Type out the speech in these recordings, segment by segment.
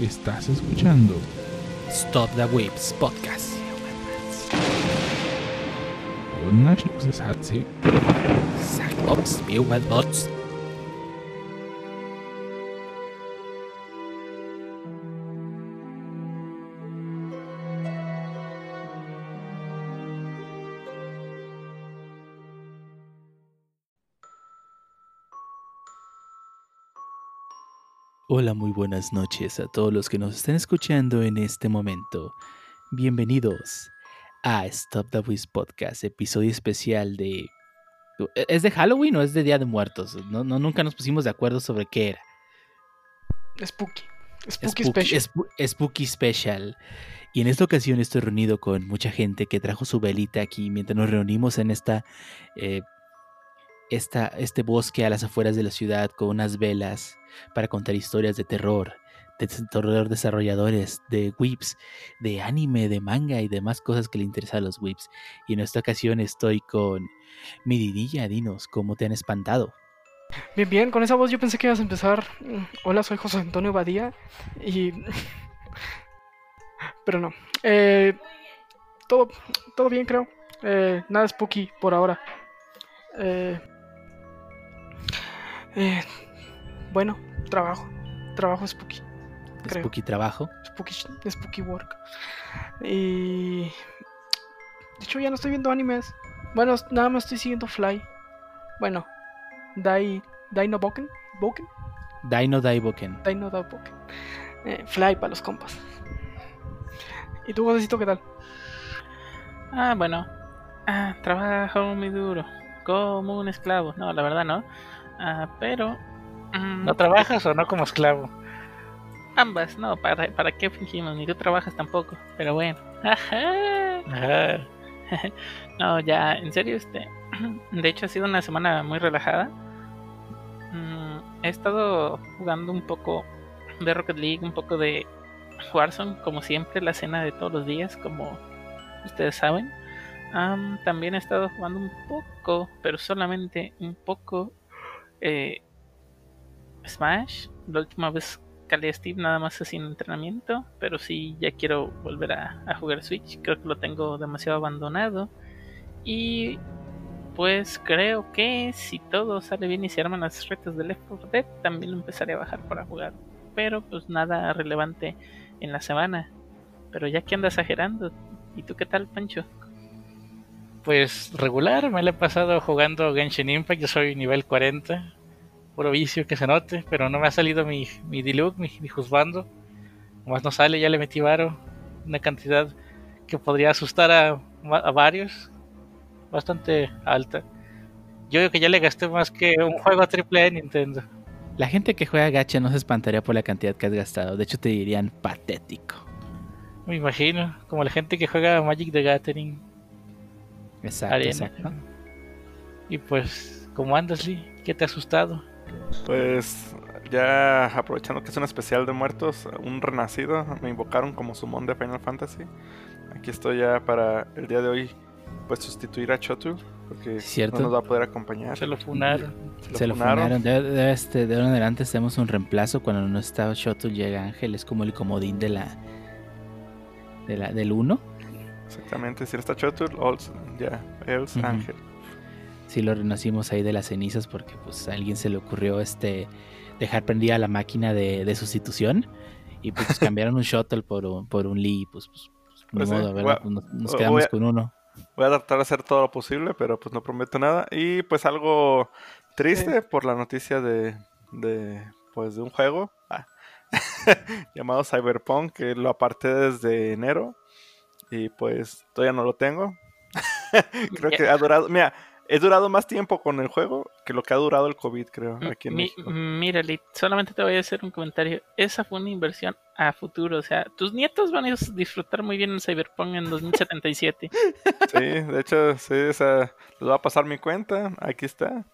Estás escuchando Stop the Whips Podcast. Nash Satsi. Cyclops, Bots. Hola, muy buenas noches a todos los que nos están escuchando en este momento. Bienvenidos a Stop the Wiz Podcast, episodio especial de... ¿Es de Halloween o es de Día de Muertos? No, no nunca nos pusimos de acuerdo sobre qué era. Spooky. Spooky, Special. Spooky Special. Y en esta ocasión estoy reunido con mucha gente que trajo su velita aquí mientras nos reunimos en esta, eh, este bosque a las afueras de la ciudad con unas velas para contar historias de terror, de terror desarrolladores, de whips, de anime, de manga y demás cosas que le interesan a los whips. Y en esta ocasión estoy con mi Didilla, dinos, ¿cómo te han espantado? Bien, bien, con esa voz yo pensé que ibas a empezar. Mm, hola, soy José Antonio Badía y. Pero no. Eh, todo, todo bien, creo. Eh, nada spooky por ahora. Eh, eh, bueno, trabajo. Trabajo spooky. Creo. Spooky trabajo. Spooky, spooky work. Y. De hecho, ya no estoy viendo animes. Bueno, nada más estoy siguiendo Fly. Bueno, Dai. Dino Boken. Boken. Dino Daiboken. Dino Daiboken. Eh, Fly para los compas. ¿Y tú, Josecito, qué tal? Ah, bueno. Ah, trabajo muy duro. Como un esclavo. No, la verdad no. Ah, pero. mm, ¿No trabajas o no como esclavo? Ambas, no, ¿para, ¿para qué fingimos? Ni tú trabajas tampoco, pero bueno. Ajá. Ajá. No, ya, en serio, este. De hecho, ha sido una semana muy relajada. Mm, he estado jugando un poco de Rocket League, un poco de Warzone, como siempre, la cena de todos los días, como ustedes saben. Am, también he estado jugando un poco, pero solamente un poco, eh, Smash. La última vez calé a Steve nada más en entrenamiento, pero sí ya quiero volver a, jugar Switch. Creo que lo tengo demasiado abandonado. Y pues creo que si todo sale bien y se arman las retas de Left 4 Dead, también lo empezaré a bajar para jugar. Pero pues nada relevante en la semana. Pero ya que andas exagerando. ¿Y tú qué tal, Pancho? Pues regular, me la he pasado jugando Genshin Impact, yo soy nivel 40. Puro vicio que se note, pero no me ha salido mi, mi Diluc, mi, mi Juzbando. Más no sale, ya le metí varo. Una cantidad que podría asustar a, a varios. Bastante alta. Yo digo que ya le gasté más que un juego triple de Nintendo. La gente que juega gacha no se espantaría por la cantidad que has gastado. De hecho, te dirían patético. Me imagino, como la gente que juega Magic the Gathering. Exacto, Arena. exacto. Y pues, ¿cómo andas, Lee? ¿Qué te ha asustado? Pues ya aprovechando que es un especial de muertos, un renacido, me invocaron como sumón de Final Fantasy. Aquí estoy ya para el día de hoy, pues sustituir a Chotu, porque Cierto. no nos va a poder acompañar. Se lo funaron. Se lo funaron. De, de este, de ahora en adelante hacemos un reemplazo. Cuando no está Shoto llega Ángel. Es como el comodín de la, de la del 1. Exactamente, si está Chotu, also, ya, Els. Ángel. Sí lo renacimos ahí de las cenizas porque pues a alguien se le ocurrió este dejar prendida la máquina de, de sustitución. Y pues cambiaron un Shuttle por un, por un Lee. Pues, pues, pues, ni Pues sí, modo, a- Pues, nos, quedamos a- con uno. Voy a tratar de hacer todo lo posible, pero pues no prometo nada. Y pues algo triste por la noticia de, de pues de un juego ah, llamado Cyberpunk, que lo aparté desde enero y pues todavía no lo tengo. creo que ha durado, mira, he durado más tiempo con el juego que lo que ha durado el COVID, creo, aquí en Mi- México. mira, Lee, solamente te voy a hacer un comentario. Esa fue una inversión a futuro. O sea, tus nietos van a disfrutar muy bien el Cyberpunk en 2077. Sí, de hecho, sí, o sea, les voy a pasar mi cuenta, aquí está.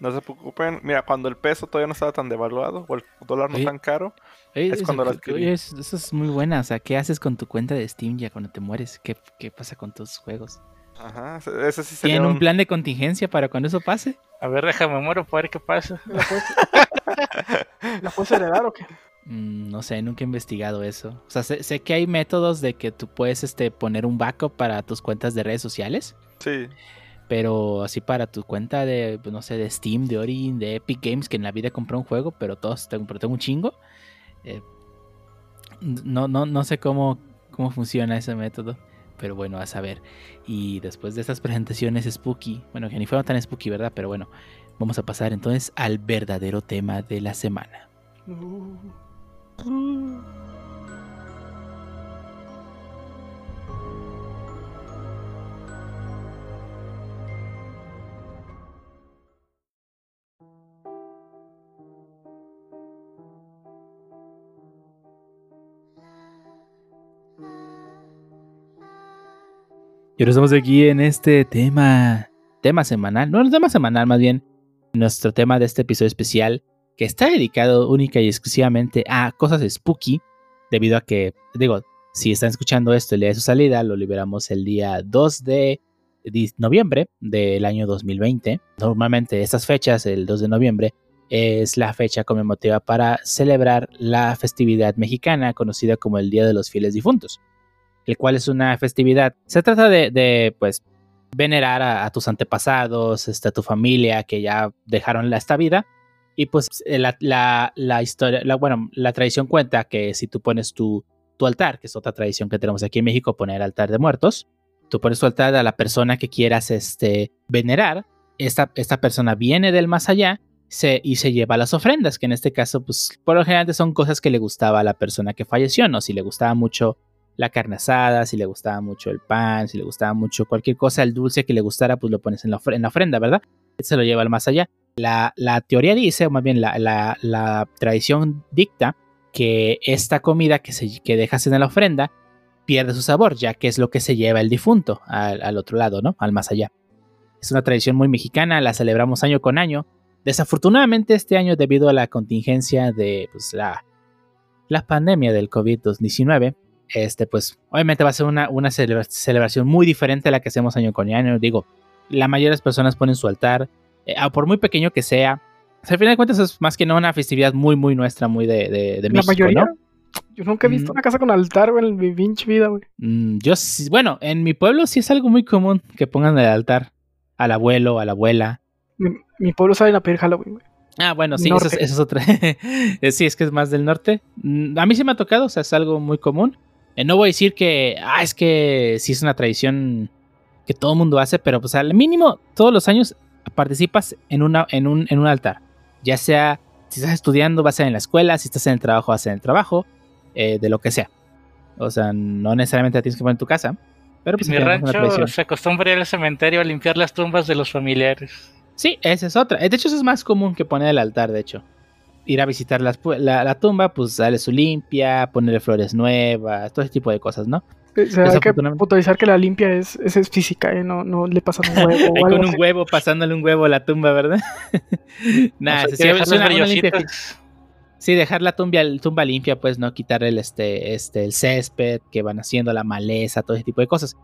No se preocupen. Mira, cuando el peso todavía no estaba tan devaluado o el dólar no tan caro, Es eso, cuando lo oye, adquirí. eso, eso es muy buena. O sea, ¿qué haces con tu cuenta de Steam ya cuando te mueres? ¿Qué, qué pasa con tus juegos? Ajá, ese ese sí sería ¿Tienen un un- plan de contingencia para cuando eso pase? A ver, déjame muero para ver qué pasa. ¿La puedes, ¿La puedes heredar o qué? Mm, no sé, nunca he investigado eso. O sea, sé, sé que hay métodos de que tú puedes este, poner un backup para tus cuentas de redes sociales. Sí. Pero así para tu cuenta de, pues, no sé, de Steam, de Origin, de Epic Games, que en la vida compré un juego, pero todos pero tengo un chingo. eh, no, no, no sé cómo, cómo funciona ese método. Pero bueno, a saber. Y después de estas presentaciones spooky, bueno, que ni fueron tan spooky, ¿verdad? Pero bueno, vamos a pasar entonces al verdadero tema de la semana. Y ahora estamos aquí en este tema, tema semanal, no, no tema semanal, más bien nuestro tema de este episodio especial, que está dedicado única y exclusivamente a cosas spooky, debido a que, digo, si están escuchando esto el día de su salida, lo liberamos el día 2 de noviembre del año 2020. Normalmente estas fechas, el 2 de noviembre, es la fecha conmemorativa para celebrar la festividad mexicana conocida como el Día de los Fieles Difuntos el cual es una festividad. Se trata de, de, pues, venerar a, a tus antepasados, este, a tu familia que ya dejaron esta vida. Y pues eh, la, la, la historia, la, bueno, la tradición cuenta que si tú pones tu, tu altar, que es otra tradición que tenemos aquí en México, poner altar de muertos, tú pones tu altar a la persona que quieras este, venerar, esta, esta persona viene del más allá se, y se lleva las ofrendas, que en este caso, pues, por lo general son cosas que le gustaba a la persona que falleció, ¿no? Si le gustaba mucho la carne asada, si le gustaba mucho el pan, si le gustaba mucho cualquier cosa, el dulce que le gustara, pues lo pones en la, en la ofrenda, ¿verdad? Se lo lleva al más allá. La, la teoría dice, o más bien la, la- la tradición dicta, que esta comida que, se, que dejas en la ofrenda pierde su sabor, ya que es lo que se lleva el difunto al, al otro lado, ¿no? Al más allá. Es una tradición muy mexicana, la celebramos año con año. Desafortunadamente este año, debido a la contingencia de pues, la, la pandemia del COVID-19, este, pues obviamente va a ser una, una celebra- celebración muy diferente a la que hacemos año con año. Digo, la mayoría de las personas ponen su altar, eh, por muy pequeño que sea. O sea, al final de cuentas es más que no una festividad muy, muy nuestra, muy de, de, de La México, mayoría. ¿no? Yo nunca he visto Mm. una casa con altar, güey, en mi pinche vida, güey. Mm, yo sí- bueno, en mi pueblo sí es algo muy común que pongan el altar al abuelo, a la abuela. Mi, mi pueblo sabe a pedir Halloween, güey. Ah, bueno, sí, eso es, eso es otra. Sí, es que es más del norte. Mm, A mí sí me ha tocado, o sea, es algo muy común. Eh, no voy a decir que, ah, es que sí es una tradición que todo el mundo hace, pero pues al mínimo todos los años participas en, una, en, un, en un altar. Ya sea, si estás estudiando, vas a ser en la escuela, si estás en el trabajo, vas a ser en el trabajo, eh, de lo que sea. O sea, no necesariamente la tienes que poner en tu casa, pero pues en mi rancho se acostumbra ir al cementerio a limpiar las tumbas de los familiares. Sí, esa es otra. De hecho, eso es más común que poner el altar, de hecho. Ir a visitar las la, la tumba, pues darle su limpia, ponerle flores nuevas, todo ese tipo de cosas, ¿no? O sea, hay que puntualizar que la limpia es, es, es física, ¿eh? No, no le pasan un huevo o con un así. huevo, pasándole un huevo a la tumba, ¿verdad? O sea, que es dejarlas una- una limpia. Sí, dejar la tumba, tumba limpia, pues, ¿no? Quitarle el, este, este, el césped que van haciendo, la maleza, todo ese tipo de cosas.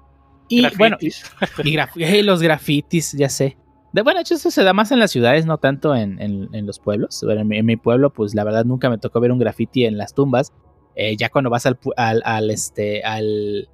Y bueno, y, Grafitis. y graf- eh, los grafitis, ya sé. De, bueno, hecho, eso se da más en las ciudades, no tanto en, en- en los pueblos. Bueno, en, mi, en mi pueblo, pues la verdad nunca me tocó ver un graffiti en las tumbas. Eh, ya cuando vas al, al, al, este, al,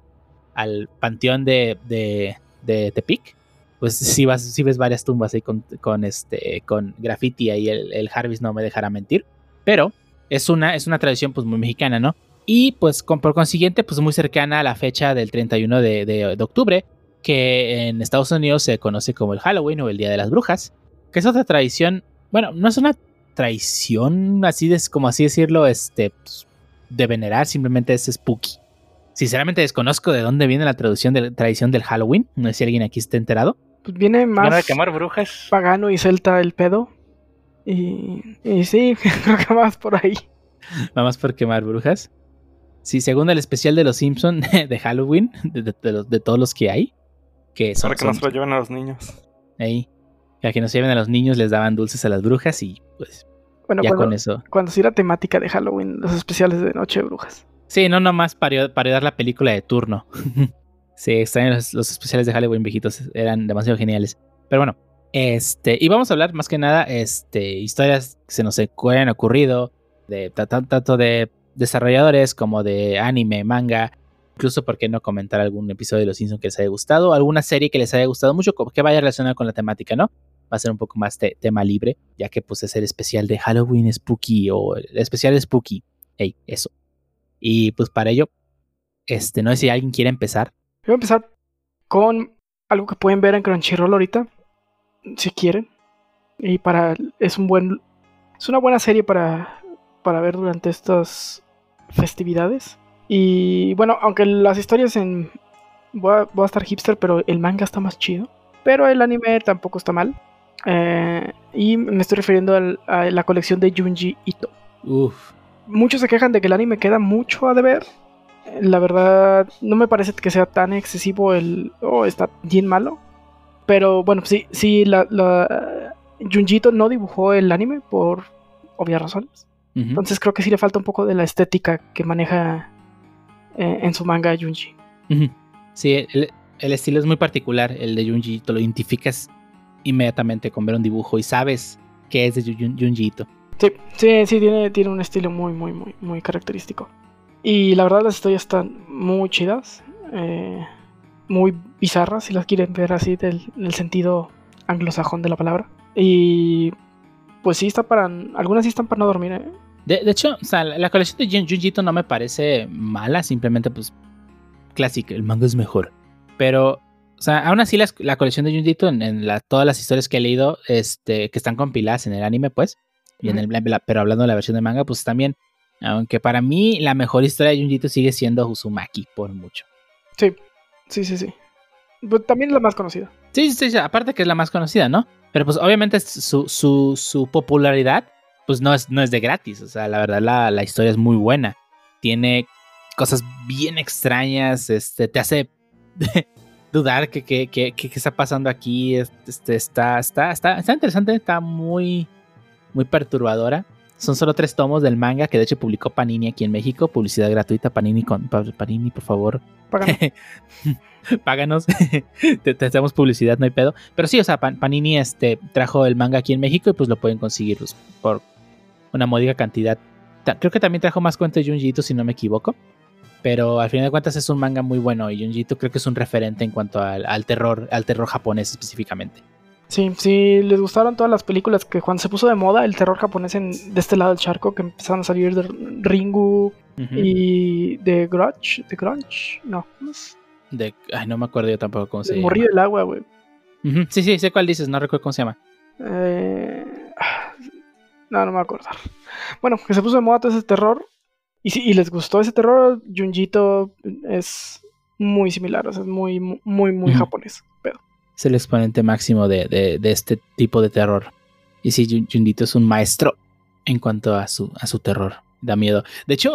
al panteón de, de, de Tepic, pues sí, vas, sí ves varias tumbas ahí con, con, este, con graffiti. Ahí el, el Jarvis no me dejará mentir. Pero es una, es una tradición pues muy mexicana, ¿no? Y pues con, por consiguiente, pues muy cercana a la fecha del 31 de, de- de octubre, que en Estados Unidos se conoce como el Halloween o el Día de las Brujas, que es otra tradición, bueno, no es una tradición así de, como así decirlo, este, pues, de venerar, simplemente es spooky. Sinceramente desconozco de dónde viene la traducción de la tradición del Halloween, no sé si alguien aquí está enterado. Pues viene Van a más quemar brujas. pagano y celta el pedo. Y, y sí, creo que más por ahí. Vamos por quemar brujas. Sí, según el especial de los Simpson de Halloween, de, de- de los- de todos los que hay, que son, Para que no son- se lo lleven a los niños. ahí, que a que nos lleven a los niños les daban dulces a las brujas y pues Bueno, ya cuando, con eso. cuando sí era temática de Halloween, los especiales de Noche de Brujas. Sí, no nomás para parodiar la película de turno. sí, extraño los, los especiales de Halloween viejitos, eran demasiado geniales. Pero bueno, este, y vamos a hablar más que nada, este, historias que se nos hayan ocurrido, de ta- ta- tanto de desarrolladores como de anime, manga, incluso por qué no comentar algún episodio de Los Simpsons que les haya gustado, alguna serie que les haya gustado mucho, que vaya relacionada con la temática, ¿no? Va a ser un poco más te- tema libre, ya que pues es el especial de Halloween Spooky o el especial Spooky. Ey, eso. Y pues para ello, este, no sé si alguien quiere empezar. Voy a empezar con algo que pueden ver en Crunchyroll ahorita, si quieren. Y para es un buen es una buena serie para para ver durante estas festividades. Y bueno, aunque las historias en voy a, voy a estar hipster, pero el manga está más chido. Pero el anime tampoco está mal. Eh, y me estoy refiriendo al- a la colección de Junji Ito Uf. muchos se quejan de que el anime queda mucho a deber. La verdad, no me parece que sea tan excesivo el. o está bien malo. Pero bueno, sí, sí, la, la. Junjito no dibujó el anime por obvias razones. Entonces creo que sí le falta un poco de la estética que maneja eh, en su manga Junji. Sí, el, el estilo es muy particular, el de Junji Ito, lo identificas inmediatamente con ver un dibujo y sabes que es de Jun- Junji Ito. Sí, sí, sí, tiene, tiene un estilo muy, muy, muy, muy característico. Y la verdad, las historias están muy chidas. eh, muy bizarras, si las quieren ver así, del, en el sentido anglosajón de la palabra. Y pues sí, está para. Algunas sí están para no dormir, ¿eh? De, de hecho, o sea, la, la colección de Jun- Junji Ito no me parece mala, simplemente pues clásica, el manga es mejor. Pero, o sea, aún así las- la, colección de Junji Ito, en, en la- todas las historias que he leído, este, que están compiladas en el anime, pues, y en el, la- pero hablando de la versión de manga, pues también, aunque para mí la mejor historia de Junji Ito sigue siendo Uzumaki, por mucho. Sí, sí, sí, sí. Pues también es la más conocida. Sí, sí, sí, aparte que es la más conocida, ¿no? Pero pues obviamente su, su, su popularidad pues no es, no es de gratis, o sea, la verdad la, la historia es muy buena. Tiene cosas bien extrañas, este, te hace dudar que qué que, que- que está pasando aquí, este, está, está, está, está interesante, está muy, muy perturbadora. Son solo tres tomos del manga que de hecho publicó Panini aquí en México, publicidad gratuita, Panini, con, pa- Panini por favor, Pagan. páganos, te, te hacemos publicidad, no hay pedo. Pero sí, o sea, Pan- Panini este, trajo el manga aquí en México y pues lo pueden conseguir pues, por una módica cantidad. Creo que también trajo más cuentos de Junji Ito, si no me equivoco. Pero al final de cuentas es un manga muy bueno y Junji Ito creo que es un referente en cuanto al, al terror, al terror japonés específicamente. Sí, sí, les gustaron todas las películas que cuando se puso de moda el terror japonés en, de este lado del charco, que empezaron a salir de Ringu y de Grudge. ¿De Grunge? No. De, ay, no me acuerdo yo tampoco cómo se El llama. morrillo del agua, güey. Sí, sí, sé cuál dices, no recuerdo cómo se llama. Eh, No, no me voy a acordar. Bueno, que se puso de moda todo ese terror. Y si y les gustó ese terror, Junjito es muy similar. O sea, es muy, muy, muy japonés. Pero Es el exponente máximo de, de- de este tipo de terror. Y sí, Jun- Junjito es un maestro en cuanto a su, a su terror. Da miedo. De hecho,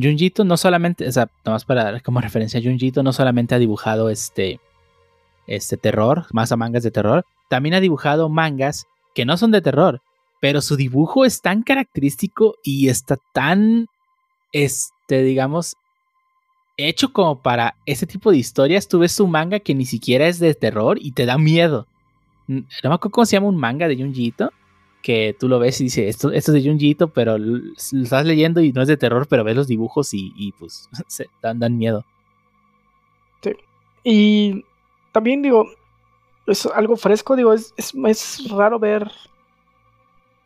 Junjito no solamente, o sea, nomás para dar como referencia, Junjito no solamente ha dibujado este, este terror, más a mangas de terror, también ha dibujado mangas que no son de terror, pero su dibujo es tan característico y está tan, este, digamos, hecho como para ese tipo de historias. Tú ves un manga que ni siquiera es de terror y te da miedo. No me acuerdo cómo se llama un manga de Junji Ito, que tú lo ves y dices, esto, esto es de Junji Ito, pero lo estás leyendo y no es de terror, pero ves los dibujos y, pues se dan, miedo. Y también digo, es algo fresco, digo, es, es raro ver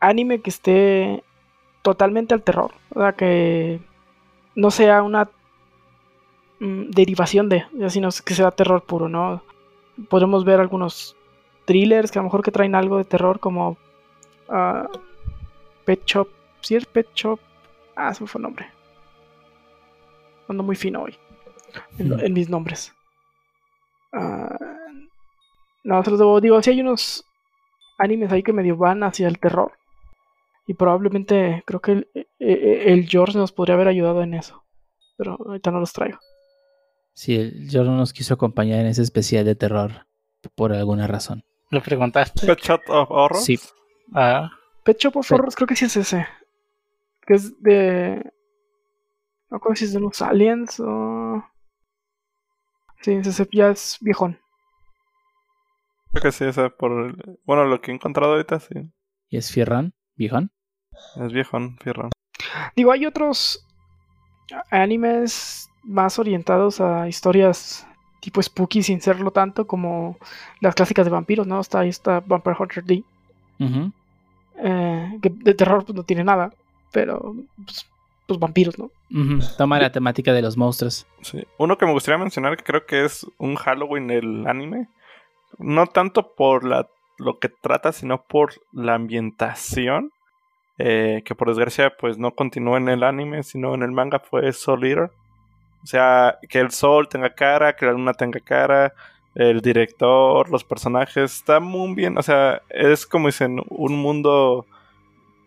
anime que esté totalmente al terror. O sea, que no sea una mm, derivación de, sino que sea terror puro, ¿no? Podemos ver algunos thrillers que a lo mejor que traen algo de terror como ah, Pet Shop. ¿Sí es Pet Shop? Ah, se me fue el nombre. Ando muy fino hoy en, en mis nombres. Ah, no, se los debo. Digo, si hay unos animes ahí que medio van hacia el terror. Y probablemente creo que el, e- e- el George nos podría haber ayudado en eso. Pero ahorita no los traigo. Sí, el Jordan no nos quiso acompañar en ese especial de terror por alguna razón. ¿Lo preguntaste? Pet Shop of Horror. Sí, Ah, Pet Shop of. Horrors, creo que sí es ese. Que es de. No creo si es de unos aliens o. Sí, ese ya es viejón. Creo que sí, ese por el- Bueno, lo que he encontrado ahorita sí. y es Fierran, viejón. Es viejón, fierro. Digo, hay otros animes más orientados a historias tipo spooky sin serlo tanto como las clásicas de vampiros, ¿no? Está ahí está Vampire Hunter D. Eh, que de terror pues no tiene nada, pero pues, pues vampiros, ¿no? Toma la temática de los monstruos. Sí. Uno que me gustaría mencionar que creo que es un Halloween el anime. No tanto por la, lo que trata, sino por la ambientación. eh, que por desgracia pues no continúa en el anime, sino en el manga fue Soul Eater. O sea, que el sol tenga cara, que la luna tenga cara, el director, los personajes, está muy bien. O sea, es como dicen, un mundo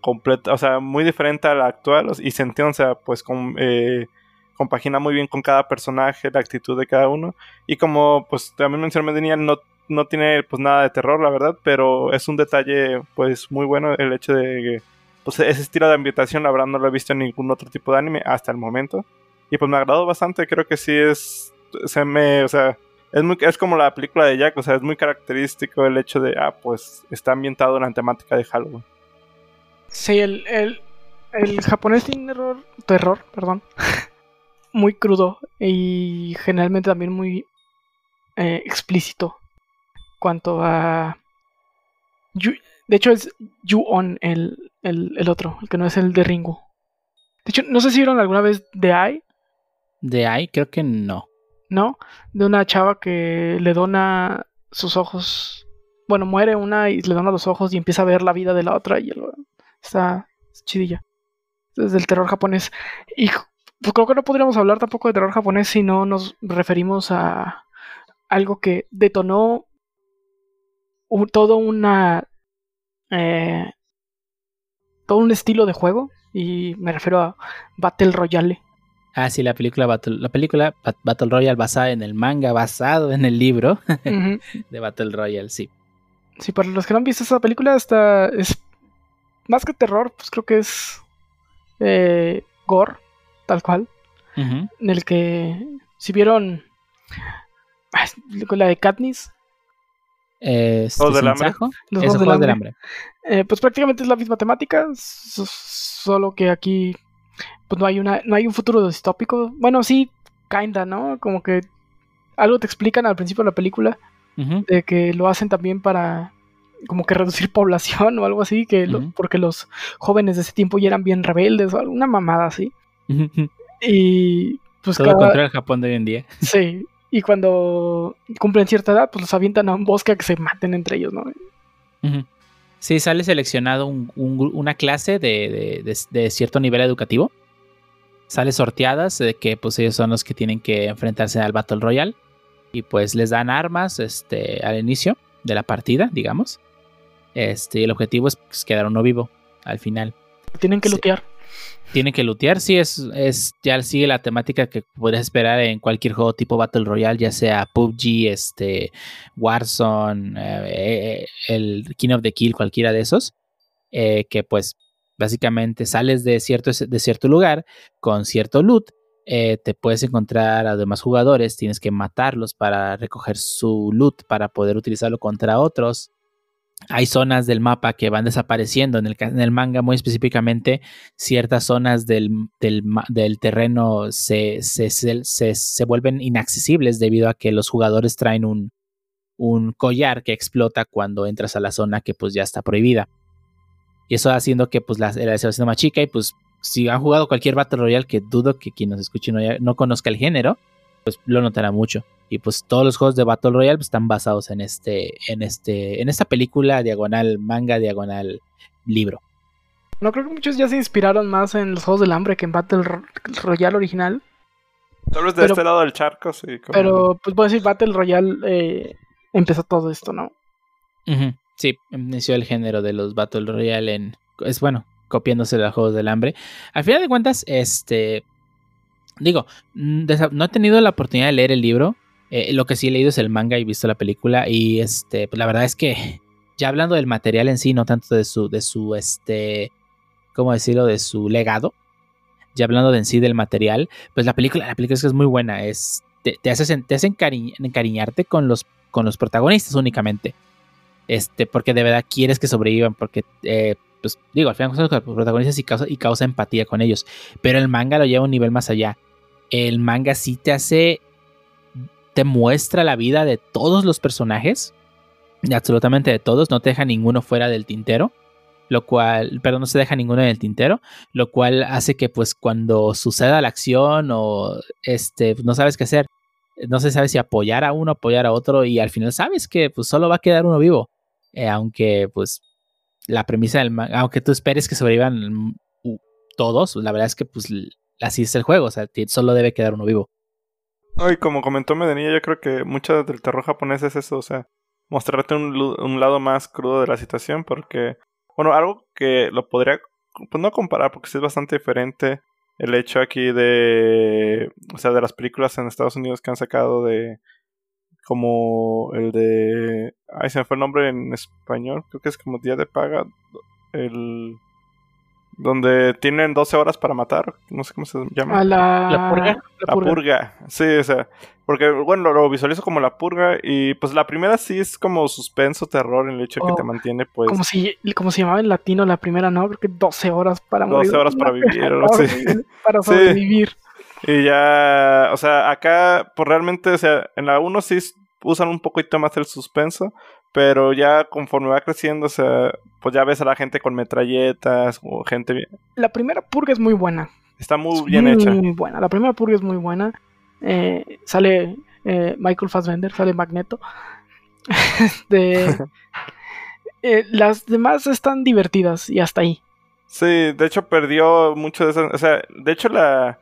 completo, o sea, muy diferente al actual. Y se entiende, o sea, pues con, eh, compagina muy bien con cada personaje, la actitud de cada uno. Y como pues también mencioné Daniel, no, no tiene pues nada de terror, la verdad, pero es un detalle pues muy bueno el hecho de que pues ese estilo de ambientación, la verdad no lo he visto en ningún otro tipo de anime hasta el momento. Y pues me agradó bastante, creo que sí es, se me, o sea, es, muy, es como la película de Jack, o sea, es muy característico el hecho de, ah, pues está ambientado en la temática de Halloween. Sí, el, el, japonés tiene terror, terror, perdón, muy crudo y generalmente también muy eh, explícito cuanto a... Yu- de hecho es Ju-On el, el, el otro, el que no es el de Ringo. De hecho, no sé si vieron alguna vez The Eye, De ahí creo que no. ¿no? De una chava que le dona sus ojos. Bueno, muere una y le dona los ojos y empieza a ver la vida de la otra y el- está chidilla. Es del terror japonés. Y pues creo que no podríamos hablar tampoco de terror japonés si no nos referimos a algo que detonó un- todo una eh, todo un estilo de juego y me refiero a Battle Royale. Ah, sí, la película Battle, la película Bat- Battle Royale basada en el manga, basado en el libro de Battle Royale, sí. Sí, para los que no han visto esa película, está, es más que terror, pues creo que es eh, gore, tal cual, en el que si vieron la de Katniss, Juegos del Hambre. Los eso, Juegos del Juegos del Hambre, Hambre. eh, pues prácticamente es la misma temática, so- solo que aquí pues no hay una, no hay un futuro distópico. Bueno, sí, kinda, ¿no? Como que algo te explican al principio de la película de que lo hacen también para como que reducir población o algo así, que lo- porque los jóvenes de ese tiempo ya eran bien rebeldes o alguna mamada así. Y pues Todo cada- contra el Japón de hoy en día. sí, y cuando cumplen cierta edad, pues los avientan a un bosque a que se maten entre ellos, ¿no? Sí, sale seleccionado un- un gru- una clase de, de- de- de cierto nivel educativo. Sale sorteadas de que pues ellos son los que tienen que enfrentarse al Battle Royale. Y pues les dan armas este, al inicio de la partida, digamos. Este, y el objetivo es pues, quedar uno vivo al final. Tienen que Sí. lootear. Tienen que lootear, sí, es, es, ya sigue la temática que podrías esperar en cualquier juego tipo Battle Royale, ya sea PUBG, este, Warzone, eh, eh, el King of the Kill, cualquiera de esos, eh, que pues básicamente sales de cierto, de cierto lugar con cierto loot, te puedes encontrar a demás jugadores, tienes que matarlos para recoger su loot para poder utilizarlo contra otros. Hay zonas del mapa que van desapareciendo. En el, manga, muy específicamente, ciertas zonas del, terreno se, se, vuelven inaccesibles debido a que los jugadores traen un, collar que explota cuando entras a la zona que pues ya está prohibida. Y eso haciendo que pues la, la haciendo más chica y pues si han jugado cualquier Battle Royale que dudo que quien nos escuche no, no conozca el género, pues lo notará mucho. Y pues todos los juegos de Battle Royale pues, están basados en este, en este, en esta película diagonal manga, diagonal libro. No creo que muchos ya se inspiraron más en los Juegos del Hambre que en Battle Ro- Royale original. Tal vez de Pero- este lado del charco, sí. como- Pero, pues voy a decir, Battle Royale eh, empezó todo esto, ¿no? Sí, inició el género de los Battle Royale en. Es bueno, copiándose de los Juegos del Hambre. Al final de cuentas, este. Digo, mm, no he tenido la oportunidad de leer el libro. Eh, lo que sí he leído es el manga y visto la película. Y este, pues la verdad es que. Ya hablando del material en sí, no tanto de su, de su, este. ¿Cómo decirlo? De su legado. Ya hablando de en sí del material. Pues la película, la película es que es muy buena. Es. Te, te hace, te hace encari- encariñarte con los, con los protagonistas únicamente este, porque de verdad quieres que sobrevivan, porque eh, pues digo, al final son los protagonistas y causa, y causa empatía con ellos. Pero el manga lo lleva a un nivel más allá. El manga sí te hace, te muestra la vida de todos los personajes, de absolutamente de todos, no te deja ninguno fuera del tintero lo cual, perdón, no se deja ninguno en el tintero, lo cual hace que pues cuando suceda la acción o este, no sabes qué hacer, no se sabe si apoyar a uno, apoyar a otro y al final sabes que pues solo va a quedar uno vivo, Eh, aunque pues la premisa del aunque tú esperes que sobrevivan mm, todos, la verdad es que pues así es el juego, o sea, solo debe quedar uno vivo. No, como comentó Medenilla, yo creo que mucho del terror japonés es eso, o sea, mostrarte un, un lado más crudo de la situación, porque, bueno, algo que lo podría, pues no comparar, porque sí es bastante diferente el hecho aquí de, o sea, de las películas en Estados Unidos que han sacado de, como el de, ay, se me fue el nombre en español, creo que es como Día de Paga, el, donde tienen 12 horas para matar, no sé cómo se llama. A la, ¿La purga? la La purga. Sí, o sea, porque bueno, lo, lo visualizo como la purga y pues la primera sí es como suspenso, terror, en el hecho que Oh, te mantiene pues Como si, como se llamaba en latino la primera, ¿no? Creo que 12 horas para 12 morir. horas para vivir, así. Horrible, Para Sí. sobrevivir. y ya, o sea, acá pues realmente, o sea, en la 1 sí usan un poquito más el suspenso, pero ya conforme va creciendo, o sea, pues ya ves a la gente con metralletas o gente bien, La primera purga es muy buena. está muy Es bien muy, hecha. Muy buena. La primera purga es muy buena. Eh, sale eh, Michael Fassbender, sale Magneto. Este, eh, las demás están divertidas y hasta ahí. Sí, de hecho perdió mucho de eso. O sea, de hecho la,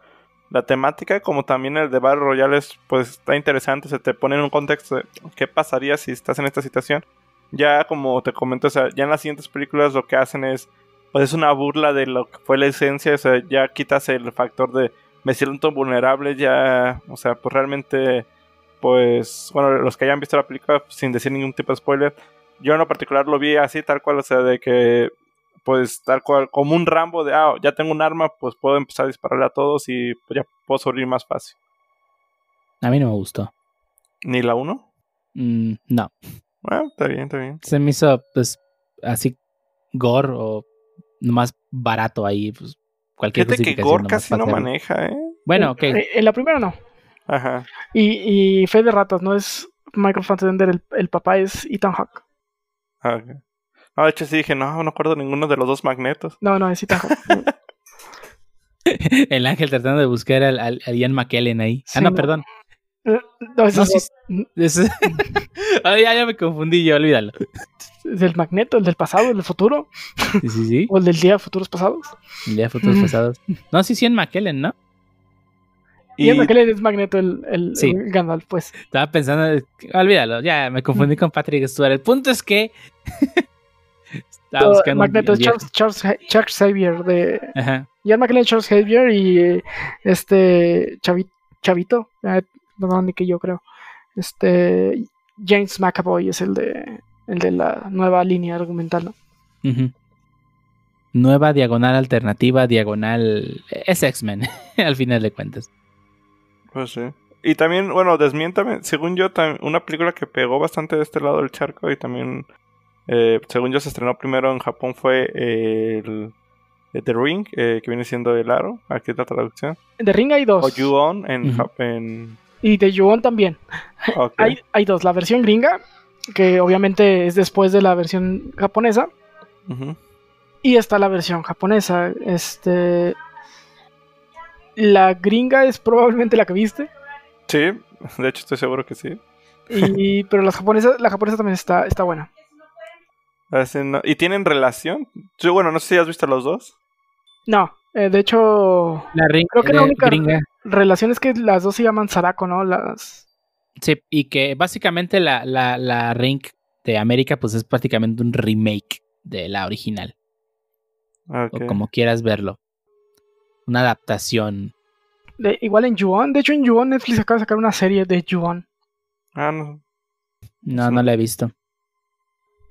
la temática, como también el de Battle Royale, es, pues está interesante. Se te pone en un contexto de qué pasaría si estás en esta situación. Ya como te comento, o sea, ya en las siguientes películas lo que hacen es, pues es una burla de lo que fue la esencia. O sea, ya quitas el factor de me siento vulnerable, ya, o sea, pues realmente, pues, bueno, los que hayan visto la película, sin decir ningún tipo de spoiler, yo en lo particular lo vi así, tal cual, o sea, de que pues tal cual, como un Rambo de, ah, ya tengo un arma, pues puedo empezar a dispararle a todos y pues, ya puedo sobrevivir más fácil. A mí no me gustó. ¿Ni la uno? Mm, no, Bueno, está bien, está bien. se me hizo pues así gore o más barato ahí, pues cualquier Fíjate que Gore casi no maneja, ¿eh? Bueno, ok. Eh, en la primera no. Ajá. Y, y Fe de Ratas no es Michael Fassbender, el, el papá es Ethan Hawke. Ah, ok. No, de hecho sí dije, no, no acuerdo ninguno de los dos magnetos. No, no, es Ethan Hawke. El ángel tratando de buscar al, al- al Ian McKellen ahí. Sí, ah, no, no. perdón. No, ese No, es, sí, es- Ah, ya, ya me confundí yo, olvídalo. es el Magneto, el del pasado, el del futuro, Sí, sí, sí. o el del día de futuros pasados. El día de fotos Mm. pasados. No, sí, sí, Ian McKellen, ¿no? Y, el McKellen es Magneto, el, el, Sí. el Gandalf, pues. Estaba pensando, olvídalo, ya me confundí con Patrick Stewart. El punto es que. Estaba buscando Magneto es el. Charles, Charles, Charles Xavier de Ajá. Charles Xavier y eh, este Chavi- Chavito, eh, no, ni que yo creo. Este James McAvoy es el de el de la nueva línea argumental, ¿no? Nueva diagonal alternativa, diagonal. Es X-Men, al final de cuentas. Pues sí. Y también, bueno, desmiéntame, según yo, una película que pegó bastante de este lado del charco y también, eh, según yo, se estrenó primero en Japón fue el, el The Ring, eh, que viene siendo el aro, aquí es la traducción. De Ring hay dos. O Ju-On en, Y de Yuon también. Hay, hay dos. La versión gringa, que obviamente es después de la versión japonesa. Y está la versión japonesa. Este. La gringa es probablemente la que viste. Sí, de hecho estoy seguro que sí. Y, pero las japonesas, la japonesa también está, está buena. Así no- ¿Y tienen relación? Yo, bueno, no sé si has visto los dos. No, eh, de hecho, La ring, Creo que la la única- gringa. relación es que las dos se llaman Sarako, ¿no? Las. Sí, y que básicamente la, la, la ring de América, pues es prácticamente un remake de la original. Ok. O como quieras verlo. Una adaptación. de- igual en Yuon. De hecho, en Yuon Netflix acaba de sacar una serie de Yuon. Ah, no. No, no la he visto.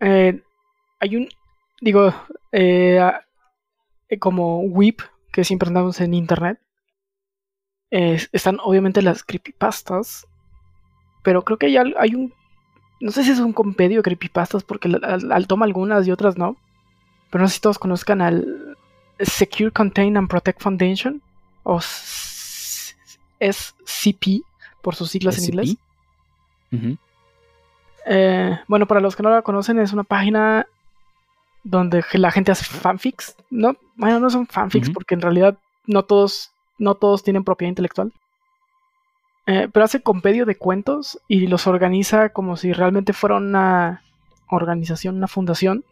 Eh, hay un. Digo, eh, eh, como Whip, que siempre andamos en internet. eh, están obviamente las creepypastas. Pero creo que hay, al- hay un. No sé si es un compendio de creepypastas, porque al, toma algunas y otras no. pero no sé si todos conozcan al Secure Contain and Protect Foundation, o SCP, por sus siglas en inglés. Eh, bueno, para los que no la conocen, es una página donde la gente hace fanfics. No, bueno, no son fanfics porque en realidad no todos, no todos tienen propiedad intelectual. Eh, pero hace compendio de cuentos y los organiza como si realmente fuera una organización, una fundación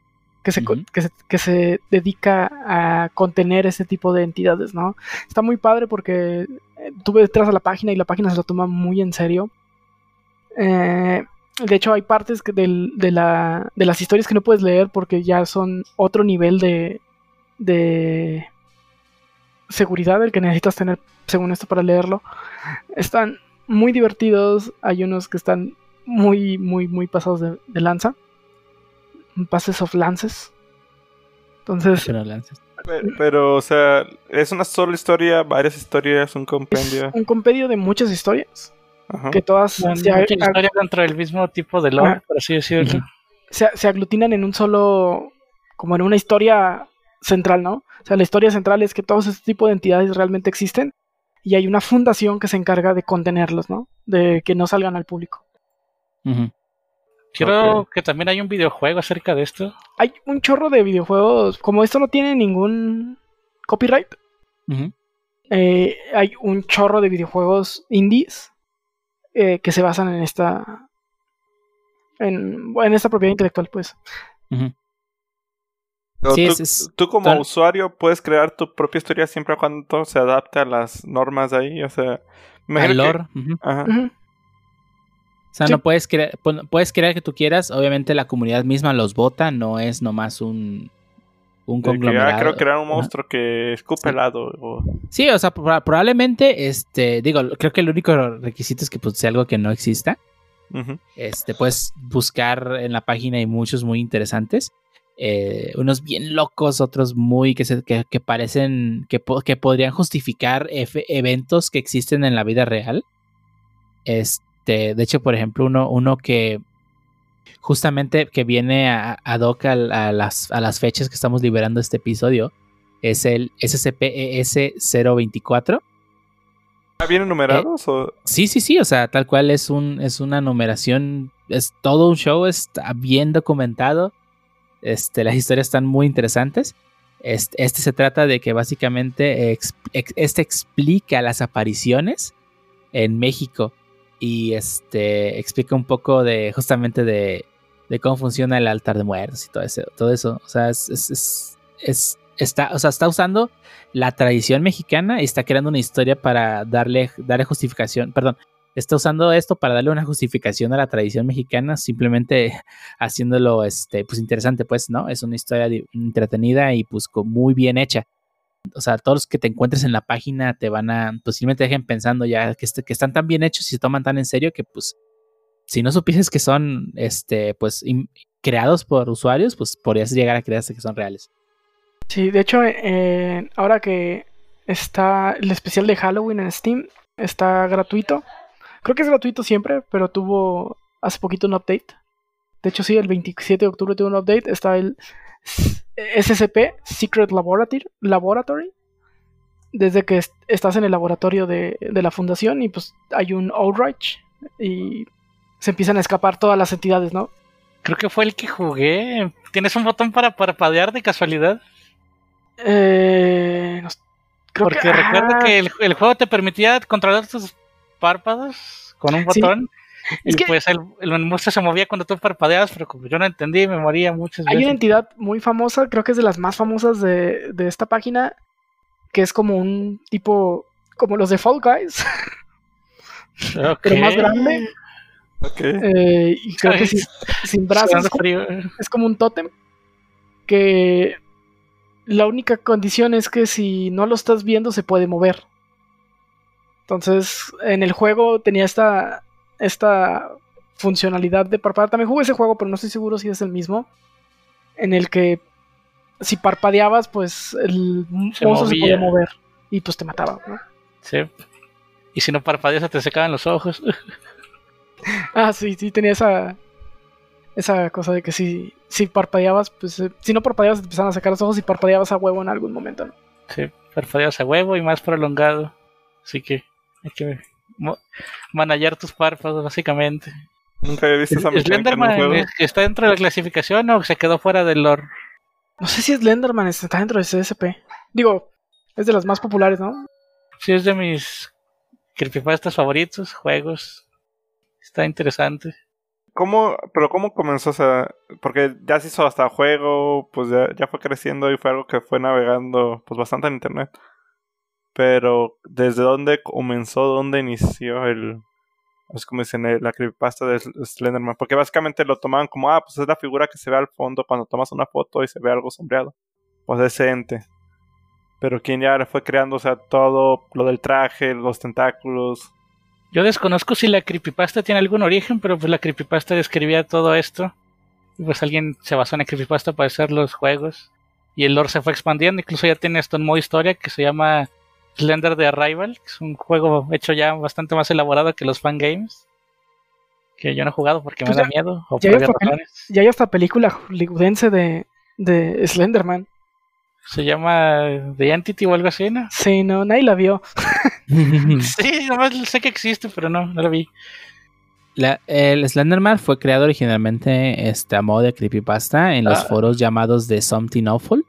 que se, que se, que se dedica a contener ese tipo de entidades, ¿no? Está muy padre porque eh, tuve detrás de la página y la página se lo toma muy en serio. Eh, de hecho, hay partes que del- de, la- de las historias que no puedes leer porque ya son otro nivel de, de seguridad el que necesitas tener según esto para leerlo. Están muy divertidos, hay unos que están muy, muy, muy pasados de, de lanza. Pases of lances. Entonces, Pero o sea, es una sola historia, varias historias, un es compendio. un compendio de muchas historias Ajá. que todas se, historia dentro del mismo tipo de lore, por así decirlo. Se, se aglutinan en un solo, como en una historia central, ¿no? O sea, la historia central es que todos este tipo de entidades realmente existen y hay una fundación que se encarga de contenerlos, ¿no? De que no salgan al público. Quiero Ok. que también haya un videojuego acerca de esto. Hay un chorro de videojuegos, como esto no tiene ningún copyright, eh, hay un chorro de videojuegos indies eh, que se basan en esta en, en esta propiedad intelectual, pues. Sí, tú, es- es- tú como usuario puedes crear tu propia historia siempre y cuando se adapte a las normas de ahí, o sea... me Al que-. Ajá. O sea, Sí. no puedes crear, puedes crear que tú quieras, obviamente la comunidad misma los vota, no es nomás un, un que, ah, conglomerado. quiero crear un Ajá. monstruo que escupe helado. o- Sí, o sea, proba- probablemente, este, digo, creo que el único requisito es que pues, sea algo que no exista. Este, puedes buscar en la página hay muchos muy interesantes. eh, unos bien locos, otros muy que, se, que, que parecen que, po- que podrían justificar eventos que existen en la vida real. Este, de hecho, por ejemplo, uno, uno que justamente que viene a, ad hoc a, las, a las fechas que estamos liberando este episodio es el E SCP-ES024. ¿Ah, ¿Vienen numerados o...? Sí, sí, sí, o sea, tal cual es un es una numeración, es todo un show, está bien documentado. Este, las historias están muy interesantes. Este, este se trata de que básicamente ex- este explica las apariciones en México y este explica un poco de justamente de, de cómo funciona el altar de muertos y todo eso, todo eso. O sea, es, es- es- es- está, o sea, está usando la tradición mexicana y está creando una historia para darle, darle justificación, perdón, está usando esto para darle una justificación a la tradición mexicana, simplemente haciéndolo, este, pues interesante, pues, ¿no? Es una historia entretenida y pues muy bien hecha. O sea, todos los que te encuentres en la página te van a, posiblemente te dejen pensando ya que, están tan bien hechos y se toman tan en serio que pues, si no supieses que son, este, pues, creados por usuarios, pues podrías llegar a creerse que son reales. Sí, de hecho, eh, ahora que está el especial de Halloween en Steam, está gratuito. Creo que es gratuito siempre, pero tuvo hace poquito un update. De hecho, sí, el 27 de octubre tuvo un update. Está el SCP, Secret Laboratory, Laboratory desde que est- estás en el laboratorio de, de la fundación y pues hay un Outrage y se empiezan a escapar todas las entidades, ¿no? Creo que fue el que jugué. ¿Tienes un botón para parpadear de casualidad? Eh, no creo Porque que, recuerdo ah, que el, el juego te permitía controlar tus párpados con un Sí. Es y que- pues el, el monstruo se movía cuando tú parpadeabas, pero como yo no entendí, me moría muchas Hay una veces. entidad muy famosa, creo que es de las más famosas de, de esta página, que es como un tipo, como los de Fall Guys, Ok. pero más grande, eh, y creo que sin, sin brazos, es como un tótem, que la única condición es que si no lo estás viendo se puede mover. Entonces, en el juego tenía esta, esta funcionalidad de parpadear. También jugué ese juego, pero no estoy seguro si es el mismo. En el que si parpadeabas, pues el Se monstruo se podía mover y pues te mataba. ¿no? Sí. Y si no parpadeas, te secaban los ojos. Ah, sí, sí, tenía esa, esa cosa de que si, si parpadeabas, pues eh, si no parpadeabas te empezaban a sacar los ojos y parpadeabas a huevo en algún momento, ¿no? Sí, parpadeas a huevo y más prolongado. Así que hay que manallar tus párpados, básicamente. Nunca había visto esa mecánica en ¿Slenderman juego. está dentro de la clasificación o se quedó fuera del lore? No sé si Slenderman está dentro de CSP. Digo, es de las más populares, ¿no? Sí, es de mis creepypastas favoritos, juegos. Está interesante. ¿Cómo, pero cómo comenzó? O sea, porque ya se hizo hasta juego, pues ya, ya fue creciendo y fue algo que fue navegando pues bastante en internet. Pero, ¿desde dónde comenzó? ¿Dónde inició el... Es como dicen, eh, la creepypasta de Sl- Slenderman? Porque básicamente lo tomaban como, ah, pues es la figura que se ve al fondo cuando tomas una foto y se ve algo sombreado. Pues ese ente. Pero quien ya fue creando, o sea, todo lo del traje, los tentáculos. Yo desconozco si la creepypasta tiene algún origen, pero pues la creepypasta describía todo esto. Y pues alguien se basó en la creepypasta para hacer los juegos. Y el lore se fue expandiendo, incluso ya tiene esto en modo historia que se llama Slender the Arrival, que es un juego hecho ya bastante más elaborado que los fangames. Que yo no he jugado porque Pues me ya- da miedo. O ya hay hasta ratones. Ya hay hasta película hollywoodense de, de Slenderman. Se llama The Entity o algo así, ¿no? Sí, no, nadie la vio. Sí, nomás sé que existe, pero no, no lo vi. La- el Slenderman fue creado originalmente este, a modo de creepypasta en los Ah. foros llamados de Something Awful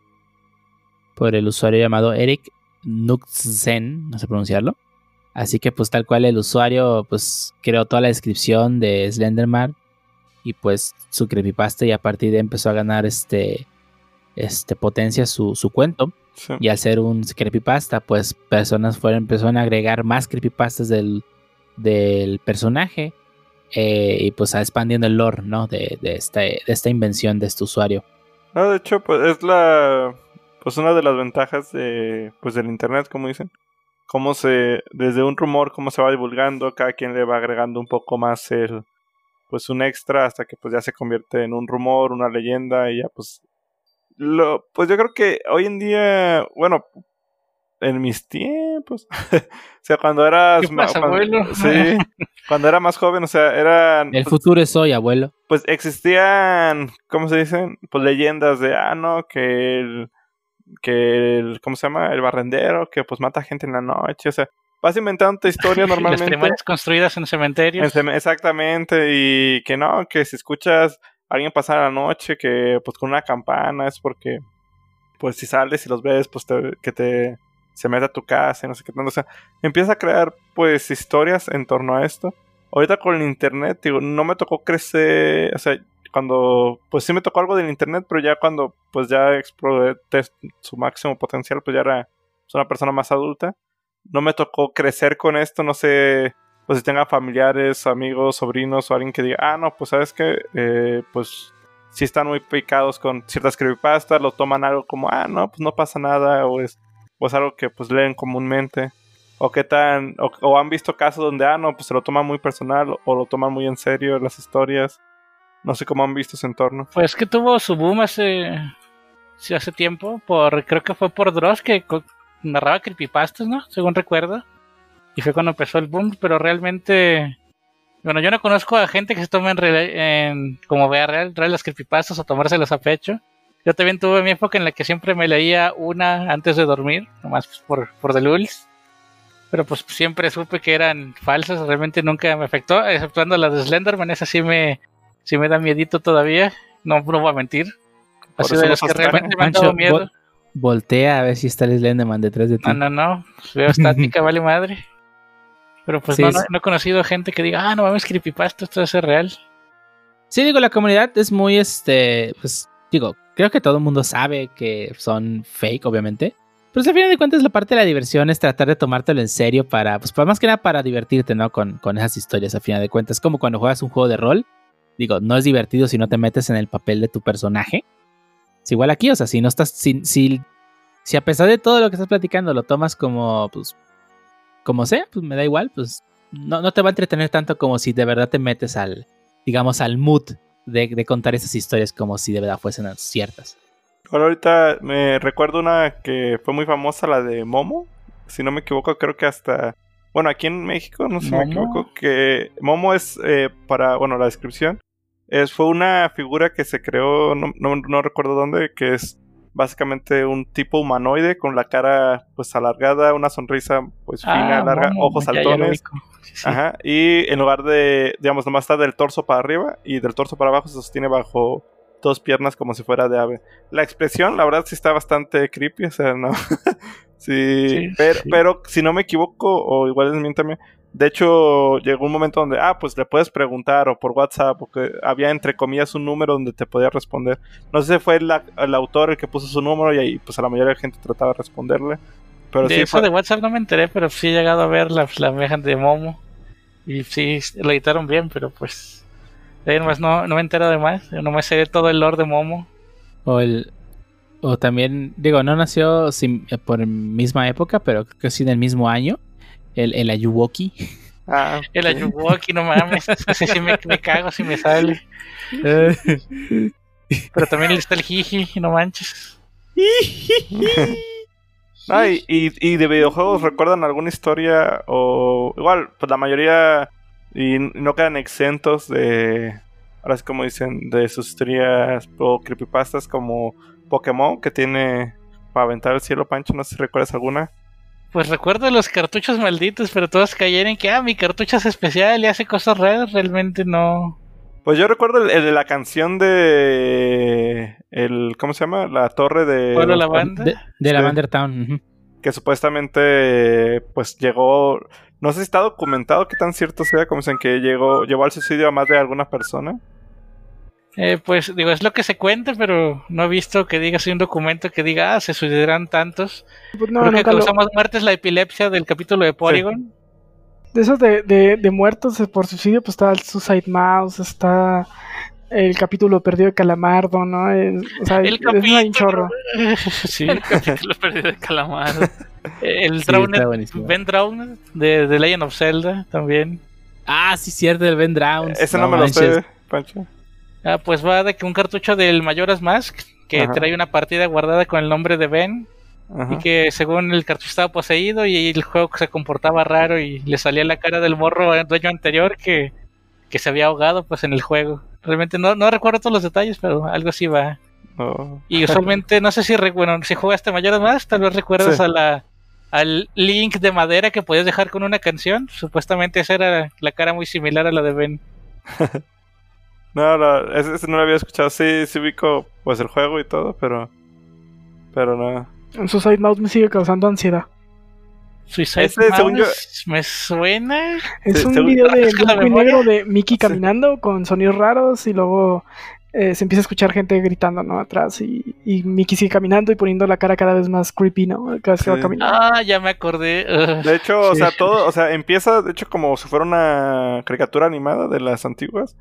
por el usuario llamado Eric Nuxen, no sé pronunciarlo. Así que pues tal cual el usuario pues creó toda la descripción de Slenderman y pues su creepypasta y a partir de ahí empezó a ganar este, este potencia su, su cuento. Sí. Y al ser un creepypasta, pues personas fueron, empezaron a agregar más creepypastas del, del personaje. eh, y pues a expandiendo el lore, ¿no? De, de, esta, de esta invención de este usuario. No, de hecho, pues es la pues una de las ventajas de pues del internet, como dicen. Cómo se desde un rumor cómo se va divulgando, cada quien le va agregando un poco más el pues un extra hasta que pues ya se convierte en un rumor, una leyenda y ya pues lo pues yo creo que hoy en día, bueno, en mis tiempos, o sea, cuando eras ¿Qué pasa, cuando- abuelo? sí, cuando era más joven, o sea, eran El pues, futuro es hoy, abuelo. pues existían, ¿cómo se dicen? Pues leyendas de, ah, no, que el, que el, ¿cómo se llama? El barrendero, que pues mata gente en la noche, o sea, vas inventando historias Las normalmente. primarias construidas en cementerios. En Exactamente, y que no, que si escuchas a alguien pasar la noche, que pues con una campana es porque, pues si sales y los ves, pues te- que te se mete a tu casa y no sé qué tanto. O sea, empieza a crear pues historias en torno a esto. Ahorita con el internet, digo, no me tocó crecer, o sea, cuando, pues sí me tocó algo del internet, pero ya cuando pues ya exploré su máximo potencial, pues ya era pues, una persona más adulta. No me tocó crecer con esto, no sé, pues si tenga familiares, amigos, sobrinos o alguien que diga, ah, no, pues sabes que, pues si están muy picados con ciertas creepypastas, lo toman algo como, ah, no, pues no pasa nada, o es, o es algo que pues leen comúnmente, o qué tan, o han visto casos donde, ah, no, pues se lo toman muy personal, o lo toman muy en serio las historias, no sé cómo han visto su entorno. Pues que tuvo su boom hace, sí, hace tiempo, por creo que fue por Dross que narraba creepypastas, ¿no? Según recuerdo. Y fue cuando empezó el boom, pero realmente... Bueno, yo no conozco a gente que se tome en, en como vea real, real las creepypastas o tomárselas a pecho. Yo también tuve mi época en la que siempre me leía una antes de dormir, nomás por, por the lulz. Pero pues siempre supe que eran falsas, realmente nunca me afectó, exceptuando la de Slenderman, esa sí me, sí me da miedito todavía, no, no voy a mentir. Ha Por sido eso de las que realmente me han dado miedo. vol- voltea a ver si está el Slenderman detrás de ti. No, no, no, pues veo estática, vale madre. Pero pues Sí, no, no, no he conocido gente que diga, ah, no mames, creepypasta, esto es real. Sí, digo, la comunidad es muy, este, pues, digo, creo que todo el mundo sabe que son fake, obviamente. Pero al final de cuentas la parte de la diversión es tratar de tomártelo en serio para, pues, para más que nada para divertirte, ¿no? Con, con esas historias, al final de cuentas. Es como cuando juegas un juego de rol. Digo, no es divertido si no te metes en el papel de tu personaje. Es igual aquí, o sea, si no estás, si, si, si a pesar de todo lo que estás platicando lo tomas como, pues, como sea, pues me da igual, pues no, no te va a entretener tanto como si de verdad te metes al, digamos, al mood de, de contar esas historias como si de verdad fuesen ciertas. Ahora ahorita me recuerdo una que fue muy famosa, la de Momo. Si no me equivoco, creo que hasta... Bueno, aquí en México, no sé si me equivoco, que Momo es eh, para, bueno, la descripción. Es, fue una figura que se creó, no, no, no recuerdo dónde, que es básicamente un tipo humanoide con la cara pues alargada, una sonrisa pues fina, Ah, larga, momo, ojos saltones. ubico. Sí, sí. Ajá, y en lugar de, digamos, nomás está del torso para arriba y del torso para abajo se sostiene bajo dos piernas como si fuera de ave. La expresión, la verdad, sí está bastante creepy, o sea, no. sí, Sí, pero, sí. pero si no me equivoco, o igual desmiéntame, de hecho, llegó un momento donde, ah, pues le puedes preguntar o por WhatsApp, porque había entre comillas un número donde te podía responder. No sé si fue el, el autor el que puso su número y ahí, pues a la mayoría de la gente trataba de responderle. Pero de sí, eso fue- de WhatsApp no me enteré, pero sí he llegado a ver la, la de Momo. Y sí, lo editaron bien, pero pues. De no, no me entero de más. Yo nomás sé todo el lore de Momo. O el. O también, digo, no nació sin- eh, por misma época, pero creo que sí del mismo año. El, el Ayuwoki. ah, El. Ayuwoki, no mames. Ese sí me, me cago si me sale. Pero también está el Jiji, no manches. Ah, y, y- y de videojuegos, ¿recuerdan alguna historia? O igual, pues la mayoría y no quedan exentos de, ahora es como dicen, de sus historias o creepypastas como Pokémon, que tiene para aventar el cielo, Pancho, no sé si recuerdas alguna. Pues recuerdo los cartuchos malditos, pero todos cayeron en que, ah, mi cartucho es especial y hace cosas raras. Realmente no. Pues yo recuerdo el, el de la canción de, el, ¿cómo se llama? La torre de... Pueblo los- Lavanda. De, de ujú. que supuestamente pues llegó no sé si está documentado qué tan cierto sea como dicen que llegó llevó al suicidio a más de alguna persona Eh, pues digo, es lo que se cuenta, pero no he visto que diga así un documento que diga, ah, se suicidarán tantos. Pues no, Creo que nunca lo- causa más muertes la epilepsia del capítulo de Porygon. De esos de, de, de muertos por suicidio, pues está el Suicide Mouse, está el capítulo perdido de Calamardo, ¿no? Es- o sea, El un capítulo. chorro. sí, el capítulo perdido de Calamar. El Sí, Drowned- está buenísimo. Ben Drowned de, de Legend of Zelda también. Ah, sí, cierto, el Ben Drowns. ese no, me lo sé Pancho Ah, pues va de que un cartucho del Majora's Mask que Ajá. trae una partida guardada con el nombre de Ben Ajá. y que según el cartucho estaba poseído y el juego se comportaba raro y le salía la cara del morro al dueño anterior que, que se había ahogado pues en el juego. Realmente no, no recuerdo todos los detalles, pero algo así va. No. Y usualmente, no sé si, re- bueno, si jugaste Majora's Mask, tal vez recuerdas Sí. a la al link de madera que podías dejar con una canción. Supuestamente esa era la cara muy similar a la de Ben. no, no, ese, ese no lo había escuchado sí sí ubico pues el juego y todo pero pero no El Suicide Mouse me sigue causando ansiedad. Suicide yo- Mouse, me suena. Es Sí, un según- video de blanco y negro de Mickey caminando con sonidos raros y luego eh, se empieza a escuchar gente gritando, ¿no? Atrás y, y Mickey sigue caminando y poniendo la cara cada vez más creepy, ¿no? Cada vez que va caminando. Ah, ya me acordé. De hecho o sea todo o sea empieza de hecho como si fuera una caricatura animada de las antiguas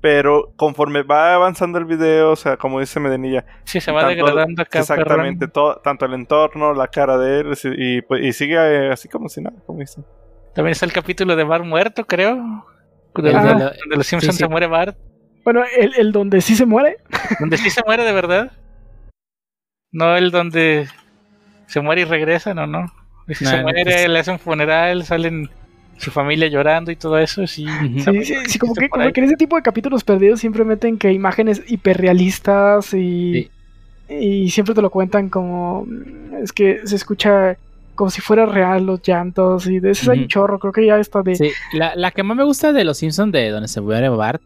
pero conforme va avanzando el video, o sea, como dice Medenilla, Sí, se va tanto- degradando acá. Exactamente, todo, tanto el entorno, la cara de él, y, pues, y sigue eh, así como si nada, como dice. También está el capítulo de Bart muerto, creo. De, El Ah. de donde donde los Simpsons sí. se muere Bart. Bueno, el, el donde sí se muere. Donde sí se muere de verdad. No el donde se muere y regresa, no, no. Y Si No, se no, muere, pues- le hacen un funeral, salen su familia llorando y todo eso. Sí. Sí, sí, sí, como, que, como que en ese tipo de capítulos perdidos siempre meten que imágenes hiperrealistas y, y siempre te lo cuentan como es que se escucha como si fuera real los llantos y de ese hay un Ujú. chorro, creo que ya está de Sí, la, la que más me gusta de Los Simpsons, de donde se muere Bart,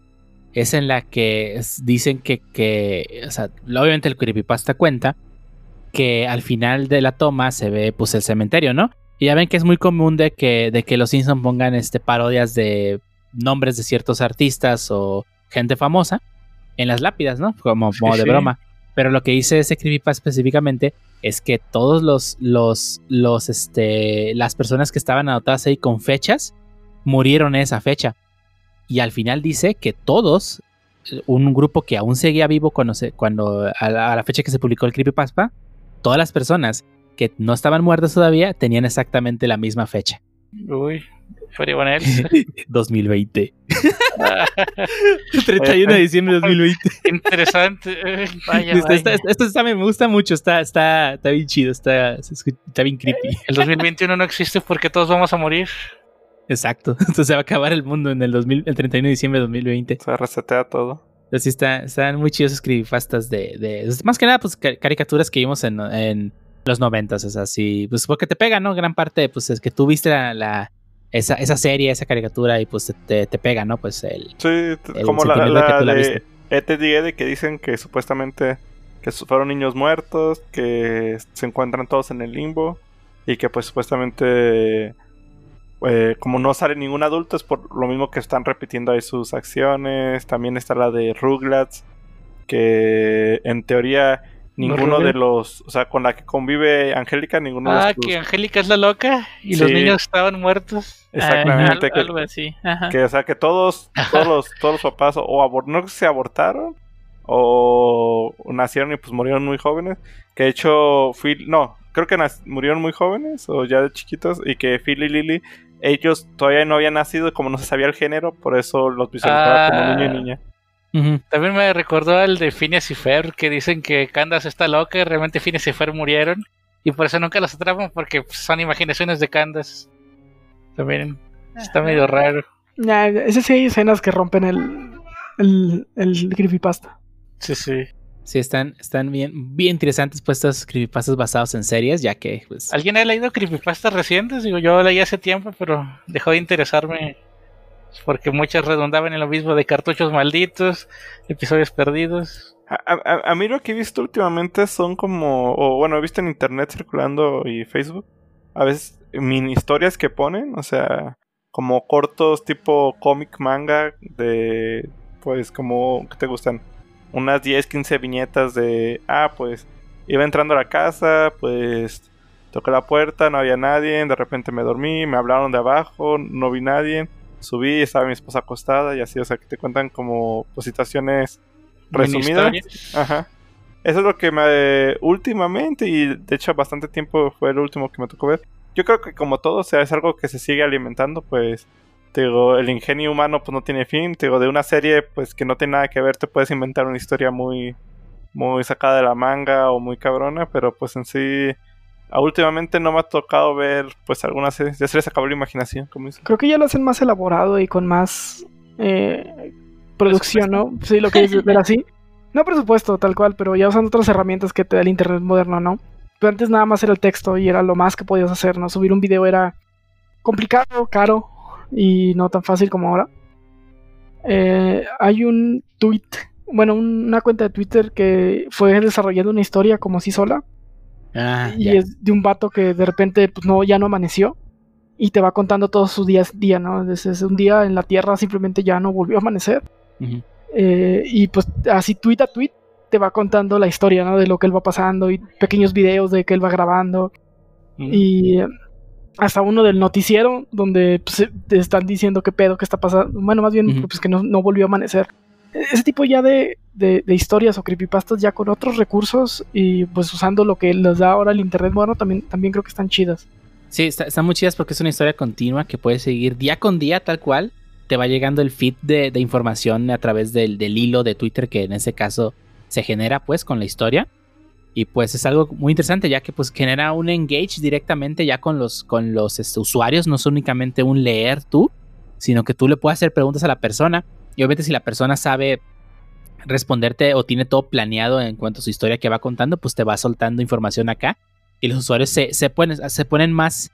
es en la que dicen que, que, o sea, obviamente el creepypasta cuenta que al final de la toma se ve pues el cementerio, ¿no? Y ya ven que es muy común de que, de que los Simpsons pongan este, parodias de nombres de ciertos artistas o gente famosa en las lápidas, ¿no? Como, como de sí. broma. Pero lo que dice ese creepypasta específicamente es que todos los, los, los, este, las personas que estaban anotadas ahí con fechas murieron en esa fecha. Y al final dice que todos, un grupo que aún seguía vivo cuando, se- cuando a, la, a la fecha que se publicó el creepypasta, todas las personas que no estaban muertas todavía tenían exactamente la misma fecha. Uy, Freddy Bonel. 2020. 31 de diciembre de 2020. Interesante. Eh, Vaya, Esto, vaya. está- esto está- me gusta mucho, está, está, está bien chido, está, está bien creepy. El 2021 no existe porque todos vamos a morir. Exacto. Entonces se va a acabar el mundo en el, 2000, el 31 de diciembre de 2020. Se resetea todo. Pero sí está- están muy chidos esos creepypastas de, de. Más que nada, pues ca- caricaturas que vimos en, en los noventas. O sea, sí. Pues porque te pega, ¿no? Gran parte, pues es que tú viste la. la- esa, esa serie, esa caricatura, y pues te, te pega, ¿no? Pues el. Sí, El como la, que la tú la de viste. ET y Eddie que dicen que supuestamente que fueron niños muertos, que se encuentran todos en el limbo y que pues supuestamente eh, como no sale ningún adulto es por lo mismo que están repitiendo ahí sus acciones. También está la de Rugrats que en teoría ninguno de los, o sea, con la que convive Angélica, ninguno de Ah, sus- que Angélica es la loca y los niños estaban muertos. Exactamente, Algo, que- algo así. Ajá. Que, o sea, que todos, todos los, todos los papás o abor- no se abortaron o nacieron y pues murieron muy jóvenes. Que de hecho, Phil, no, creo que murieron muy jóvenes o ya de chiquitos y que Phil y Lily, ellos todavía no habían nacido, como no se sabía el género, por eso los visualizaba como Ah. niño y niña. También me recordó al de Phineas y Ferb, que dicen que Candace está loca y realmente Phineas y Ferb murieron. Y por eso nunca los atrapan, porque pues, son imaginaciones de Candace. También está medio raro. Ya, ese sí hay escenas que rompen el, el, el creepypasta. Sí, sí. Sí, están, están bien, bien interesantes pues estos creepypastas basados en series, ya que pues. ¿Alguien ha leído creepypastas recientes? Digo, yo leí hace tiempo, pero dejó de interesarme porque muchas redundaban en lo mismo de cartuchos malditos, episodios perdidos. A, a- a mí lo que he visto últimamente son como, o bueno, he visto en internet circulando y Facebook, a veces mini historias que ponen, o sea, como cortos tipo cómic manga de, pues como, ¿qué te gustan? Unas 10, 15 viñetas de, ah, pues iba entrando a la casa, pues toqué la puerta, no había nadie, de repente me dormí, me hablaron de abajo, no vi nadie, subí, estaba mi esposa acostada y así, o sea, que te cuentan como pues, situaciones resumidas. Ajá. Eso es lo que me últimamente y de hecho bastante tiempo fue el último que me tocó ver. Yo creo que como todo, o sea, es algo que se sigue alimentando, pues te digo, el ingenio humano pues no tiene fin, te digo, de una serie pues que no tiene nada que ver, te puedes inventar una historia muy muy sacada de la manga o muy cabrona, pero pues en sí últimamente no me ha tocado ver pues algunas series, ya se les acabó la imaginación, como dicen. Creo que ya lo hacen más elaborado y con más eh, producción, ¿no? Sí, lo que es ver así. No presupuesto, tal cual, pero ya usando otras herramientas que te da el internet moderno, ¿no? Pero antes nada más era el texto y era lo más que podías hacer, ¿no? Subir un video era complicado, caro y no tan fácil como ahora. Eh, hay un tweet, bueno, un- una cuenta de Twitter que fue desarrollando una historia como así sola. Ah, y es de un vato que de repente pues, no, ya no amaneció. Y te va contando todos sus días día, ¿no? Desde un día en la Tierra simplemente ya no volvió a amanecer. Eh, y pues así tweet a tweet te va contando la historia, ¿no? De lo que él va pasando y pequeños videos de que él va grabando. Y hasta uno del noticiero donde pues, eh, te están diciendo qué pedo, qué está pasando, bueno, más bien pues que no, no volvió a amanecer. E- Ese tipo ya de, de- de historias o creepypastas ya con otros recursos y pues usando lo que les da ahora el internet moderno también, también creo que están chidas. Sí, está- están muy chidas porque es una historia continua que puedes seguir día con día, tal cual. Te va llegando el feed de, de información a través del, del hilo de Twitter que en ese caso se genera pues con la historia. Y pues es algo muy interesante ya que pues genera un engage directamente ya con los, con los este, usuarios. No es únicamente un leer tú, sino que tú le puedes hacer preguntas a la persona. Y obviamente si la persona sabe responderte o tiene todo planeado en cuanto a su historia que va contando, pues te va soltando información acá y los usuarios se, se ponen, se ponen más,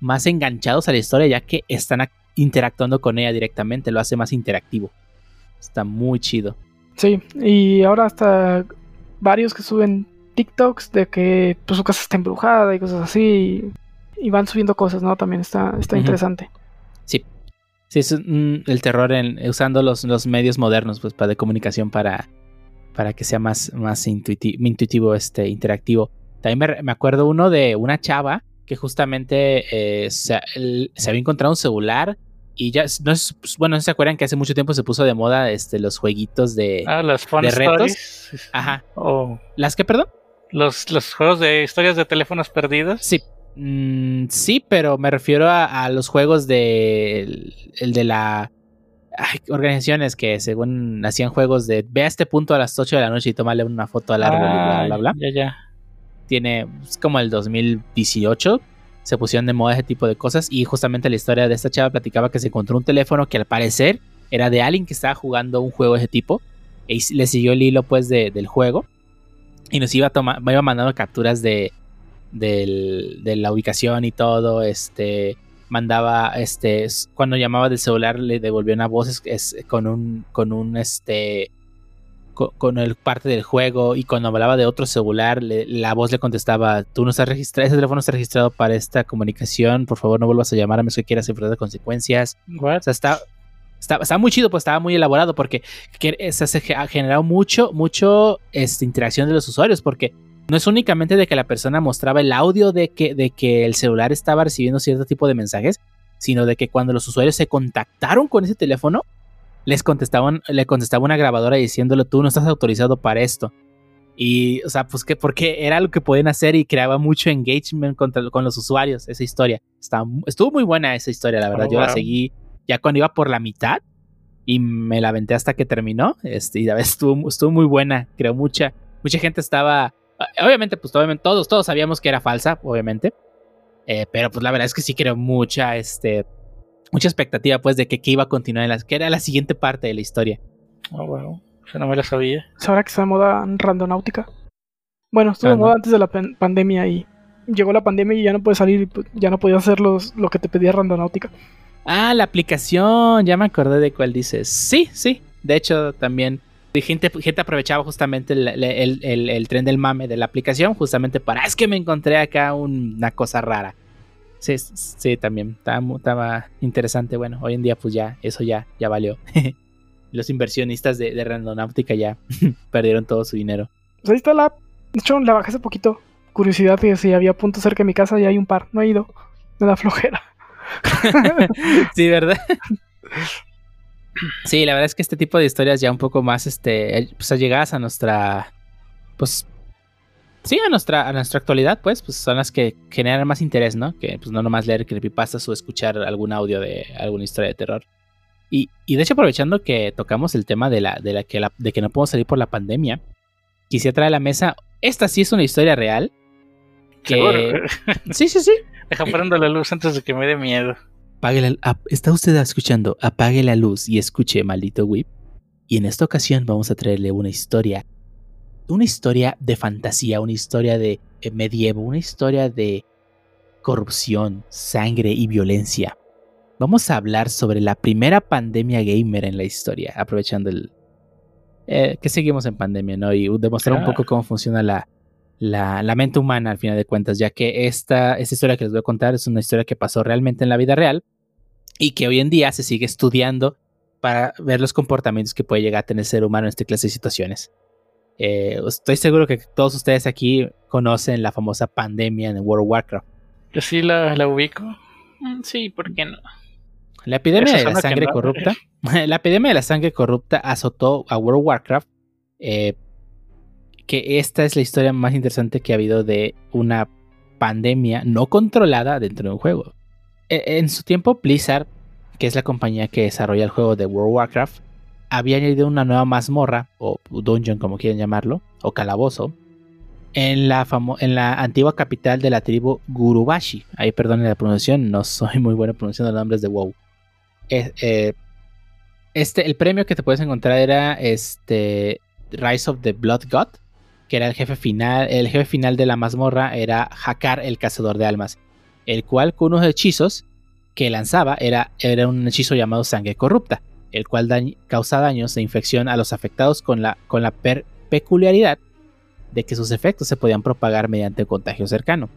más enganchados a la historia ya que están ac- interactuando con ella directamente, lo hace más interactivo. Está muy chido. Sí, y ahora hasta varios que suben TikToks de que pues, su casa está embrujada y cosas así y, y van subiendo cosas, ¿no? También está, está interesante. Sí, sí es mm, el terror en, usando los, los medios modernos pues, para de comunicación para, para que sea más, más intuiti- intuitivo, este, interactivo. También me, me acuerdo uno de una chava que justamente eh, se, el- se había encontrado un celular y ya, no es, pues, bueno, no se acuerdan que hace mucho tiempo se puso de moda este, los jueguitos de... Ah, las fun de retos. stories. Ajá. O ¿Las que, perdón? Los, los juegos de historias de teléfonos perdidos. Sí. Mm, sí, pero me refiero a, a los juegos de. El, el de la. ay, organizaciones que según hacían juegos de ve a este punto a las 8 de la noche y tómale una foto al árbol y bla, Ah, bla, bla. Ya, ya. Tiene. Es como el 2018. Se pusieron de moda ese tipo de cosas. Y justamente la historia de esta chava platicaba que se encontró un teléfono que al parecer era de alguien que estaba jugando un juego de ese tipo. y le siguió el hilo pues de- del juego y nos iba, toma- me iba mandando capturas de, del- de la ubicación y todo, este mandaba este cuando llamaba del celular le devolvía una voz es- es- con un con un este co- con, el parte del juego y cuando hablaba de otro celular le- la voz le contestaba tú no estás registrado ese teléfono está registrado para esta comunicación por favor no vuelvas a llamar a menos que quieras enfrentar consecuencias What? o sea, está, está, está muy chido, pues estaba muy elaborado porque sea, se ha generado mucho, mucho este, interacción de los usuarios porque no es únicamente de que la persona mostraba el audio de que, de que el celular estaba recibiendo cierto tipo de mensajes, sino de que cuando los usuarios se contactaron con ese teléfono, les contestaban, le contestaba una grabadora diciéndole tú no estás autorizado para esto. Y, o sea, pues que porque era lo que podían hacer y creaba mucho engagement contra, con los usuarios, esa historia. Estaba, mu- estuvo muy buena esa historia, la verdad. Oh, Yo la seguí ya cuando iba por la mitad y me la aventé hasta que terminó. Este, y la verdad estuvo, estuvo muy buena. Creo mucha, mucha gente estaba. Obviamente, pues obviamente, todos, todos sabíamos que era falsa, obviamente. Eh, pero pues la verdad es que sí creo mucha, este, mucha expectativa, pues, de que, que iba a continuar en las, que era la siguiente parte de la historia. Oh, wow. Eso no me lo sabía. ¿Sabrá que está de moda randonáutica? Bueno, estuvo de moda antes de la pan- pandemia y llegó la pandemia y ya no puedes salir, y, pues, ya no podías hacer los, lo que te pedía randonáutica. Ah, la aplicación, ya me acordé de cuál dices. Sí, sí. De hecho, también gente, gente aprovechaba justamente el, el- el- tren del mame de la aplicación, justamente para, "Ah, es que me encontré acá un- una cosa rara. Sí, sí, también. Estaba, interesante. Bueno, hoy en día pues ya, eso ya, ya valió. Los inversionistas de, de Randonáutica ya perdieron todo su dinero. Pues ahí está la app. De hecho, la bajé hace poquito. Curiosidad que si había puntos cerca de mi casa y hay un par. No he ido. Me da flojera. sí, ¿verdad? Sí, la verdad es que este tipo de historias ya un poco más, este, pues allegadas a nuestra, pues, sí, a nuestra, a nuestra actualidad, pues, pues son las que generan más interés, ¿no? Que pues no nomás leer creepypastas o escuchar algún audio de alguna historia de terror. Y, y de hecho, aprovechando que tocamos el tema de la, de la que la, de que no podemos salir por la pandemia, quisiera traer a la mesa, esta sí es una historia real. Que... Seguro. Sí, sí, sí. Deja prendo la luz antes de que me dé miedo. Apague la- está usted escuchando Apague la luz y escuche Maldito Whip. Y en esta ocasión vamos a traerle una historia. Una historia de fantasía, una historia de eh, medievo, una historia de corrupción, sangre y violencia. Vamos a hablar sobre la primera pandemia gamer en la historia, aprovechando el... eh, que seguimos en pandemia, ¿no? Y demostrar un Ah. poco cómo funciona la, la, la mente humana al final de cuentas, ya que esta, esta historia que les voy a contar es una historia que pasó realmente en la vida real y que hoy en día se sigue estudiando para ver los comportamientos que puede llegar a tener el ser humano en esta clase de situaciones. Eh, estoy seguro que todos ustedes aquí conocen la famosa pandemia en World of Warcraft. Yo sí la, la ubico. Mm, Sí, ¿por qué no? La epidemia Eso de la sangre no. corrupta. La epidemia de la sangre corrupta azotó a World of Warcraft. eh, que esta es la historia más interesante que ha habido de una pandemia no controlada dentro de un juego. E- En su tiempo, Blizzard, que es la compañía que desarrolla el juego de World of Warcraft, había añadido una nueva mazmorra, o dungeon como quieran llamarlo, o calabozo, en la, en la antigua capital de la tribu Gurubashi. Ahí perdonen la pronunciación, no soy muy bueno pronunciando los nombres de WoW. Eh, eh, este, el premio que te puedes encontrar era este Rise of the Blood God, que era el jefe final. El jefe final de la mazmorra era Hakar el cazador de almas, el cual con unos hechizos que lanzaba era, era un hechizo llamado sangre corrupta, el cual causa daños e infección a los afectados con la, con la peculiaridad de que sus efectos se podían propagar mediante contagio cercano.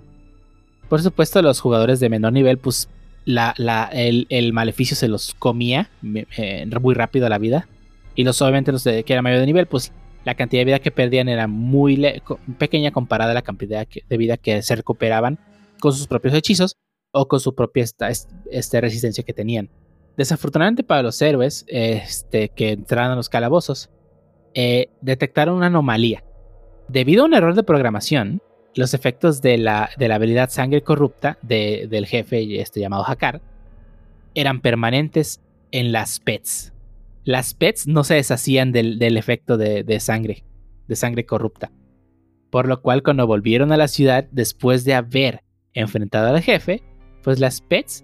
Por supuesto, los jugadores de menor nivel, pues la, la- el, el maleficio se los comía eh, muy rápido a la vida. Y los obviamente los de, que eran mayor de nivel, pues la cantidad de vida que perdían era muy pequeña comparada a la cantidad de vida que se recuperaban con sus propios hechizos o con su propia esta, est- este, resistencia que tenían. Desafortunadamente para los héroes este, que entraron a los calabozos, eh, detectaron una anomalía. Debido a un error de programación, los efectos de la, de la habilidad sangre corrupta de- del jefe este, llamado Hakar eran permanentes en las pets. Las pets no se deshacían del, efecto de, de sangre, de sangre corrupta. Por lo cual cuando volvieron a la ciudad después de haber enfrentado al jefe, pues las pets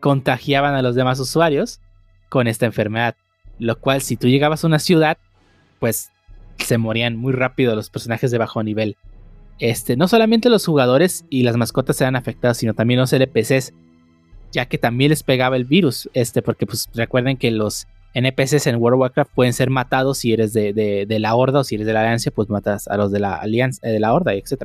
contagiaban a los demás usuarios con esta enfermedad. Lo cual si tú llegabas a una ciudad pues se morían muy rápido los personajes de bajo nivel. Este, no solamente los jugadores y las mascotas eran afectados, sino también los NPCs, ya que también les pegaba el virus, este, porque pues recuerden que los NPCs en World of Warcraft pueden ser matados si eres de, de- la Horda o si eres de la Alianza, pues matas a los de la Alianza, eh, de la Horda, etc.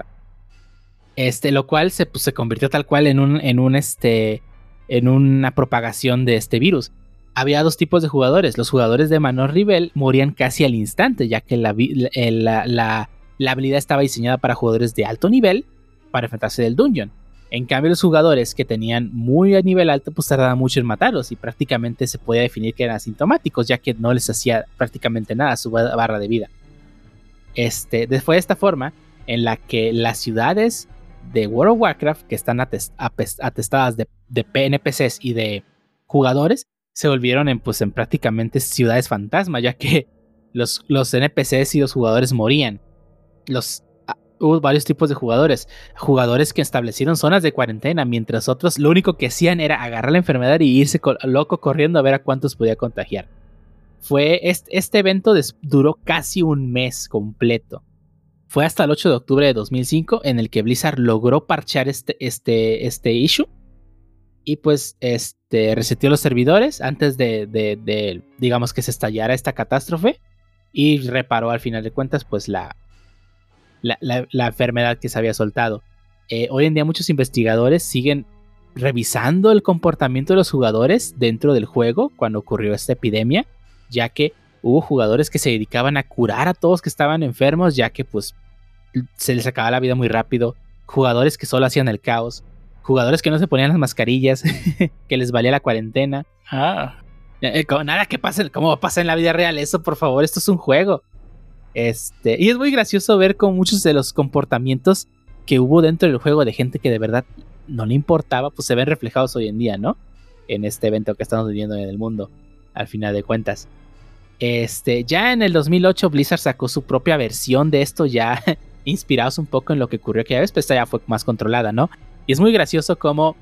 Este, lo cual se, pues, se convirtió tal cual en un, en un, este, en una propagación de este virus. Había dos tipos de jugadores. Los jugadores de menor nivel morían casi al instante, ya que la, la- la- la- la habilidad estaba diseñada para jugadores de alto nivel para enfrentarse del dungeon. En cambio, los jugadores que tenían muy a nivel alto, pues tardaban mucho en matarlos y prácticamente se podía definir que eran asintomáticos, ya que no les hacía prácticamente nada a su ba- barra de vida. Este, fue de esta forma en la que las ciudades de World of Warcraft, que están atestadas de, de NPCs y de jugadores, se volvieron en, pues, en prácticamente ciudades fantasma, ya que los, los NPCs y los jugadores morían. Los, hubo varios tipos de jugadores. Jugadores que establecieron zonas de cuarentena, mientras otros lo único que hacían era agarrar la enfermedad y irse co- loco corriendo a ver a cuántos podía contagiar. Fue este, evento duró casi un mes completo. Fue hasta el 8 de octubre de 2005 en el que Blizzard logró parchar este, este, este issue. Y pues este, reseteó los servidores antes de, de- de, digamos, que se estallara esta catástrofe. Y reparó al final de cuentas, pues la, la, la- la enfermedad que se había soltado. Eh, hoy en día muchos investigadores siguen revisando el comportamiento de los jugadores dentro del juego cuando ocurrió esta epidemia, ya que hubo jugadores que se dedicaban a curar a todos que estaban enfermos, ya que pues se les acababa la vida muy rápido, jugadores que solo hacían el caos, jugadores que no se ponían las mascarillas, que les valía la cuarentena. Ah, Eh, eh, nada que pase, como pasa en la vida real, eso por favor, esto es un juego. Este, y es muy gracioso ver con muchos de los comportamientos que hubo dentro del juego de gente que de verdad no le importaba, pues se ven reflejados hoy en día, ¿no? En este evento que estamos viviendo en el mundo, al final de cuentas. Este, ya en el 2008 Blizzard sacó su propia versión de esto, ya inspirados un poco en lo que ocurrió aquella vez, pero esta ya fue más controlada, ¿no? Y es muy gracioso como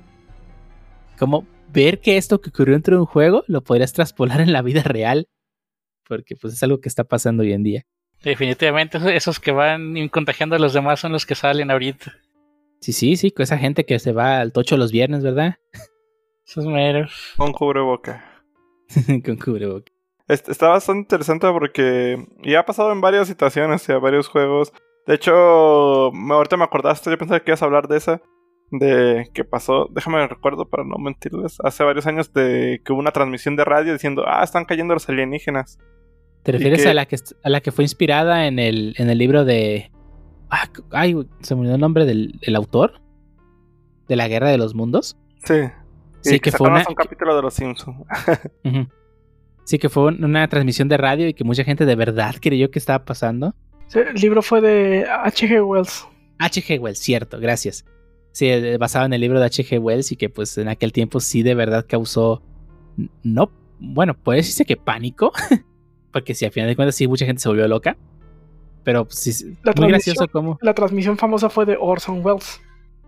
ver que esto que ocurrió dentro de un juego lo podrías traspolar en la vida real, porque pues es algo que está pasando hoy en día. Definitivamente esos- esos que van contagiando a los demás son los que salen ahorita. Sí, sí, sí, con esa gente que se va al tocho los viernes, ¿verdad? Esos meros. Con cubreboca. con cubrebocas. Est- Está bastante interesante porque ya ha pasado en varias situaciones, o sea, varios juegos. De hecho, ahorita me acordaste, yo pensaba que ibas a hablar de esa. De que pasó, déjame recuerdo para no mentirles, hace varios años de que hubo una transmisión de radio diciendo, ah, están cayendo los alienígenas. ¿Te refieres a la que a la que fue inspirada en el, en el libro de. Ah, ay, se me olvidó el nombre del, del autor. De la Guerra de los Mundos. Sí. Sí, Y que fue una. un capítulo de los Simpsons. Sí, que fue un- una transmisión de radio y que mucha gente de verdad creyó que estaba pasando. Sí, El libro fue de H.G. Wells. H.G. Wells, cierto, gracias. Sí, eh, basado en el libro de H.G. Wells y que pues en aquel tiempo sí de verdad causó, no, bueno, puede decirse que pánico, porque sí, al final de cuentas sí mucha gente se volvió loca, pero pues, sí, La muy transmisión- gracioso como... La transmisión famosa fue de Orson Welles.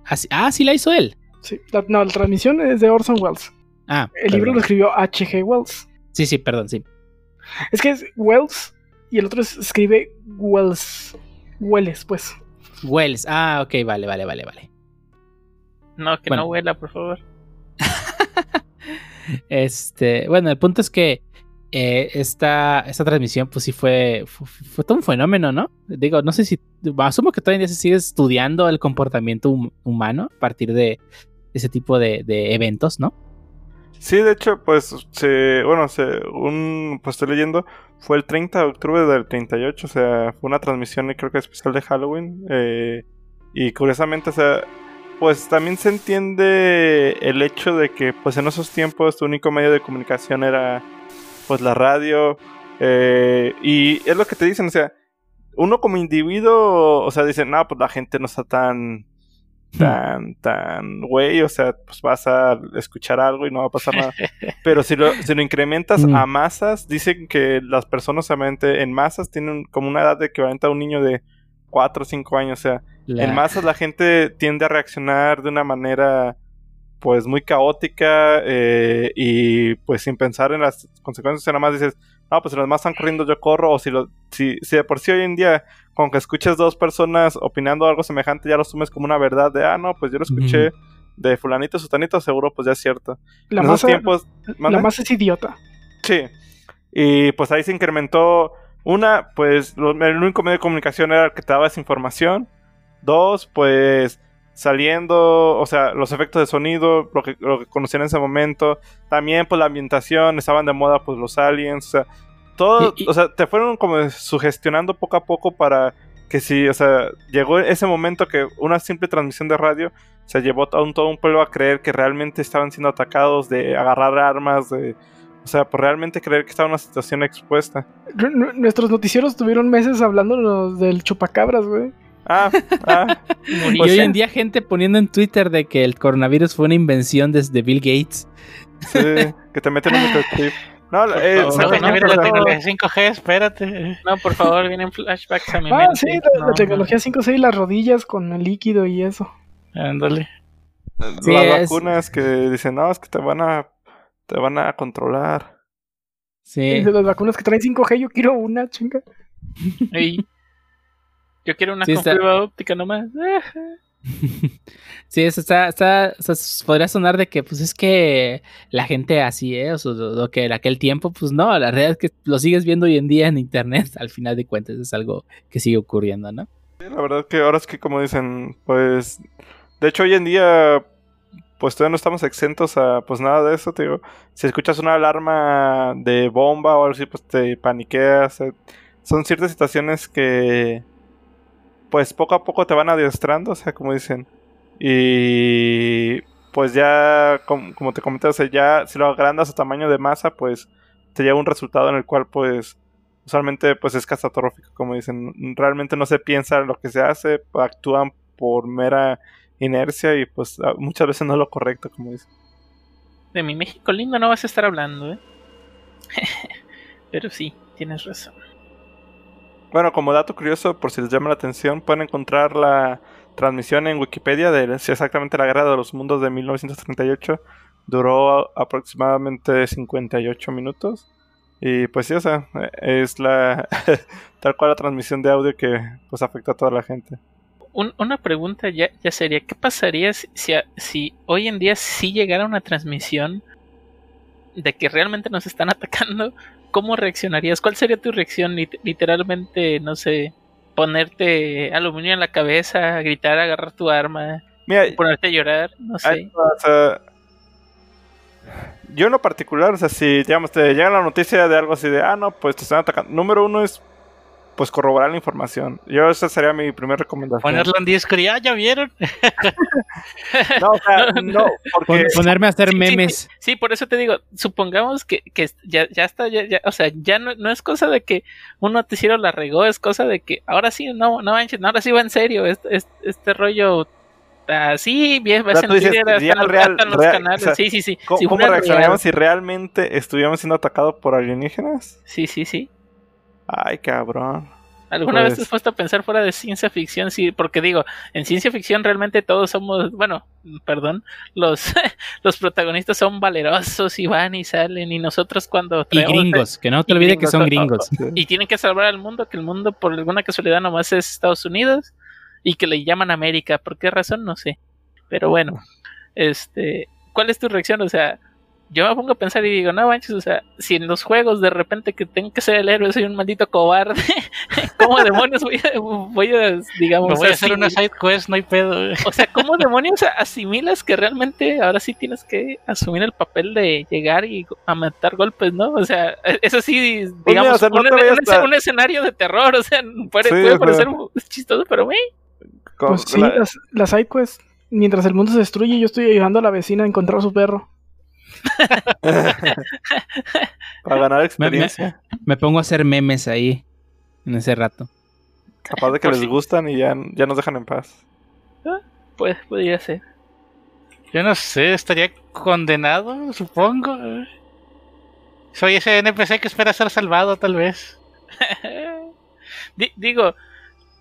Ah, sí, ah, sí la hizo él. Sí, la- no, la transmisión es de Orson Welles. Ah, El libro lo escribió H.G. Wells. Sí, sí, perdón, sí. Es que es Wells y el otro es- escribe Wells. Wells, pues. Wells, ah, ok, vale, vale, vale, vale. No, que Bueno. no huela, por favor. Este, bueno, el punto es que eh, esta, esta transmisión, pues sí fue, fue, todo un fenómeno, ¿no? Digo, no sé si, asumo que todavía se sigue estudiando el comportamiento hum- humano a partir de ese tipo de, eventos, ¿no? Sí, de hecho, pues, se, bueno, según pues estoy leyendo, fue el 30 de octubre del 38, o sea, fue una transmisión creo que especial de Halloween. eh, y curiosamente, o sea, pues también se entiende el hecho de que, pues en esos tiempos, tu único medio de comunicación era, pues, la radio. eh, y es lo que te dicen, o sea, uno como individuo, o sea, dice, no, pues la gente no está tan tan, tan, güey, o sea, pues vas a escuchar algo y no va a pasar nada. Pero si lo, si lo incrementas Mm. a masas, dicen que las personas solamente en masas tienen como una edad de equivalente a un niño de 4 o 5 años, o sea, La- en masas la gente tiende a reaccionar de una manera pues muy caótica eh, y pues sin pensar en las consecuencias, nada más dices, no, pues si los demás están corriendo, yo corro, o si, lo, si, si de por sí hoy en día, con que escuches dos personas opinando algo semejante, ya lo asumes como una verdad de, ah, no, pues yo lo escuché de fulanito, sutanito, seguro, pues ya es cierto. La en masa, tiempos, la masa es idiota. Sí. Y pues ahí se incrementó. Una, pues lo- el único medio de comunicación era el que te daba esa información. Dos, pues saliendo, o sea, los efectos de sonido, lo que, lo que conocían en ese momento. También, pues la ambientación, estaban de moda, pues los aliens, o sea, todo, Y- y- o sea, te fueron como sugestionando poco a poco para que si, o sea, llegó ese momento que una simple transmisión de radio se llevó a un, todo un pueblo a creer que realmente estaban siendo atacados, de agarrar armas, de, o sea, por realmente creer que estaba en una situación expuesta. N- Nuestros noticieros tuvieron meses hablándonos del chupacabras, güey. Ah, ah, Y Pues hoy en día gente poniendo en Twitter de que el coronavirus fue una invención desde Bill Gates. sí, que te meten un microchip. No, eh, favor. No, no, la tecnología 5G, espérate. No, por favor, vienen flashbacks a mi Ah, mente. sí, la, la No, tecnología 5C y las rodillas con el líquido y eso. Ándale. Sí, las es- vacunas que dicen, no, es que te van a, te van a controlar. Sí. De las vacunas que traen 5G, yo quiero una, chinga. Ey, Yo quiero una Sí, con está- fibra óptica nomás. Sí, eso está, está, o sea, s- podría sonar de que, pues es que la gente así es, o lo que en aquel tiempo, pues no, la realidad es que lo sigues viendo hoy en día en internet, al final de cuentas es algo que sigue ocurriendo, ¿no? Sí, la verdad que ahora es que como dicen, pues, de hecho hoy en día, pues todavía no estamos exentos a, pues nada de eso, te digo, si escuchas una alarma de bomba o algo así, pues te paniqueas, eh, son ciertas situaciones que, pues poco a poco te van adiestrando, o sea, como dicen, y pues ya, com- como te comenté, o sea, ya si lo agrandas a tamaño de masa, pues te lleva un resultado en el cual, pues, usualmente pues es catastrófico, como dicen. Realmente no se piensa lo que se hace, actúan por mera inercia y pues muchas veces no es lo correcto, como dicen. De mi México lindo no vas a estar hablando, ¿eh? Pero sí, tienes razón. Bueno, como dato curioso, por si les llama la atención, pueden encontrar la transmisión en Wikipedia de si exactamente la Guerra de los Mundos de 1938. Duró aproximadamente 58 minutos. Y pues sí, o sea, es la tal cual la transmisión de audio que pues afecta a toda la gente. Un- una pregunta ya, ya sería, ¿qué pasaría si, si, si hoy en día sí llegara una transmisión de que realmente nos están atacando? ¿Cómo reaccionarías? ¿Cuál sería tu reacción? Lit- literalmente, no sé, ponerte aluminio en la cabeza, gritar, agarrar tu arma, Mira, ponerte a llorar, no sé. O sea, yo en lo particular, o sea, si digamos te llega la noticia de algo así de, ah, no, pues te están atacando. Número uno es, pues, corroborar la información. Yo esa sería mi primera recomendación. Ponerlo en disco y ah, ya vieron. No, o sea, no, porque... ponerme a hacer Sí, sí, memes. Sí, por eso te digo, supongamos que, que ya, ya está, ya, ya- o sea, ya no, no es cosa de que un noticiero la regó, es cosa de que ahora sí, no, no manches, no, ahora sí va en serio, este, este, este rollo así, bien, va a real, los real, canales, o sea, sí, sí, sí. ¿Cómo, Si cómo fuera reaccionaríamos real. si realmente estuviéramos siendo atacados por alienígenas? Sí, sí, sí. Ay, cabrón. ¿Alguna vez Pues- te has puesto a pensar fuera de ciencia ficción? Sí, porque digo, en ciencia ficción realmente todos somos, bueno, perdón, los, los protagonistas son valerosos y van y salen y nosotros cuando Y gringos, que no te olvides que son gringos. Y tienen que salvar al mundo, que el mundo por alguna casualidad nomás es Estados Unidos y que le llaman América. ¿Por qué razón? No sé. Pero bueno, este, ¿cuál es tu reacción? O sea, yo me pongo a pensar y digo, no manches, o sea, si en los juegos de repente que tengo que ser el héroe soy un maldito cobarde, ¿cómo demonios voy a, voy a digamos, Me voy a hacer una side quest, no hay pedo. o sea, ¿cómo demonios asimilas que realmente ahora sí tienes que asumir el papel de llegar y a matar golpes, ¿no? O sea, eso sí, Pues digamos, o sea, no un, escenario de terror, o sea, puede, Sí, puede parecer chistoso, pero güey, Pues sí, la- las, las sidequests, mientras el mundo se destruye, yo estoy ayudando a la vecina a encontrar a su perro. para ganar Me- me- experiencia. Me pongo a hacer memes ahí en ese rato. Capaz de que Por les gustan y ya, ya nos dejan en paz. pues podría ser. Yo no sé, estaría condenado, supongo. Soy ese NPC que espera ser salvado, tal vez. Di- digo,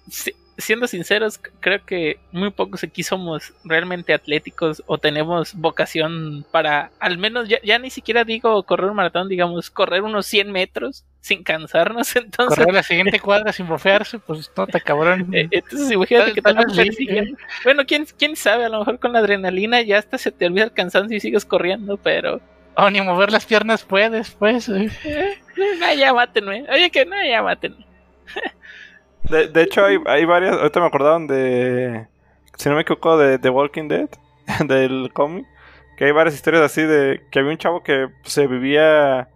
si- siendo sinceros, creo que muy pocos aquí somos realmente atléticos o tenemos vocación para, al menos ya, ya ni siquiera digo correr un maratón, digamos, correr unos 100 metros sin cansarnos, entonces... Correr la siguiente cuadra sin bofearse, pues no te cabrón. Eh, Entonces, imagínate que tal vez persiguiendo. Bueno, ¿quién, quién sabe, a lo mejor con la adrenalina ya hasta se te olvida el cansancio y sigues corriendo, pero... Oh, ni mover las piernas puedes, pues. eh. Eh, eh, ya mátenme. Oye, que no, ya mátenme. De, de hecho, hay, hay varias. Ahorita me acordaron de. Si no me equivoco, de The Walking Dead, del cómic. Que hay varias historias así de que había un chavo que se vivía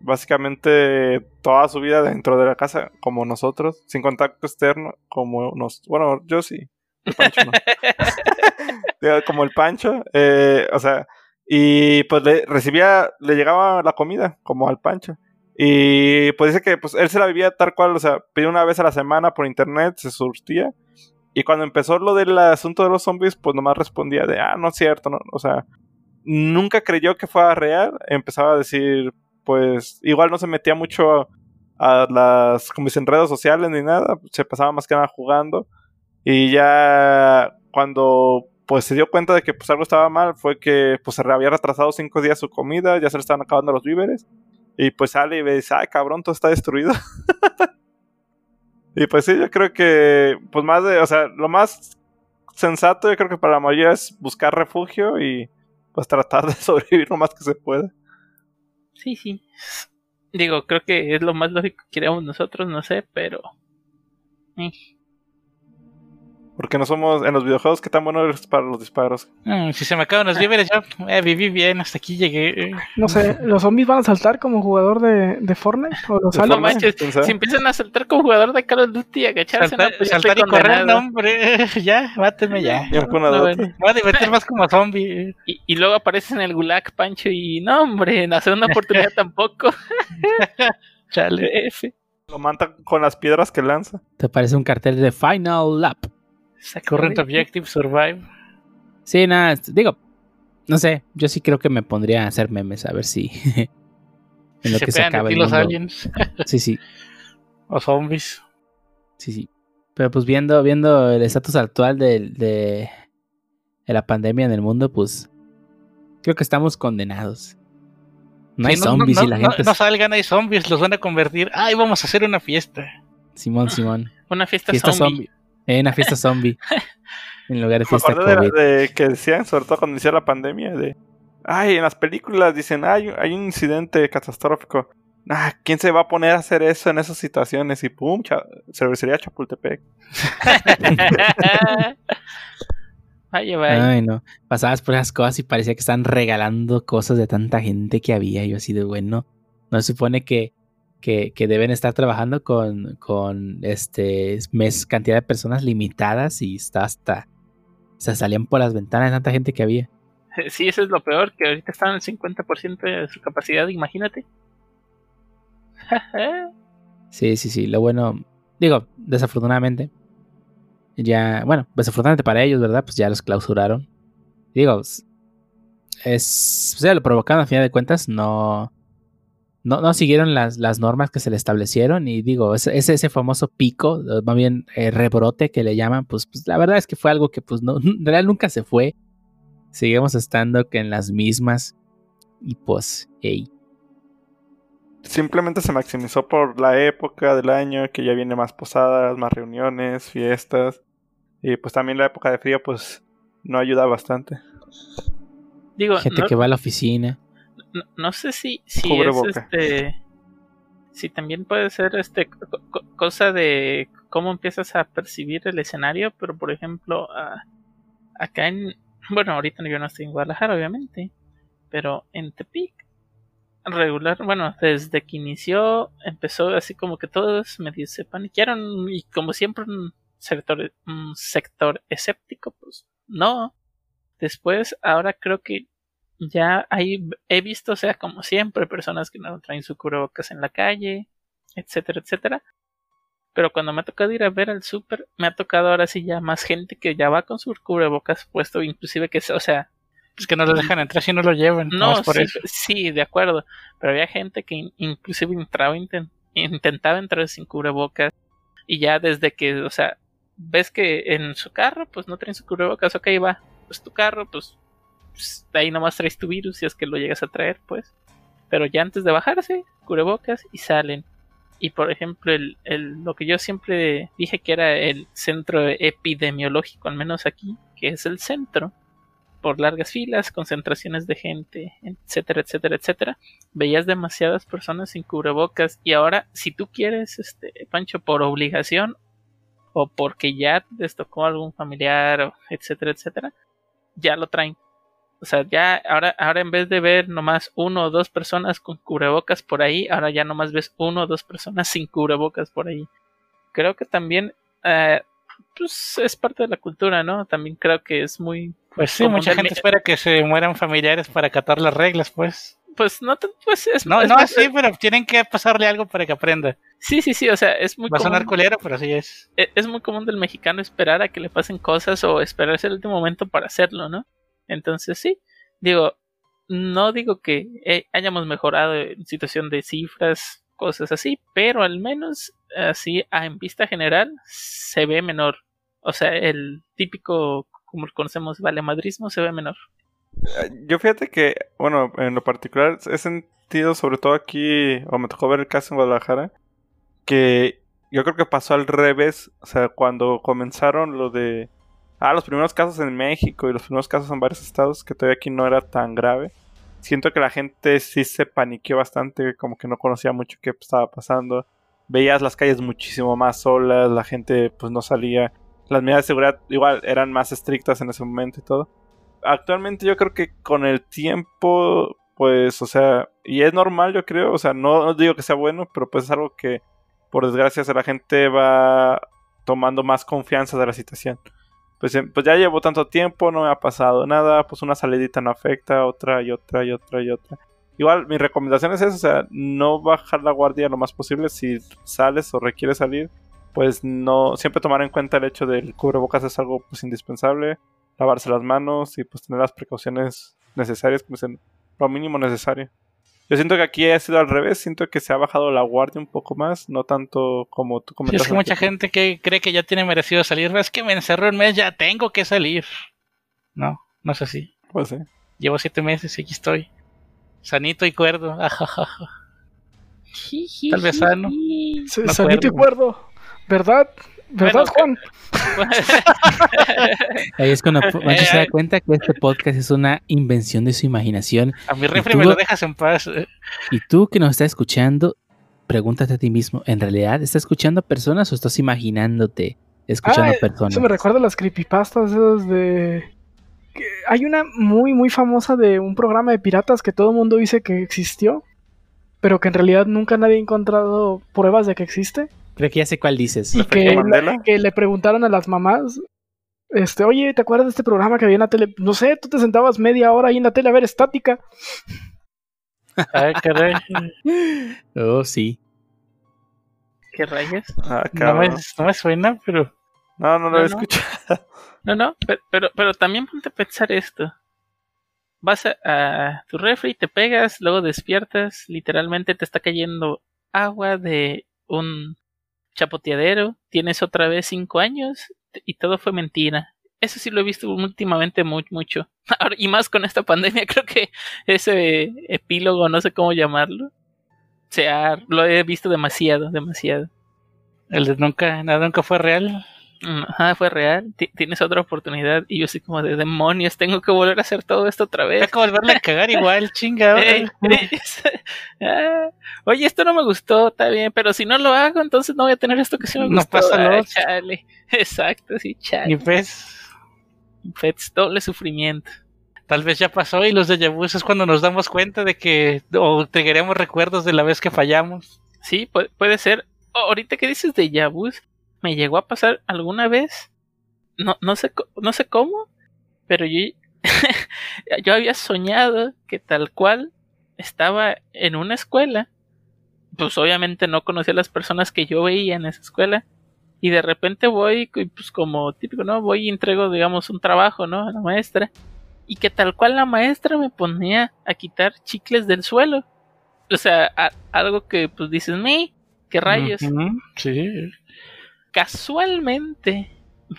básicamente toda su vida dentro de la casa, como nosotros, sin contacto externo, como nos. Bueno, yo sí. El Pancho no. Como el Pancho. eh, o sea, y pues le recibía, le llegaba la comida, como al Pancho. Y pues dice que pues él se la vivía tal cual, o sea, pedía una vez a la semana por internet, se surtía. Y cuando empezó lo del asunto de los zombies, pues nomás respondía de, ah, no es cierto, no, o sea, nunca creyó que fuera real. Empezaba a decir, pues, igual no se metía mucho a las, como dicen, redes sociales ni nada, se pasaba más que nada jugando. Y ya cuando pues se dio cuenta de que pues algo estaba mal, fue que pues se había retrasado cinco días su comida, ya se le estaban acabando los víveres. Y pues sale y dice, ay cabrón, todo está destruido. y pues sí, yo creo que, pues más de, o sea, lo más sensato yo creo que para la mayoría es buscar refugio y pues tratar de sobrevivir lo más que se pueda. Sí, sí. Digo, creo que es lo más lógico que queremos nosotros, no sé, pero... eh, Porque no somos, en los videojuegos, ¿qué tan bueno eres para los disparos? Mm, si se me acaban los víveres, yo eh, viví bien, hasta aquí llegué. eh. No sé, ¿los zombies van a saltar como jugador de, de Fortnite? ¿O los De No manches, si empiezan a saltar como jugador de Call of Duty y agacharse, Saltar, no, pues saltar y correr, no, hombre. Ya, báteme ya. Bien punadote. bueno. Me voy a divertir más como zombie. Y, y luego apareces en el Gulag, Pancho, y no, hombre, en la segunda oportunidad tampoco. Chale. F. Lo mata con las piedras que lanza. Te parece un cartel de Final Lap. Current Objective Survive. Sí, nada, es- digo, no sé, yo sí creo que me pondría a hacer memes a ver si en lo se que se pegan de acaba ti los aliens Sí, sí, o zombies. sí, sí. Pero pues viendo, viendo el estatus actual de, de la pandemia en el mundo, pues creo que estamos condenados. No hay zombies no, y la gente... no salgan, hay zombies, los van a convertir. Ay, vamos a hacer una fiesta. Simón, Simón. Una fiesta, Fiesta zombie. zombie. Eh, una fiesta zombie. en lugar de Me fiesta de, COVID. la- de que decían, sobre todo cuando inició la pandemia, de... Ay, en las películas dicen, ay, hay un incidente catastrófico. Ah, ¿quién se va a poner a hacer eso en esas situaciones? Y pum, cha- cervecería Chapultepec. vaya, vaya. Ay, no. Pasabas por esas cosas y parecía que están regalando cosas de tanta gente que había. Yo así de bueno. No se supone que, que, que deben estar trabajando con, con este mes cantidad de personas limitadas y está hasta. Se salían por las ventanas de tanta gente que había. Sí, eso es lo peor, que ahorita están al 50% de su capacidad, imagínate. Sí, sí, sí. Lo bueno. Digo, desafortunadamente. Ya. Bueno, desafortunadamente para ellos, ¿verdad? Pues ya los clausuraron. Digo, es. O sea, lo provocaron a final de cuentas. No. No, no siguieron las, las normas que se le establecieron. Y digo, ese, ese, ese famoso pico, o más bien eh, rebrote que le llaman, pues, pues la verdad es que fue algo que, pues, no, en realidad nunca se fue. Seguimos estando que en las mismas. Y pues, hey. Simplemente se maximizó por la época del año, que ya viene más posadas, más reuniones, fiestas. Y pues también la época de frío, pues no ayuda bastante. Digo, Gente no, que va a la oficina. No, no sé si, si es este. Si también puede ser este co- co- cosa de cómo empiezas a percibir el escenario, pero por ejemplo, acá en. Bueno, ahorita yo no estoy en Guadalajara, obviamente, pero en Tepic, regular, bueno, desde que inició, empezó así como que todos medio se paniquearon y como siempre un sector, un sector escéptico, pues no. Después, ahora creo que ya hay, he visto, o sea, como siempre, personas que no traen su cubrebocas en la calle, etcétera, etcétera. Pero cuando me ha tocado ir a ver al súper, me ha tocado ahora sí ya más gente que ya va con su cubrebocas puesto, inclusive que, o sea, Pues que no los dejan entrar si no lo llevan. no, por sí, eso. sí, de acuerdo. Pero había gente que in- inclusive entraba, inten- intentaba entrar sin cubrebocas. Y ya desde que, o sea, ves que en su carro, pues no traen su cubrebocas, ok, va. Pues tu carro, pues, pues, ahí nomás traes tu virus si es que lo llegas a traer, pues. Pero ya antes de bajarse, cubrebocas y salen. y por ejemplo el, el- lo que yo siempre dije que era el centro epidemiológico, al menos aquí, que es el centro, por largas filas, concentraciones de gente, etcétera, etcétera, etcétera, veías demasiadas personas sin cubrebocas y ahora si tú quieres, este, Pancho, por obligación o porque ya les tocó algún familiar, etcétera, etcétera, ya lo traen. O sea, ya ahora, ahora en vez de ver nomás uno o dos personas con cubrebocas por ahí, ahora ya nomás ves uno o dos personas sin cubrebocas por ahí. Creo que también, eh, pues es parte de la cultura, ¿no? También creo que es muy, Pues sí, Como mucha gente espera que se mueran familiares para acatar las reglas, pues. pues no, pues es, No, es no, sí, pero tienen que pasarle algo para que aprenda. sí, sí, sí, o sea, es muy Va a sonar común. culero, pero así es. e- es muy común del mexicano esperar a que le pasen cosas o esperarse el último momento para hacerlo, ¿no? Entonces sí, digo, no digo que eh, hayamos mejorado en situación de cifras, cosas así, pero al menos así en vista general se ve menor. O sea, el típico, como lo conocemos, valemadrismo se ve menor. Yo fíjate que, bueno, en lo particular he sentido, sobre todo aquí, o me tocó ver el caso en Guadalajara, que yo creo que pasó al revés. O sea, cuando comenzaron lo de. Ah, los primeros casos en México y los primeros casos en varios estados, que todavía aquí no era tan grave. Siento que la gente sí se paniqueó bastante, como que no conocía mucho qué estaba pasando. Veías las calles muchísimo más solas, la gente pues no salía. Las medidas de seguridad igual eran más estrictas en ese momento y todo actualmente yo creo que con el tiempo, pues, o sea, y es normal, yo creo, o sea, no, no digo que sea bueno, pero pues es algo que, por desgracia, la gente va tomando más confianza de la situación. Pues, em, pues ya llevo tanto tiempo, no me ha pasado nada, pues una salidita no afecta, otra y otra y otra y otra. Igual, mi recomendación es eso, o sea, no bajar la guardia lo más posible si sales o requieres salir, pues no, siempre tomar en cuenta el hecho del cubrebocas es algo pues indispensable lavarse las manos y pues tener las precauciones necesarias, como dicen, lo mínimo necesario. Yo siento que aquí ha sido al revés, siento que se ha bajado la guardia un poco más, no tanto como tú Sí, comentas. es que mucha gente que cree que ya tiene merecido salir. Es que me encerró un mes, ya tengo que salir. No, no es así. Pues sí. Llevo siete meses y aquí estoy. Sanito y cuerdo. Ajajaja. Tal vez sano. Sí, Me sanito y cuerdo. ¿Verdad? ¿Verdad, Juan? Ahí es cuando Pancho se da Eh, cuenta que este podcast es una invención de su imaginación. A mi refri me lo- dejas en paz. eh. Y tú que nos estás escuchando, pregúntate a ti mismo, ¿en realidad estás escuchando a personas o estás imaginándote escuchando Ah, a personas? Eso me recuerda a las creepypastas esas de... que hay una muy, muy famosa de un programa de piratas que todo el mundo dice que existió, pero que en realidad nunca nadie ha encontrado pruebas de que existe. Creo que ya sé cuál dices. Y ¿Efecto que, le preguntaron a las mamás, este, oye, ¿te acuerdas de este programa que había en la tele? No sé, tú te sentabas media hora ahí en la tele a ver estática. Ay, caray. Oh, sí. ¿Qué rayos? Ah, No me, no me suena, pero. No, no lo No, he no. escuchado. No, no, pero, pero, pero también ponte a pensar esto. Vas a, a tu refri, te pegas, luego despiertas, literalmente te está cayendo agua de un chapoteadero, tienes otra vez cinco años y todo fue mentira. Eso sí lo he visto últimamente muy, mucho. Y más con esta pandemia, creo que ese epílogo, no sé cómo llamarlo, se ha, lo he visto demasiado, demasiado. El de nunca, nada nunca fue real. Ajá, fue real. Ti- Tienes otra oportunidad. Y yo soy como de demonios, tengo que volver a hacer todo esto otra vez. Tengo que volverle a cagar igual, chinga. Ey, ey, ah, Oye, esto no me gustó, está bien, pero si no lo hago, entonces no voy a tener esto que sí me No gustó. pasa Ah, nada. chale. Exacto, sí, chale. pues. Fets, doble sufrimiento. Tal vez ya pasó y los de Yabus es cuando nos damos cuenta de que. O triggeremos recuerdos de la vez que fallamos. Sí, puede, puede ser. Oh, ahorita que dices de Yabus, me llegó a pasar alguna vez. No, no sé, no sé cómo, pero yo, yo había soñado que tal cual estaba en una escuela. Pues obviamente no conocía a las personas que yo veía en esa escuela. Y de repente voy, pues como típico, ¿no? Voy y entrego, digamos, un trabajo, ¿no? A la maestra. Y que tal cual la maestra me ponía a quitar chicles del suelo. O sea, algo que pues dices, me, ¿qué rayos? Sí. Casualmente,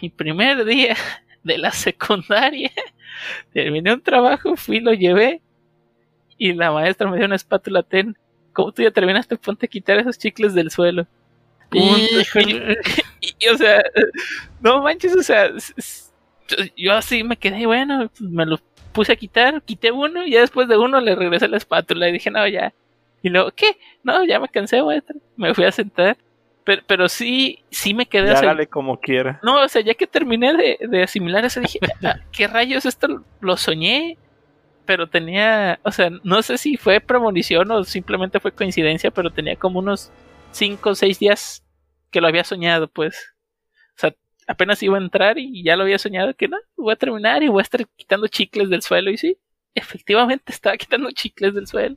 mi primer día de la secundaria, terminé un trabajo, fui, lo llevé. Y la maestra me dio una espátula ten. como tú ya terminaste, ponte a quitar esos chicles del suelo. Y, y- y, o sea, no manches, o sea, yo así me quedé, bueno, pues me lo puse a quitar, quité uno y ya después de uno le regresé la espátula y dije, no, ya. Y luego, ¿qué? No, ya me cansé, maestra. Me fui a sentar. Pero, pero sí, sí me quedé Ya hágale como quiera. no, o sea, ya que terminé de, de asimilar eso, dije, "Ah, ¿qué rayos esto lo soñé? Pero tenía, o sea, no sé si fue premonición o simplemente fue coincidencia, pero tenía como unos 5 o 6 días que lo había soñado, pues. O sea, apenas iba a entrar y ya lo había soñado que no, voy a terminar y voy a estar quitando chicles del suelo. Y sí, efectivamente estaba quitando chicles del suelo.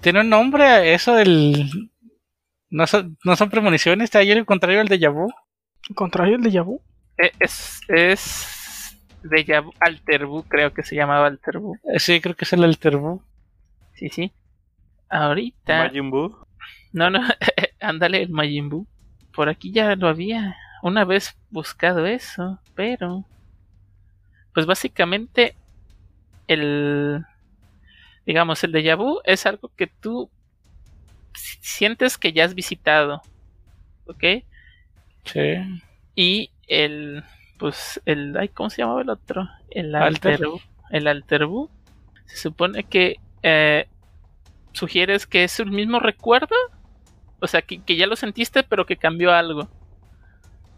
Tiene un nombre eso del. No son, no son premoniciones, está ahí el contrario al de vu. Contrario el de Yabu. E- Es, es de ya Alterbu, creo que se llamaba Alterbu. Eh, Sí, creo que es el Alterbu. Sí, sí. Ahorita. Majin Buu. No, no, ándale el Majin Buu. Por aquí ya lo había una vez buscado eso, pero. Pues básicamente, el. Digamos, el de vu es algo que tú sientes que ya has visitado. ¿Ok? Sí. Y el. Pues el. Ay, ¿Cómo se llamaba el otro? El Alter. Alterbu. El Alterbu. Se supone que. eh, sugieres que es el mismo recuerdo. O sea, que, que ya lo sentiste, pero que cambió algo.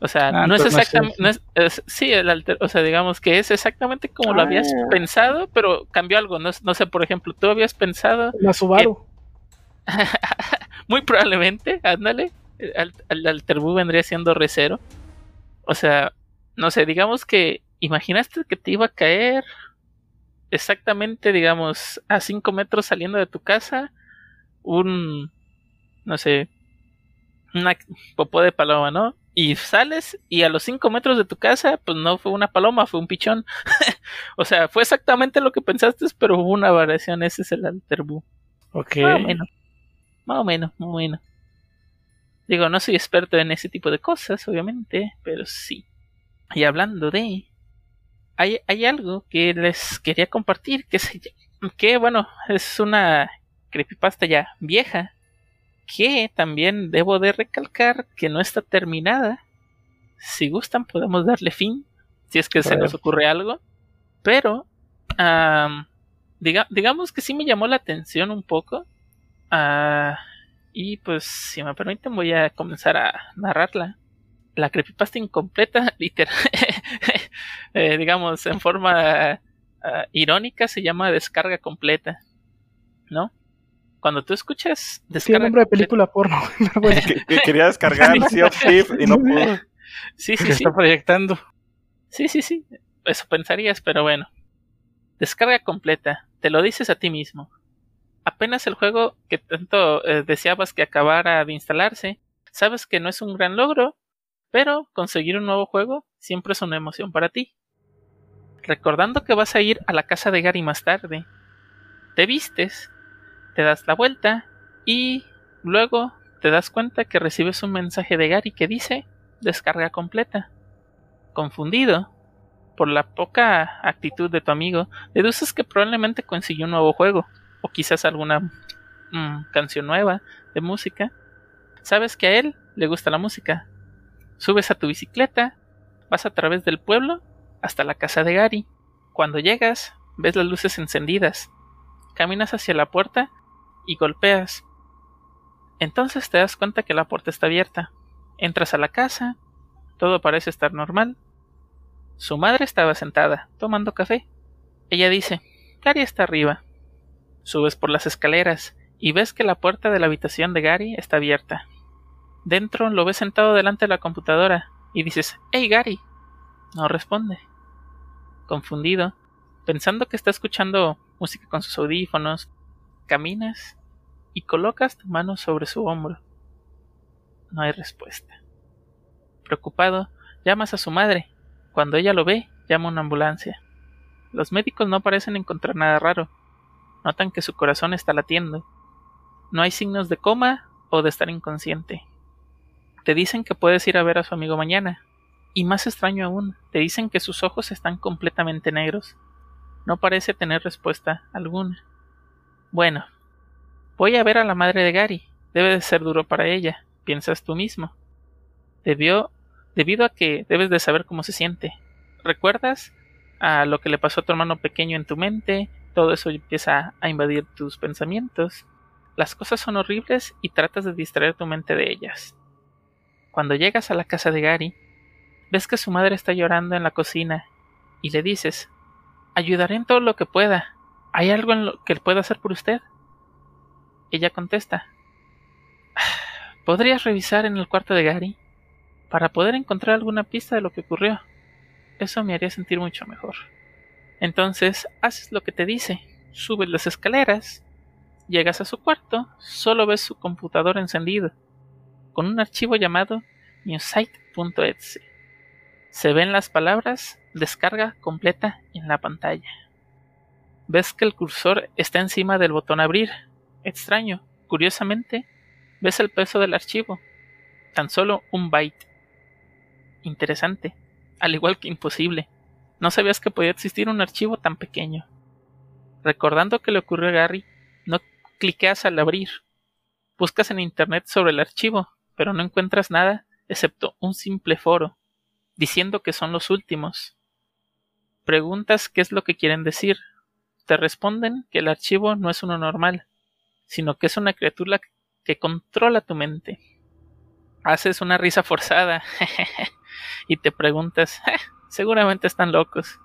O sea, Ah, no es exactamente. No es, es- sí, el alter, o sea, digamos que es exactamente como lo habías Ah. pensado, pero cambió algo. No, no sé, por ejemplo, tú habías pensado La Subaru. muy probablemente, ándale. El, el Alterbu vendría siendo recero. O sea, no sé, digamos que imaginaste que te iba a caer exactamente, digamos, a 5 metros saliendo de tu casa un, no sé, una popó de paloma, ¿no? Y sales y a los 5 metros de tu casa, pues no fue una paloma, fue un pichón. o sea, fue exactamente lo que pensaste, pero hubo una variación, ese es el Alterbu. Ok. Más o menos. Más o menos, más o menos. Digo, no soy experto en ese tipo de cosas, obviamente, pero sí. Y hablando de... Hay, hay algo que les quería compartir, que, se, que bueno, es una creepypasta ya vieja, que también debo de recalcar que no está terminada. Si gustan podemos darle fin, si es que se nos ocurre algo. Pero, am, diga- digamos que sí me llamó la atención un poco. Ah, y pues, si me permiten, voy a comenzar a narrarla. La creepypasta incompleta, literal, eh, digamos, en forma ah, irónica, se llama descarga completa. ¿No? Cuando tú escuchas descarga nombre de completa- película porno. Que, que quería descargar Sea of y no pudo. Sí, Se sí, sí. está proyectando. Sí, sí, sí. Eso pensarías, pero bueno. Descarga completa. Te lo dices a ti mismo. Apenas el juego que tanto eh, deseabas que acabara de instalarse, sabes que no es un gran logro, pero conseguir un nuevo juego siempre es una emoción para ti. Recordando que vas a ir a la casa de Gary más tarde, te vistes, te das la vuelta y luego te das cuenta que recibes un mensaje de Gary que dice descarga completa. Confundido por la poca actitud de tu amigo, deduces que probablemente consiguió un nuevo juego, o quizás alguna mm, canción nueva de música. Sabes que a él le gusta la música. Subes a tu bicicleta, vas a través del pueblo hasta la casa de Gary. Cuando llegas, ves las luces encendidas. Caminas hacia la puerta y golpeas. Entonces te das cuenta que la puerta está abierta. Entras a la casa, todo parece estar normal. Su madre estaba sentada, tomando café. Ella dice, Gary está arriba. Subes por las escaleras y ves que la puerta de la habitación de Gary está abierta. Dentro lo ves sentado delante de la computadora y dices, ¡Hey Gary! No responde. Confundido, pensando que está escuchando música con sus audífonos, caminas y colocas tu mano sobre su hombro. No hay respuesta. Preocupado, llamas a su madre. Cuando ella lo ve, llama a una ambulancia. Los médicos no parecen encontrar nada raro. Notan que su corazón está latiendo. No hay signos de coma o de estar inconsciente. Te dicen que puedes ir a ver a su amigo mañana. Y más extraño aún, te dicen que sus ojos están completamente negros. No parece tener respuesta alguna. Bueno, Voy a ver a la madre de Gary. Debe de ser duro para ella, piensas tú mismo. Debió, debido a que debes de saber cómo se siente. ¿Recuerdas a lo que le pasó a tu hermano pequeño en tu mente? Todo eso empieza a invadir tus pensamientos. Las cosas son horribles y tratas de distraer tu mente de ellas. Cuando llegas a la casa de Gary, ves que su madre está llorando en la cocina y le dices, ayudaré en todo lo que pueda. ¿Hay algo en lo que pueda hacer por usted? Ella contesta, ¿podrías revisar en el cuarto de Gary? Para poder encontrar alguna pista de lo que ocurrió. Eso me haría sentir mucho mejor. Entonces, haces lo que te dice, subes las escaleras, llegas a su cuarto, solo ves su computador encendido, con un archivo llamado newsite.exe. Se ven las palabras descarga completa en la pantalla. Ves que el cursor está encima del botón abrir. Extraño, curiosamente, ves el peso del archivo. Tan solo un byte. Interesante, al igual que imposible. No sabías que podía existir un archivo tan pequeño. Recordando que le ocurrió a Gary, no cliqueas al abrir. Buscas en internet sobre el archivo, pero no encuentras nada excepto un simple foro, diciendo que son los últimos. Preguntas qué es lo que quieren decir. Te responden que el archivo no es uno normal, sino que es una criatura que controla tu mente. Haces una risa forzada y te preguntas, seguramente están locos.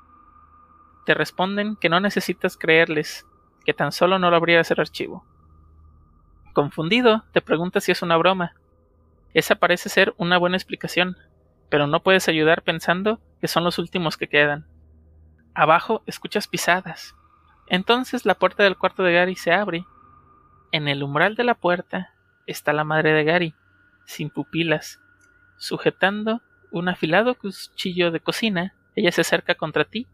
Te responden que no necesitas creerles, que tan solo no lo habría ese archivo. Confundido, te preguntas si es una broma. Esa parece ser una buena explicación, pero no puedes ayudar pensando que son los últimos que quedan. Abajo escuchas pisadas. Entonces la puerta del cuarto de Gary se abre. En el umbral de la puerta está la madre de Gary, sin pupilas, sujetando un afilado cuchillo de cocina. Ella se acerca contra ti.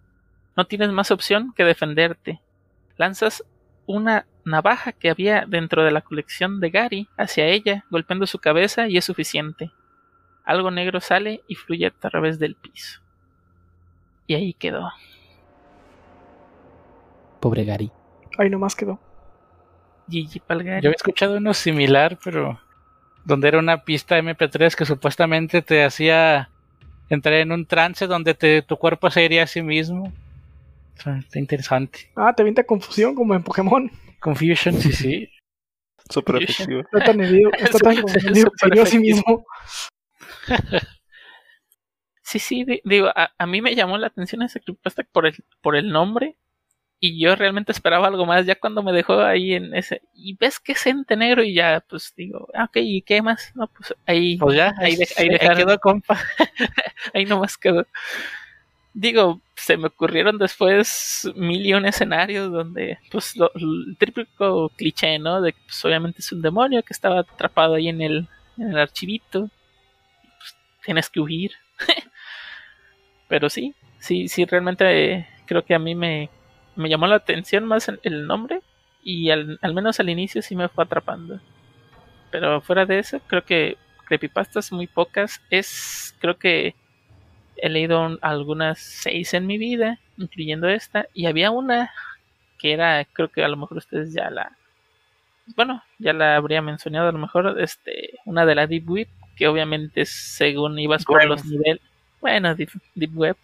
No tienes más opción que defenderte. Lanzas una navaja que había dentro de la colección de Gary hacia ella, golpeando su cabeza y es suficiente. Algo negro sale y fluye a través del piso. Y ahí quedó. Pobre Gary. Ahí nomás quedó. Gigi Palgari. Yo había escuchado uno similar, pero donde era una pista MP3 que supuestamente te hacía entrar en un trance donde te, tu cuerpo se iría a sí mismo. O sea, está interesante. Ah, te avienta confusión como en Pokémon. Confusion, sí, sí. Súper efectivo. Está tan herido, está tan confundido a sí mismo. Sí, sí, di- digo, a, a mí me llamó la atención ese creepypasta por el, por el nombre. Y yo realmente esperaba algo más. Ya cuando me dejó ahí en ese. Y ves que es ente negro y ya, pues digo, ah, ok, ¿y qué más? No, pues ahí. Pues ya, ahí, ahí, de- ahí ahí dejaron- quedó, compa. ahí nomás quedó. Digo, se me ocurrieron después mil y un escenarios donde, pues, lo, el típico cliché, ¿no? De que, pues, obviamente es un demonio que estaba atrapado ahí en el, en el archivito. Pues, tienes que huir. Pero sí, sí, sí, realmente eh, creo que a mí me, me llamó la atención más el, nombre y al, al menos al inicio sí me fue atrapando. Pero fuera de eso, creo que creepypastas muy pocas. Es, creo que he leído un- algunas seis en mi vida, incluyendo esta, y había una que era, creo que a lo mejor ustedes ya la, bueno, ya la habría mencionado a lo mejor, este, una de la Deep Web, que obviamente según ibas por Web. los niveles, bueno, Deep, Deep Web,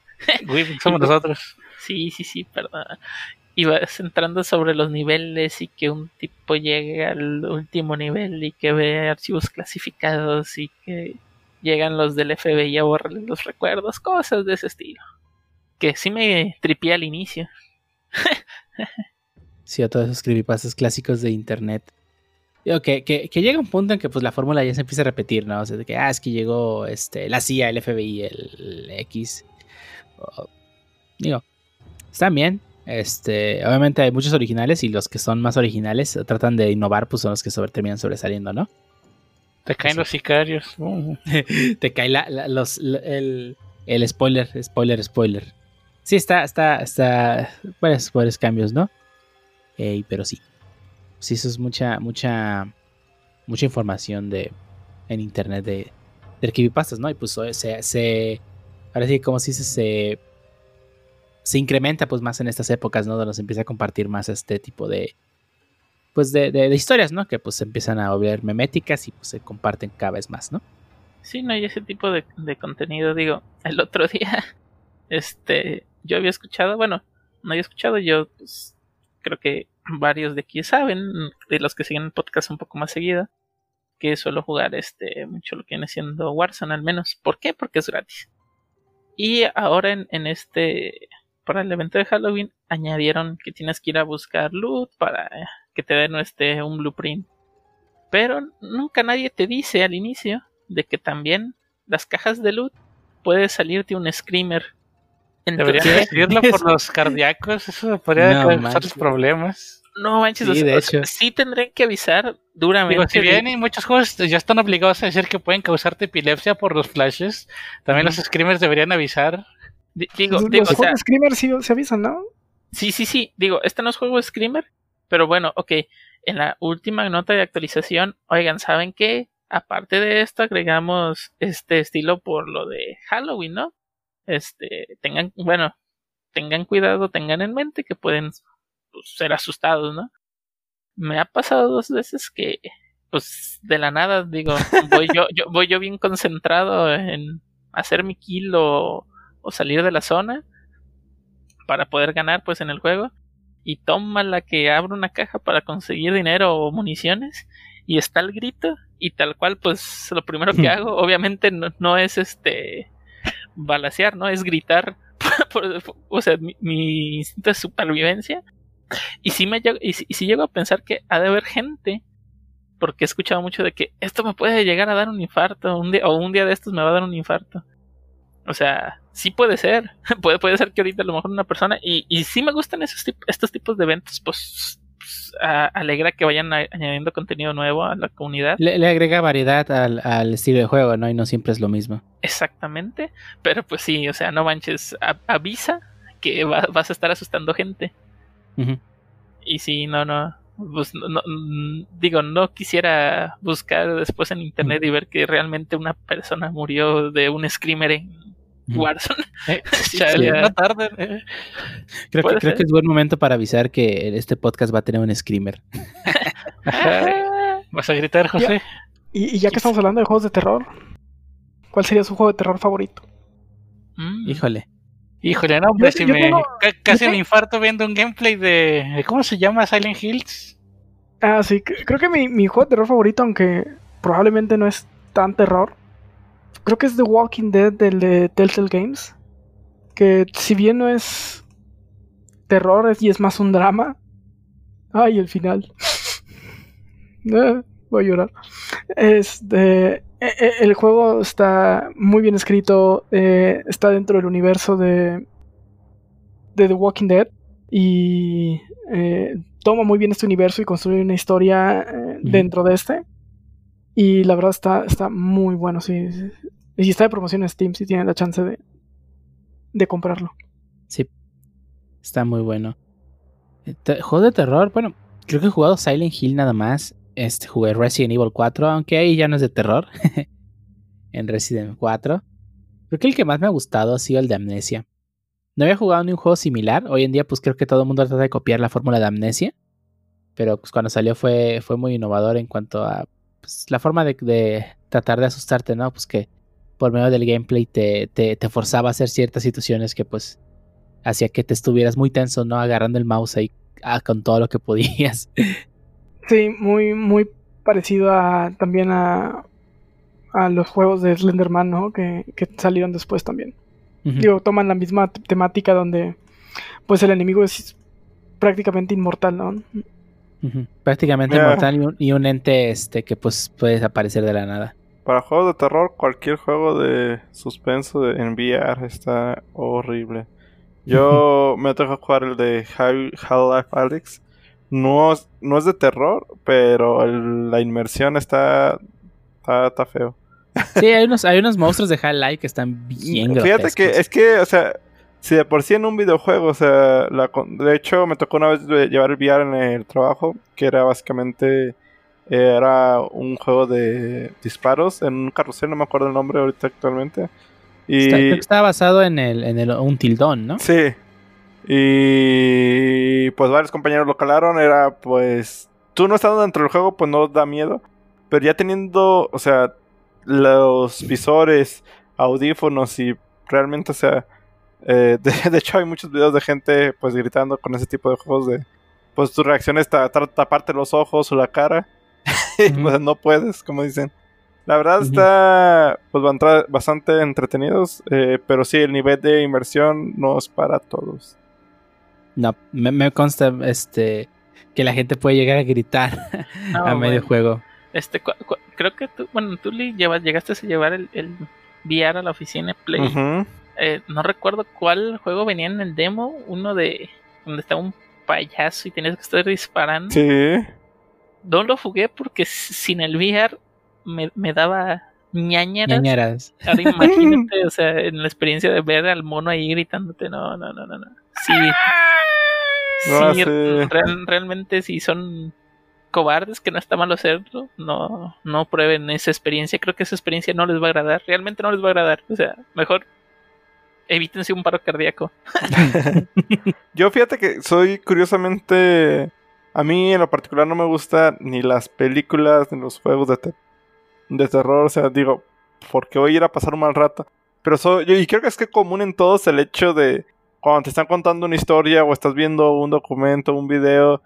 somos nosotros. Sí, sí, sí, perdón. Ibas entrando sobre los niveles y que un tipo llegue al último nivel y que ve archivos clasificados y que llegan los del FBI a borrarle los recuerdos, cosas de ese estilo. Que sí me tripié al inicio. Sí, a todos esos creepypastas clásicos de internet. Digo, que, que, que llega un punto en que pues la fórmula ya se empieza a repetir, ¿no? O sea, de que, ah, es que llegó este, la CIA, el FBI, el, X. Digo, están bien. Este, obviamente hay muchos originales y los que son más originales tratan de innovar, pues son los que sobre, terminan sobresaliendo, ¿no? Te caen los sicarios. Uh, Te cae la, la- los, la- el, el spoiler, spoiler, spoiler. Sí, está, está, está, varios, varios cambios, ¿no? Ey, pero sí. Sí, eso es mucha, mucha, mucha información de, en internet de, de creepypastas, ¿no? Y pues se, se, ahora sí, como se dice, se, se incrementa pues más en estas épocas, ¿no? Donde se empieza a compartir más este tipo de, pues de, de- de historias, ¿no? Que pues empiezan a volver meméticas y pues se comparten cada vez más, ¿no? Sí, no hay ese tipo de, contenido. Digo, el otro día, este, yo había escuchado, bueno, no había escuchado, yo pues, creo que varios de aquí saben, de los que siguen el podcast un poco más seguido, que suelo jugar este mucho lo que viene siendo Warzone al menos. ¿Por qué? Porque es gratis. Y ahora en este, para el evento de Halloween, añadieron que tienes que ir a buscar loot para que te den este, un blueprint. Pero nunca nadie te dice al inicio de que también las cajas de loot puede salirte un screamer. Deberían Entonces, decirlo por los cardíacos, eso podría No causar problemas. no manches, Sí, o sea, de hecho. sí tendré que avisar duramente. Digo, si de- bien en muchos juegos ya están obligados a decir que pueden causarte epilepsia por los flashes, también los screamers deberían avisar. Di- digo, Los, digo, los o sea, juegos Screamer sí se avisan, ¿no? Sí, sí, sí. Digo, este no es juego de Screamer. Pero bueno, ok. En la última nota de actualización, oigan, ¿saben qué? Aparte de esto, agregamos este estilo por lo de Halloween, ¿no? Este, tengan, bueno, tengan cuidado, tengan en mente que pueden pues, ser asustados, ¿no? Me ha pasado dos veces que, pues, de la nada, digo, voy yo, yo, voy yo bien concentrado en hacer mi kill o, o salir de la zona para poder ganar pues en el juego. Y toma la que abro una caja para conseguir dinero o municiones y está el grito y tal cual pues lo primero que hago obviamente no, no es este balasear no es gritar por- por- o sea mi, mi instinto de supervivencia. Y si me llego, y si, y si llego a pensar que ha de haber gente porque he escuchado mucho de que esto me puede llegar a dar un infarto un día, o un día de estos me va a dar un infarto o sea, sí puede ser. puede, puede ser que ahorita a lo mejor una persona. Y, y sí me gustan esos tip- estos tipos de eventos, pues, pues, a- alegra que vayan a- añadiendo contenido nuevo a la comunidad. Le, le agrega variedad al, al estilo de juego, ¿no? Y no siempre es lo mismo. Exactamente. Pero pues sí, o sea, no manches. a- avisa que va- vas a estar asustando gente. Y sí, no, no. Pues, no- no, digo, no quisiera buscar después en internet y ver que realmente una persona murió de un screamer en. Warzone. Eh, no tarde. eh. Creo, que, creo que es buen momento para avisar que este podcast va a tener un screamer. ¿Vas a gritar, José? Y, y ya que estamos hablando de juegos de terror, ¿cuál sería su juego de terror favorito? mm. Híjole. Híjole, no, hombre, Yo- si yo me tengo- ca- casi me infarto viendo un gameplay de ¿cómo se llama? Silent Hills. Ah, sí, cre- creo que mi, mi juego de terror favorito, aunque probablemente no es tan terror, creo que es The Walking Dead del de Telltale Games. Que si bien no es terror es, y es más un drama. Ay, el final. Ah, voy a llorar. Este, e- e- el juego está muy bien escrito, eh, está dentro del universo de, de The Walking Dead y eh, toma muy bien este universo y construye una historia eh, dentro de este. Y la verdad está, está muy bueno, sí, sí. Y si está de promoción en Steam, si tienen la chance de, de comprarlo. Sí. Está muy bueno. Eh, te- Juego de terror, bueno, creo que he jugado Silent Hill nada más. Este, jugué Resident Evil 4, aunque ahí ya no es de terror. en Resident 4. Creo que el que más me ha gustado ha sido el de Amnesia. No había jugado ni un juego similar. Hoy en día, pues creo que todo el mundo trata de copiar la fórmula de Amnesia. Pero pues cuando salió fue, fue muy innovador en cuanto a pues, la forma de, de tratar de asustarte, ¿no? Pues que por medio del gameplay te, te, te forzaba a hacer ciertas situaciones que pues hacía que te estuvieras muy tenso, ¿no? Agarrando el mouse ahí ah, con todo lo que podías. Sí, muy, muy parecido a también a, a los juegos de Slenderman, ¿no? Que, que salieron después también. Digo, toman la misma temática donde pues el enemigo es prácticamente inmortal, ¿no? Prácticamente Mira. mortal y un, y un ente este que pues puede desaparecer de la nada. Para juegos de terror, cualquier juego de suspenso de, en VR está horrible. Yo me tocó jugar el de Hal- Half-Life Alyx. No, es- no es de terror, pero el- la inmersión está, está, está feo. Sí, hay unos, hay unos monstruos de Half-Life que están bien Fíjate que es que, o sea, si de por sí en un videojuego, o sea, la de hecho me tocó una vez llevar el VR en el trabajo, que era básicamente, era un juego de disparos en un carrusel, no me acuerdo el nombre ahorita actualmente. Y Está- creo que estaba basado en el, en el un tildón, ¿no? sí, y pues varios compañeros lo calaron, era pues tú no estando dentro del juego, pues no da miedo. Pero ya teniendo, o sea, los visores, audífonos y realmente, o sea, eh, de, de hecho hay muchos videos de gente pues gritando con ese tipo de juegos de, pues tu reacción es ta- ta- taparte los ojos o la cara. y pues no puedes, como dicen. La verdad Ujú. está pues bastante entretenidos, eh, pero sí, el nivel de inversión no es para todos. No, me, me consta este que la gente puede llegar a gritar No, a medio bueno. juego. Este, cu- cu- creo que tú, bueno, tú Lee, llevas, llegaste a llevar el, el VR a la oficina Play. Ujú. Eh, no recuerdo cuál juego venía en el demo, uno de donde estaba un payaso y tenías que estar disparando. Sí. No lo jugué porque sin el VR me, me daba ñañeras. Ñañaras. Ahora imagínate, o sea, en la experiencia de ver al mono ahí gritándote, no, no, no, no, no. Sí. No, sí, sí. real- realmente si son cobardes, que no está mal hacerlo, no, no prueben esa experiencia. Creo que esa experiencia no les va a agradar. Realmente no les va a agradar. O sea, mejor evítense un paro cardíaco. Yo fíjate que soy curiosamente... A mí en lo particular no me gusta ni las películas ni los juegos de, te- de terror. O sea, digo, porque voy a ir a pasar un mal rato. Pero soy, yo- y creo que es que común en todos el hecho de cuando te están contando una historia o estás viendo un documento, un video.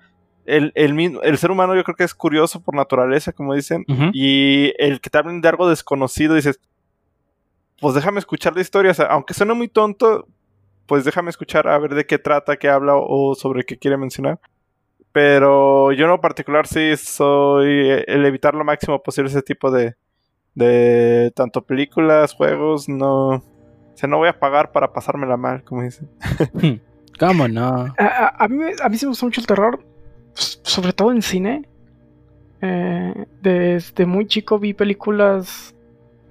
El, el, el ser humano yo creo que es curioso por naturaleza, como dicen. Y el que te hablen de algo desconocido, dices, pues déjame escuchar la historia. O sea, aunque suene muy tonto, pues déjame escuchar a ver de qué trata, qué habla o sobre qué quiere mencionar. Pero yo en lo particular sí soy el evitar lo máximo posible ese tipo de, de tanto películas, juegos, no... O sea, no voy a pagar para pasármela mal, como dicen. ¿Cómo no? A, mí, me- a mí sí me gusta mucho el terror, s- sobre todo en cine. Eh, desde muy chico vi películas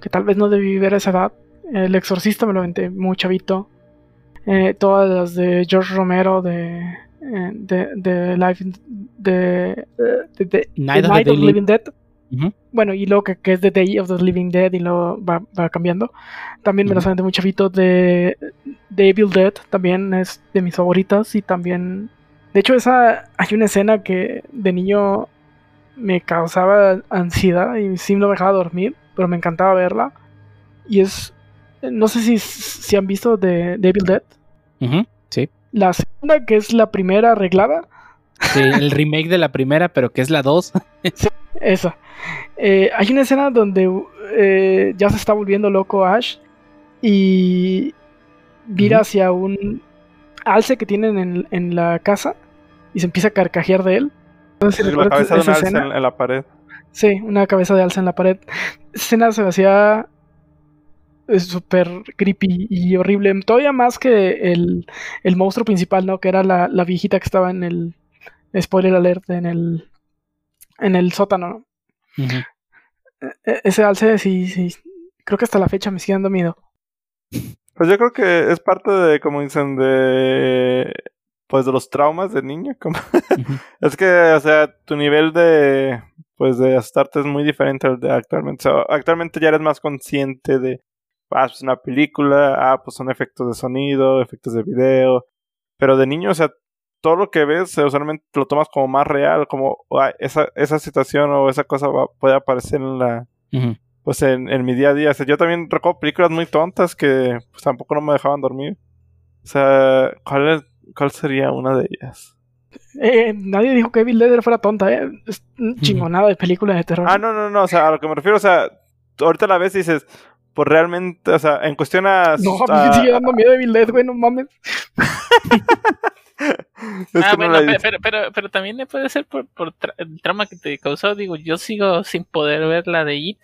que tal vez no debí ver a esa edad. El Exorcista me lo aventé muy chavito. Eh, todas las de George Romero de eh, de, de Life in- de, de- de- Night The of the Night of the Living- Living Dead. Bueno, y luego que, que es The Day of the Living Dead y luego va, va cambiando. También me las aventé muy chavito de, de Evil Dead, también es de mis favoritas y también... De hecho, esa hay una escena que de niño me causaba ansiedad y sí no me dejaba dormir, pero me encantaba verla. Y es... No sé si, si han visto de, de Evil Dead. Sí. La segunda, que es la primera arreglada, Sí, el remake de la primera, pero que es la 2. Esa. Eh, hay una escena donde eh, ya se está volviendo loco Ash y mira hacia un alce que tienen en, en la casa y se empieza a carcajear de él. Si la cabeza de un alce en la pared. Sí, una cabeza de alce en la pared. Escena se me hacía eh, súper creepy y horrible. Todavía más que el, el monstruo principal, ¿no? Que era la, la viejita que estaba en el. Spoiler alert, en el. En el sótano, ¿no? Ujú. E- ese alce sí, sí. Creo que hasta la fecha me sigue dando miedo. Pues yo creo que es parte de, como dicen, de... Pues de los traumas de niño. Como... Es que, o sea, tu nivel de... Pues de asustarte es muy diferente al de actualmente. Actualmente ya eres más consciente de... Ah, pues una película. Ah, pues son efectos de sonido, efectos de video. Pero de niño, o sea, todo lo que ves, eh, usualmente lo tomas como más real. Como ah, esa, esa situación o esa cosa va- puede aparecer en la pues en, en mi día a día. O sea, yo también recuerdo películas muy tontas que pues, tampoco no me dejaban dormir. O sea, ¿cuál, es- cuál sería una de ellas? Eh, nadie dijo que Evil Dead fuera tonta, ¿eh? Es chingonada de película de terror. Ah, no, no, no, o sea, a lo que me refiero, o sea, ahorita la ves y dices, pues realmente, o sea, en cuestión a... No, a mí me sigue dando miedo Evil Dead, güey, no mames. es ah, que no bueno, la he pe- visto. pero, pero, pero también puede ser por, por tra- el trauma que te causó. Digo, yo sigo sin poder ver la de It.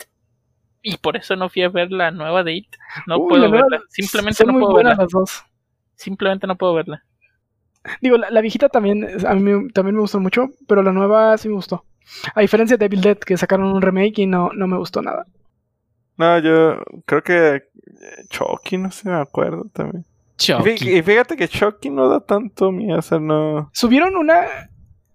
Y por eso no fui a ver la nueva de It. No Uy, puedo verla. Simplemente Son no muy puedo verla. las dos. Simplemente no puedo verla. Digo, la, la viejita también, a mí me- también me gustó mucho, pero la nueva sí me gustó. A diferencia de Evil Dead, que sacaron un remake y no, no me gustó nada. No, yo creo que eh, Chucky, no sé, me acuerdo también. Chucky. Y fíjate que Chucky no da tanto miedo, o sea, no... Subieron una...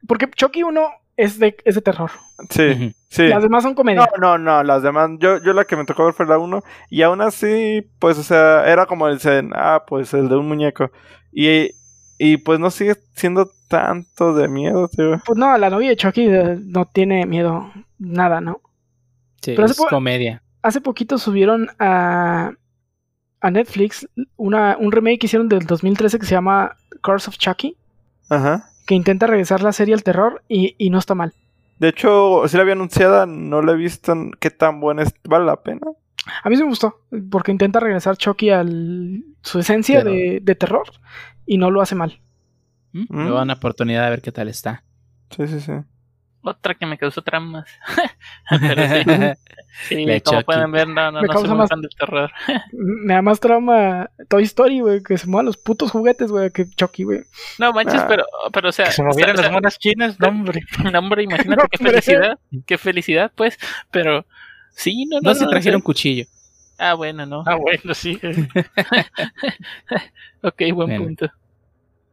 Porque Chucky 1 es de, es de terror. Sí, sí. Las demás son comedia. No, no, no, las demás, yo, yo la que me tocó ver fue la 1 y aún así, pues, o sea, era como el, zen, ah, pues el de un muñeco. Y Y pues no sigue siendo tanto de miedo, tío. Pues no, la novia de Chucky eh, no tiene miedo, nada, ¿no? Sí, Pero es comedia. Hace poquito subieron a, a Netflix una, un remake que hicieron del 2013 que se llama Curse of Chucky, Ajá. que intenta regresar la serie al terror y, y no está mal. De hecho, sí la había anunciada, no la he visto. ¿Qué tan buena es? ¿Vale la pena? A mí sí me gustó, porque intenta regresar Chucky a su esencia Terror. de, de terror y no lo hace mal. Le voy a dar una oportunidad de ver qué tal está. Sí, sí, sí. Otra que me causó traumas. Pero sí, sí, como Chucky. pueden ver, no, no, Me no causa soy más- fan del terror. Me da más trauma Toy Story, güey, que se muevan los putos juguetes, güey, que Chucky, güey. No manches, Ah. pero, pero o sea, Que se movieran o sea, las monas chinas, no, hombre. no, hombre, imagínate qué felicidad, qué felicidad, pues, pero sí, no, no, No, si no, trajeron cuchillo. Ah, bueno, no. Ah, bueno, sí. ok, buen Bueno. punto.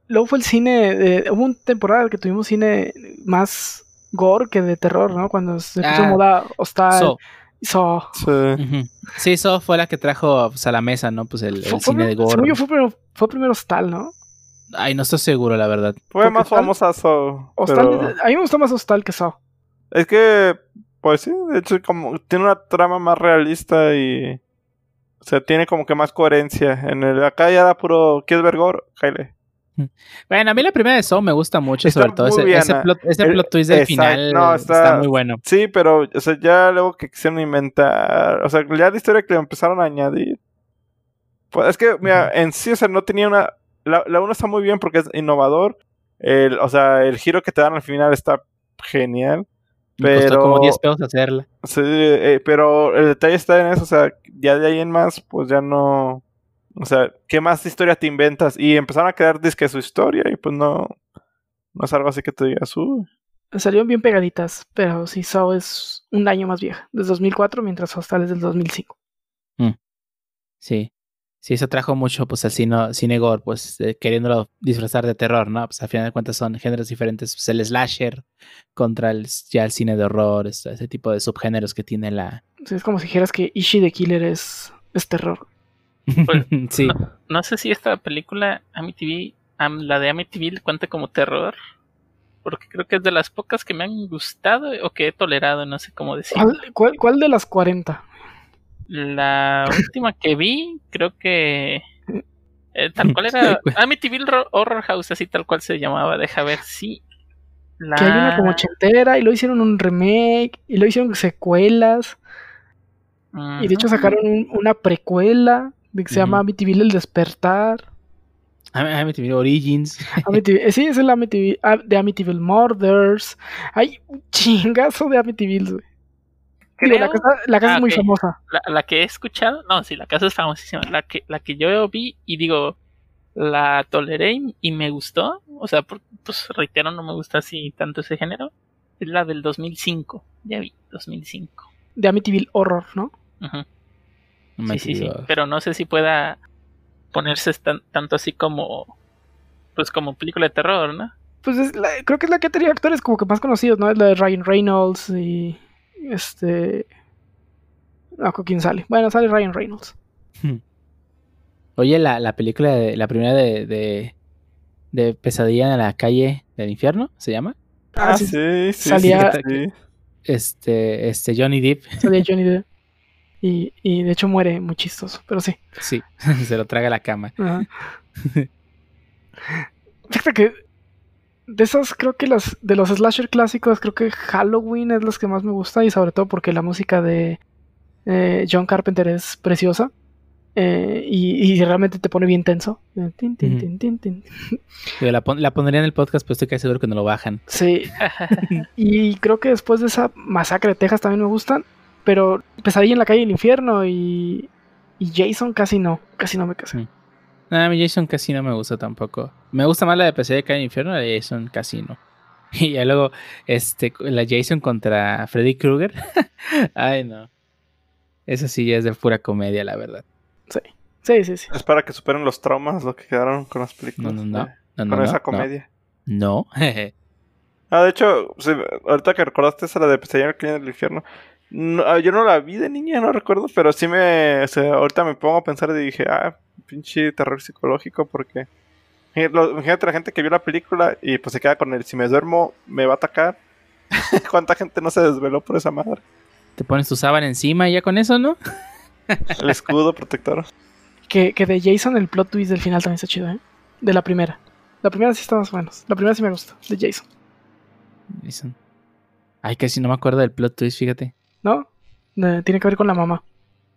Luego fue el cine, de- hubo una temporada que tuvimos cine más gore que de terror, ¿no? Cuando se puso Ah. moda Hostal, So, Saw. Sí. ujú. Sí, eso fue la que trajo pues, a la mesa, ¿no? Pues el, el Fue- cine de gore. yo fue primero, fue primero Hostal, ¿no? Ay, no estoy seguro, la verdad. Fue más famosa So. Hostal, pero- a mí me gustó más Hostal que Saw. Es que, pues sí, de hecho, como tiene una trama más realista y. O sea, tiene como que más coherencia. En el acá ya era puro. ¿Quieres ver gore? Jaile. Bueno, a mí la primera de Saw me gusta mucho, Está sobre todo ese, ah. plot, ese plot twist del exacto, final no, está... está- muy bueno. Sí, pero, o sea, ya luego que quisieron inventar. O sea, ya la historia que le empezaron a añadir. Pues es que, mira, en sí, o sea, no tenía una. La, la uno está muy bien porque es innovador. El, o sea, el giro que te dan al final está genial. Me costó pero- como 10 pesos hacerla. Sí, eh, pero el detalle está en eso, o sea, ya de ahí en más, pues ya no. O sea, ¿qué más historia te inventas? Y empezaron a crear disque su historia y pues no. No es algo así que te digas, uy. Salieron bien pegaditas, pero sí, Saw es un año más vieja, desde 2004, mientras Hostal es del 2005. Sí. Sí, eso trajo mucho, pues, al cine, cine gore, pues, eh, queriéndolo disfrazar de terror, ¿no? Pues, al final de cuentas son géneros diferentes. Pues, el slasher contra el, ya el cine de horror, este- ese tipo de subgéneros que tiene la... Sí, es como si dijeras que Ishi the Killer es, es terror. Pues, sí. No, no sé si esta película, Amityville, am- la de Amityville, cuenta como terror. Porque creo que es de las pocas que me han gustado o que he tolerado, no sé cómo decir. ¿Cuál, cuál, cuál de las 40? La última que vi, creo que. eh, tal cual era. pues. Amityville Ro- Horror House, así tal cual se llamaba. Deja ver si. La... Que hay una como ochentera y lo hicieron un remake y lo hicieron secuelas y de hecho sacaron un- una precuela de que se llama. Amityville El Despertar. Am- Amityville Origins. Amityville- eh, sí, es el Amityville, ah, de Amityville Murders. Hay un chingazo de Amityville, güey. La casa, la casa Ah, es muy famosa. la, la que he escuchado, no, sí, la casa es famosísima. La que, la que yo vi y digo, la toleré y, y me gustó. O sea, por- pues reitero, no me gusta así tanto ese género. Es la del 2005. Ya vi, 2005. De Amityville Horror, ¿no? No me Sí, sí, sí. Pero no sé si pueda ponerse tan- tanto así como. Pues como película de terror, ¿no? Pues es la- creo que es la que ha tenido actores como que más conocidos, ¿no? Es la de Ryan Reynolds y. Este. No, ¿con quién sale? Bueno, sale Ryan Reynolds. Oye, la, la película, de, la primera de, de, de Pesadilla en la calle del infierno, ¿se llama? Ah, sí, sí, sí. salía- sí, sí. Este, este Johnny Depp, Salía Johnny Depp. Y, y de hecho muere muy chistoso, pero sí. sí, se lo traga a la cama. Ajá. Fíjate que de esas creo que las de los slasher clásicos creo que Halloween es las que más me gusta y sobre todo porque la música de eh, John Carpenter es preciosa eh, y, y realmente te pone bien tenso. Eh, pon- la pondría en el podcast, pero estoy casi seguro que no lo bajan. Sí. y creo que después de esa masacre de Texas también me gustan, pero Pesadilla en la calle del infierno y, y Jason casi no, casi no me casé. Mm. No, a mí Jason casi no me gusta tampoco. Me gusta más la de Pesadilla de Calle del Infierno, la de Jason casi no. Y ya luego, este, la Jason contra Freddy Krueger. Ay, no. Eso sí ya es de pura comedia, la verdad. Sí, sí, sí. sí. Es para que superen los traumas, lo que quedaron con las películas. no, no. eh, No, no, con no, esa comedia. No. Ah, de hecho, sí, ahorita que recordaste esa la de Pesadilla en el Infierno. No, ah, yo no la vi de niña, no recuerdo, pero sí me. O sea, ahorita me pongo a pensar y dije, ah, pinche terror psicológico, porque. Imagínate la gente que vio la película y pues se queda con el si me duermo, me va a atacar. ¿Cuánta gente no se desveló por esa madre? Te pones tu sábana encima y ya con eso, ¿no? El escudo protector. Que, que de Jason el plot twist del final también está chido, ¿eh? De la primera. La primera sí está más o menos. La primera sí me gusta, de Jason. Jason. Ay, casi no me acuerdo del plot twist, fíjate. ¿No? De- tiene que ver con la mamá.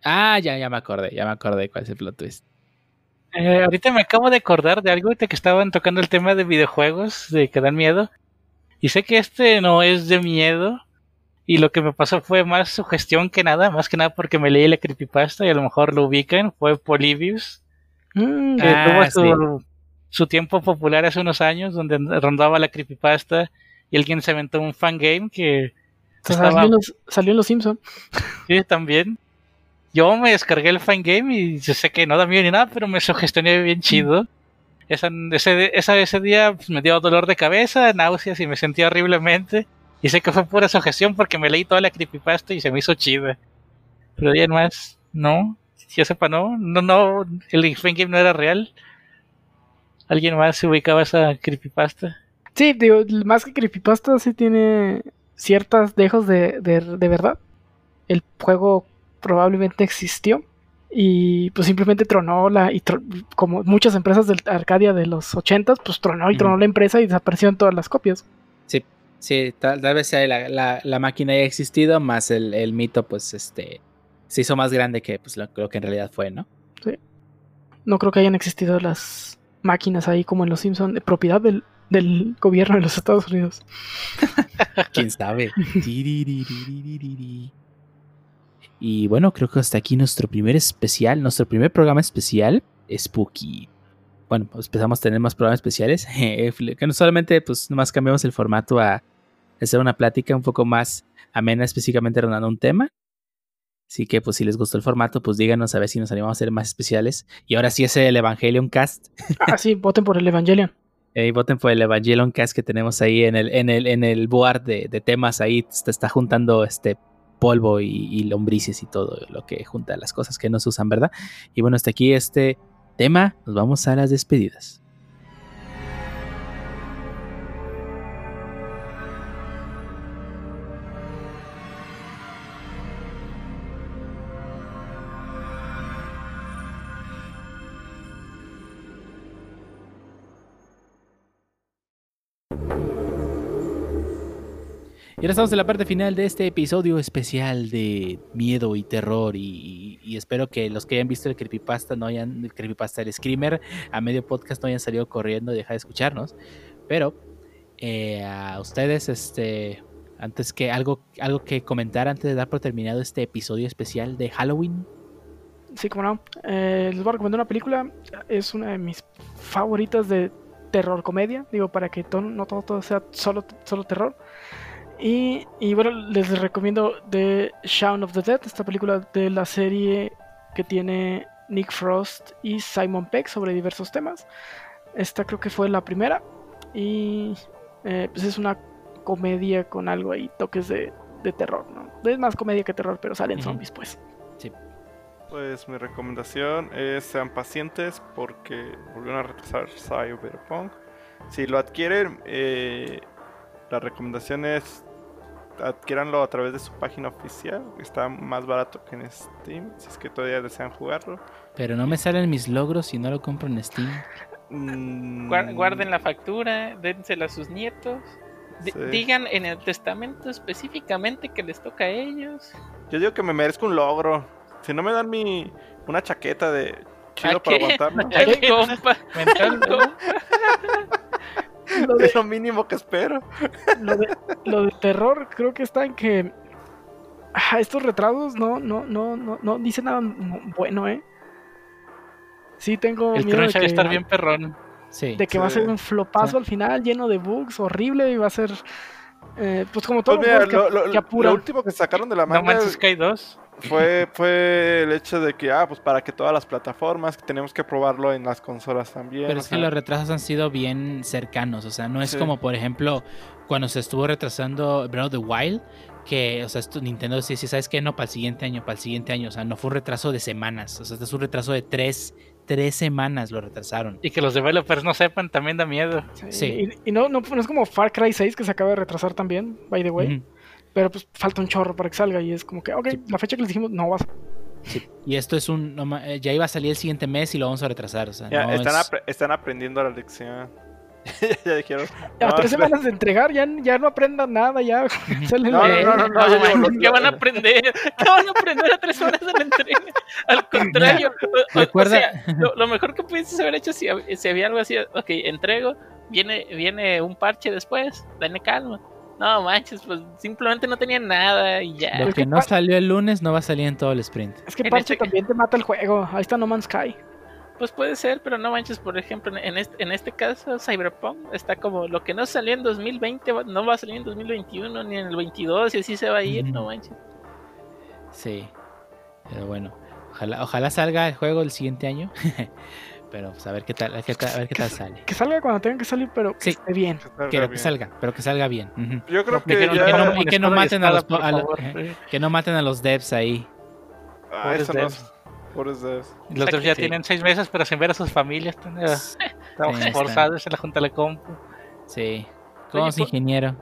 Ah, ya, ya me acordé, ya me acordé de cuál es el plot twist. Eh, ahorita me acabo de acordar de algo de que estaban tocando el tema de videojuegos, de que dan miedo. Y sé que este no es de miedo. Y lo que me pasó fue más sugestión que nada, más que nada porque me leí la creepypasta y a lo mejor lo ubican. Fue Polybius, Mm, que Ah, tuvo su, sí. su tiempo popular hace unos años, donde rondaba la creepypasta y alguien se aventó un fangame que salió, estaba en los, salió en Los Simpsons. Sí, también. Yo me descargué el fangame y yo sé que no da miedo ni nada, pero me sugestioné bien chido. Esa, ese, esa- ese día pues, me dio dolor de cabeza, náuseas y me sentí horriblemente. Y sé que fue pura sugestión porque me leí toda la creepypasta y se me hizo chida. Pero bien más, no. Si yo sepa, no. No, no. El fangame no era real. ¿Alguien más se ubicaba esa creepypasta? Sí, digo, más que creepypasta, sí tiene ciertas dejos de, de, de verdad. El juego probablemente existió y pues simplemente tronó la y como muchas empresas del Arcadia de los 80 pues tronó y tronó la empresa y desaparecieron todas las copias. Sí, tal, tal vez la, la- la máquina haya existido, más el, el mito, pues, este, se hizo más grande que pues, lo, lo que en realidad fue, ¿no? No creo que hayan existido las máquinas ahí como en los Simpson propiedad del, del gobierno de los Estados Unidos. ¿Quién sabe? Y bueno, creo que hasta aquí nuestro primer especial, nuestro primer programa especial, Spooky. Bueno, pues empezamos a tener más programas especiales, que no solamente pues nomás cambiamos el formato a hacer una plática un poco más amena específicamente rondando un tema. Así que pues si les gustó el formato, pues díganos a ver si nos animamos a hacer más especiales. Y ahora sí es el Evangelion Cast. ah, sí, voten por el Evangelion. Eh, voten por el Evangelion Cast que tenemos ahí en el, en el, en el board de, de temas. Ahí se está juntando este polvo y, y lombrices y todo lo que junta las cosas que no se usan, ¿verdad? Y bueno, hasta aquí este tema. Nos vamos a las despedidas. Y ahora estamos en la parte final de este episodio especial de miedo y terror. Y, y- y espero que los que hayan visto el creepypasta no hayan, el creepypasta, el screamer, a medio podcast no hayan salido corriendo y dejar de escucharnos. Pero eh, a ustedes, este, antes que algo, algo que comentar antes de dar por terminado este episodio especial de Halloween. Sí, como no. Eh, les voy a recomendar una película. Es una de mis favoritas de terror comedia. Digo, para que to- no todo, todo sea solo, solo terror. Y, y bueno, les recomiendo The Shaun of the Dead, esta película de la serie que tiene Nick Frost y Simon Peck sobre diversos temas. Esta creo que fue la primera. Y eh, pues es una comedia con algo ahí, toques de, de terror, ¿no? Es más comedia que terror, pero salen Ujú. zombies, pues. Pues mi recomendación es sean pacientes porque volvieron a retrasar Cyberpunk. Si lo adquieren, eh, la recomendación es adquiéranlo a través de su página oficial. Está más barato que en Steam, si es que todavía desean jugarlo. Pero no me salen mis logros si no lo compro en Steam. Mm, Guar- Guarden la factura, dénsela a sus nietos. Sí. Digan en el testamento específicamente que les toca a ellos. Yo digo que me merezco un logro. Si no me dan mi una chaqueta de chido ¿A para qué? aguantarlo, ¿A qué, compa? Lo de, es lo mínimo que espero. lo de, lo de terror creo que está en que ah, estos retrasos no, no, no, no, no dicen nada bueno, ¿eh? Sí tengo El miedo de crunch a que, estar bien perrón. Sí. de que va a ser un flopazo Sí. al final, lleno de bugs, horrible, y va a ser eh, pues como todo Pues mira, que, lo, lo- que apura. lo último que sacaron de la No manga Man's Sky 2. fue, fue el hecho de que, ah, pues para que todas las plataformas, que tenemos que probarlo en las consolas también. Pero es que los retrasos han sido bien cercanos, o sea, no es Sí. como por ejemplo cuando se estuvo retrasando Breath of the Wild, que, o sea, esto Nintendo sí, sí, ¿sabes qué? No, para el siguiente año, para el siguiente año. O sea, no fue un retraso de semanas. O sea, este es un retraso de tres, tres semanas lo retrasaron. Y que los developers no sepan también da miedo. Sí. Y, y no, no, no es como Far Cry 6 que se acaba de retrasar también, by the way. Pero pues falta un chorro para que salga y es como que, ok, Sí. la fecha que les dijimos no va a ser. Sí. Y esto es un. no eh, ya iba a salir el siguiente mes y lo vamos a retrasar. O sea, Ya, no están, es- apre- están aprendiendo la lección. ya dijeron. A No, tres semanas de entregar, ya, ya no aprendan nada, ya. No, no, no, no, No, lo- ¿Qué van a aprender? ¿Qué van a aprender a tres horas de la entrega? Al contrario, o- o- Recuerda- o sea, lo, lo mejor que pudieses haber hecho si, si había algo así, ok, entrego, viene, viene un parche después, dale calma. No manches, pues simplemente no tenía nada y ya. Lo que no salió el lunes no va a salir en todo el sprint. Es que Parche este- también te mata el juego. Ahí está No Man's Sky. Pues puede ser, pero no manches, por ejemplo, en este, en este caso, Cyberpunk está como lo que no salió en 2020 va- no va a salir en 2021 ni en el 22 y así se va a ir, no manches. Sí. Pero bueno. Ojalá, ojalá salga el juego el siguiente año. pero pues a ver qué tal, a ver qué tal, a ver qué tal sale. Que salga cuando tengan que salir, pero que Sí. esté bien. Salga que bien. salga, pero que salga bien. Yo creo que que no- ya. que no- y que no maten a los a eh. Que no maten a los devs ahí. Ah, eso no devs. es- pobres devs. Los devs ya Sí. tienen seis meses, pero sin ver a sus familias. Están, eh, Sí, esforzados en la junta de la compu. Sí. Como Oye, por- ingeniero.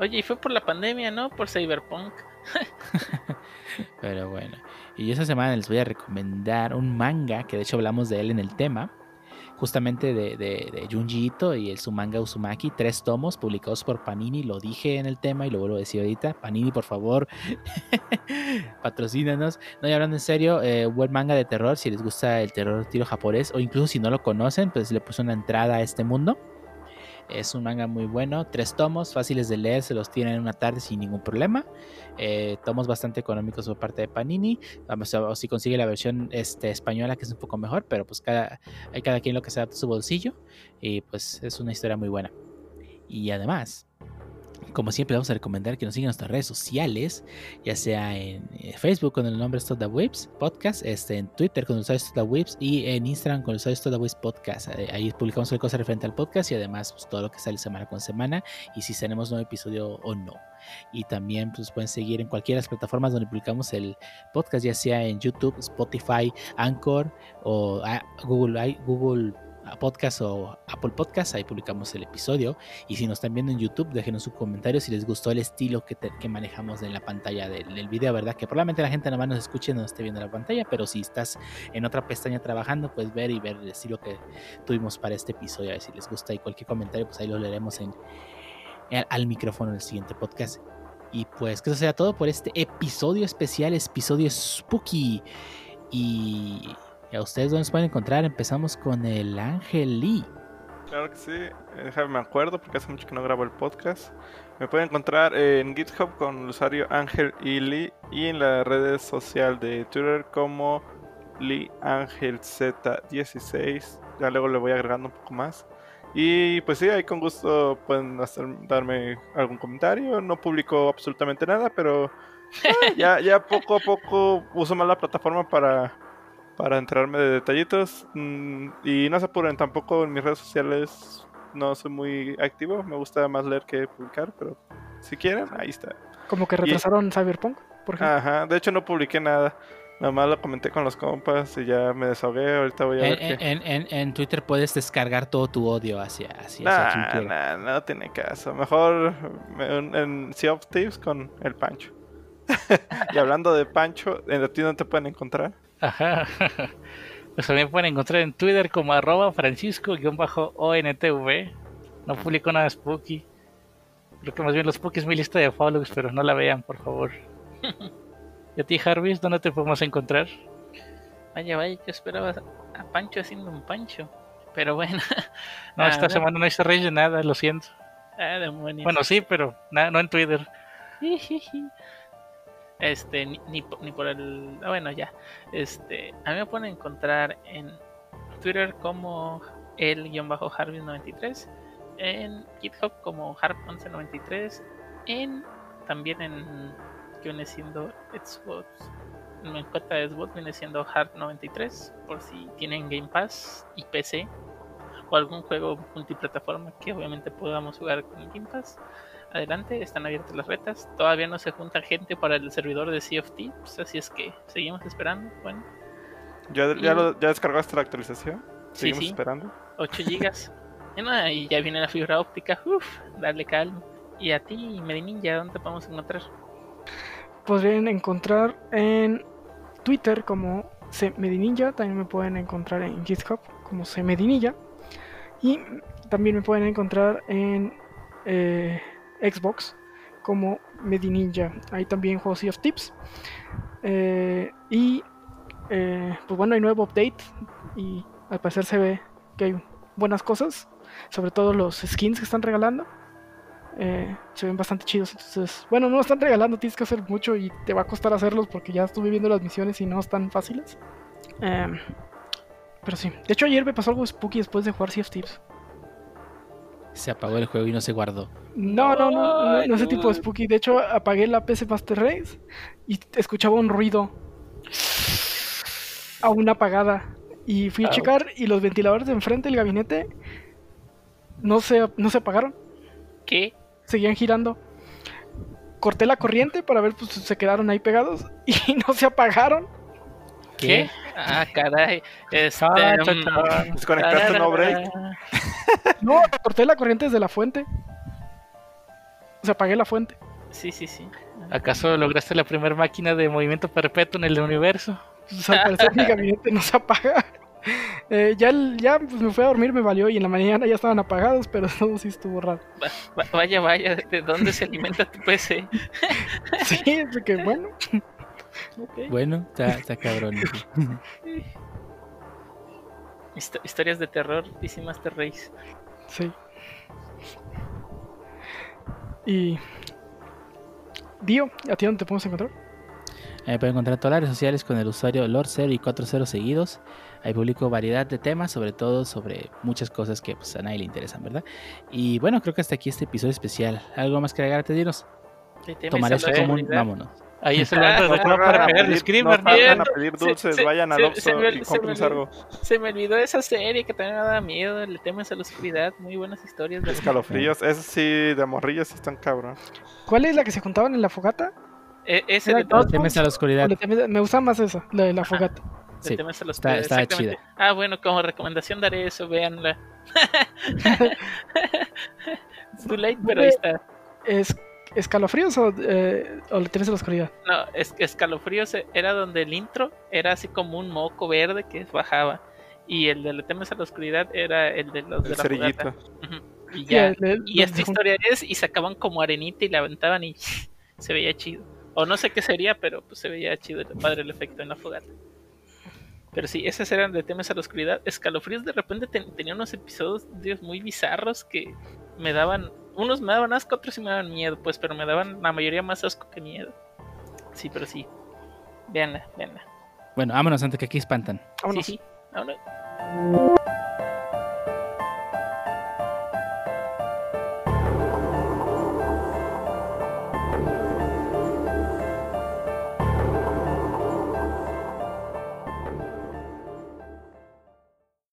Oye, y fue por la pandemia, ¿no? Por Cyberpunk. Pero bueno. Y esta semana les voy a recomendar un manga, que de hecho hablamos de él en el tema. Justamente de, de, de Junji Ito y el su manga Uzumaki, tres tomos publicados por Panini. Lo dije en el tema y lo vuelvo a decir ahorita. Panini, por favor, patrocínanos. No, y hablando en serio, eh, buen manga de terror. Si les gusta el terror tiro japonés, o incluso si no lo conocen, pues le puse una entrada a este mundo. Es un manga muy bueno, tres tomos, fáciles de leer, se los tienen en una tarde sin ningún problema. Eh, tomos bastante económicos por parte de Panini. Vamos a, o si consigue la versión este, española, que es un poco mejor, pero pues cada, hay cada quien lo que se adapta a su bolsillo. Y pues es una historia muy buena. Y además, como siempre, vamos a recomendar que nos sigan en nuestras redes sociales, ya sea en eh, Facebook con el nombre Stop the Whips Podcast, este, en Twitter con el usuario Stop y en Instagram con el usuario Stop Podcast. Eh, ahí publicamos cualquier cosa referente al podcast y además pues, todo lo que sale semana con semana y si tenemos nuevo episodio o no. Y también pues, pueden seguir en cualquiera de las plataformas donde publicamos el podcast, ya sea en YouTube, Spotify, Anchor o ah, Google, Google Podcast o Apple Podcast. Ahí publicamos el episodio. Y si nos están viendo en YouTube, déjenos un comentario si les gustó el estilo que, que manejamos en la pantalla del, del video, ¿verdad? Que probablemente la gente nada más nos escuche y no esté viendo la pantalla, pero si estás en otra pestaña trabajando, puedes ver y ver el estilo que tuvimos para este episodio. A ver si les gusta y cualquier comentario, pues ahí lo leeremos en, al micrófono en el siguiente podcast. Y pues que eso sea todo por este episodio especial, episodio spooky. Y a ustedes dónde nos pueden encontrar. Empezamos con el Ángel Lee. Claro que sí, déjame me acuerdo porque hace mucho que no grabo el podcast. Me pueden encontrar en GitHub con el usuario Ángel y Lee y en la red social de Twitter como Lee Ángel Z16. Ya luego le voy agregando un poco más. Y pues sí, ahí con gusto pueden hacer- darme algún comentario. No publico absolutamente nada, pero eh, ya, ya poco a poco uso más la plataforma para, para enterarme de detallitos. Mm, y no se apuren, tampoco en mis redes sociales no soy muy activo. Me gusta más leer que publicar, pero si quieren, ahí está. Como que retrasaron Cyberpunk, por ejemplo. Ajá, de hecho no publiqué nada. Nada más lo comenté con los compas y ya me desahogué. Ahorita voy a En, ver qué. en- en- en Twitter puedes descargar todo tu odio hacia, hacia, Nah, no tiene caso. Mejor me- en, en Sea of Thieves con el Pancho. y hablando de Pancho, ¿en a ti dónde te pueden encontrar? Ajá. Pues también pueden encontrar en Twitter como arroba francisco-ontv. No publico nada spooky. Creo que más bien los spooky es mi lista de follows, pero no la vean, por favor. ¿Y a ti, Jarvis, dónde te podemos encontrar? Vaya, vaya, yo esperaba a Pancho haciendo un Pancho. Pero bueno. No, Ah, esta semana no hice rey de nada, lo siento. Ah, demonios. Bueno, sí, pero no en Twitter. Este, ni, ni, ni por el. Ah, bueno, ya. Este, a mí me pueden encontrar en Twitter como el-harvis93, en GitHub como harp1193, en también en que viene siendo Xbox. Mi cuenta Xbox viene siendo harp93, por si tienen Game Pass y PC o algún juego multiplataforma que obviamente podamos jugar con Game Pass. Adelante, están abiertas las retas. Todavía no se junta gente para el servidor de Sea of Thieves, así es que seguimos esperando. Bueno, ¿Ya, ya, Y- lo- ya descargaste la actualización? sí, Seguimos sí, esperando. 8 gigas. y, nada, y ya viene la fibra óptica, uff, dale calma. Y a ti, Medininja, ¿dónde te podemos encontrar? Podrían encontrar en Twitter como Cmedininja, también me pueden encontrar en GitHub como Cmedininja y también me pueden encontrar en eh, Xbox como Medininja. Ahí también juego Sea of Tips. Eh, y eh, pues bueno, hay nuevo update y al parecer se ve que hay buenas cosas, sobre todo los skins que están regalando. Eh, se ven bastante chidos. Entonces, bueno, no están regalando, tienes que hacer mucho y te va a costar hacerlos porque ya estuve viendo las misiones y no están fáciles. Em, pero sí, de hecho, ayer me pasó algo spooky después de jugar Sea of Thieves. Se apagó el juego y no se guardó. No, no, no, no, no ese tipo de spooky. De hecho, apagué la PC Master Race y escuchaba un ruido aún apagada. Y fui a checar y los ventiladores de enfrente del gabinete no se, no se apagaron. ¿Qué? seguían girando. Corté la corriente para ver, pues se quedaron ahí pegados y no se apagaron. ¿Qué? Ah, caray. Este, Ah, mm, chachán. Desconectaste no break. No, corté la corriente desde la fuente. O sea, apagué la fuente. Sí, sí, sí. ¿Acaso lograste la primera máquina de movimiento perpetuo en el universo? Pues, al parecer mi gabinete no se apaga. Eh, ya el- ya pues, me fui a dormir, me valió y en la mañana ya estaban apagados, pero todo sí estuvo raro. Va- va- vaya, vaya, ¿de dónde se alimenta tu PC? Sí, que bueno. Bueno, está, está cabrón. Histo- historias de terror, DC Master Race. Sí. Y. Dio, ¿a ti dónde te podemos encontrar? Ahí Me pueden encontrar en todas las redes sociales con el usuario Lord0 y 40 seguidos. Ahí publico variedad de temas, sobre todo sobre muchas cosas que pues, a nadie le interesan, ¿verdad? Y bueno, creo que hasta aquí este episodio especial. ¿Algo más que agregarte, Dinos? ¿Te temes Tomar esto como un vámonos. Ahí es el Ah, momento de no todo para pegar el pedir- screamer, no salgan a Se- pedir dulces, se- vayan al Oxxo y compren algo. Se me olvidó esa serie que también me da miedo. Le temes a la oscuridad. Muy buenas historias. de- Escalofríos, ese sí, de morrillas están cabrón. ¿Cuál es la que se juntaban en la fogata? E- ese de todo- temes a la ¿O oscuridad. Me gusta más esa, la de la fogata. Le Sí, temes a la está- oscuridad, está exactamente. Ah, bueno, como recomendación daré eso, véanla. Too late, pero ahí está. ¿Es escalofríos o, eh, o le temes a la oscuridad? No, es escalofríos era donde el intro era así como un moco verde que bajaba. Y el de Le temes a la oscuridad era el de los de la cerillito. Y Sí, ya. el- el- Y esta historia es, y sacaban como arenita y la aventaban y se veía chido. O no sé qué sería, pero pues se veía chido, el padre el efecto en la fogata. Pero sí, esas eran de temas a la oscuridad. Escalofríos de repente ten- tenía unos episodios Dios, muy bizarros que me daban, unos me daban asco, otros sí me daban miedo, pues, pero me daban la mayoría más asco que miedo. Sí, pero sí. Veanla, veanla. Bueno, vámonos antes que aquí espantan. Vámonos. Sí, sí. Vámonos.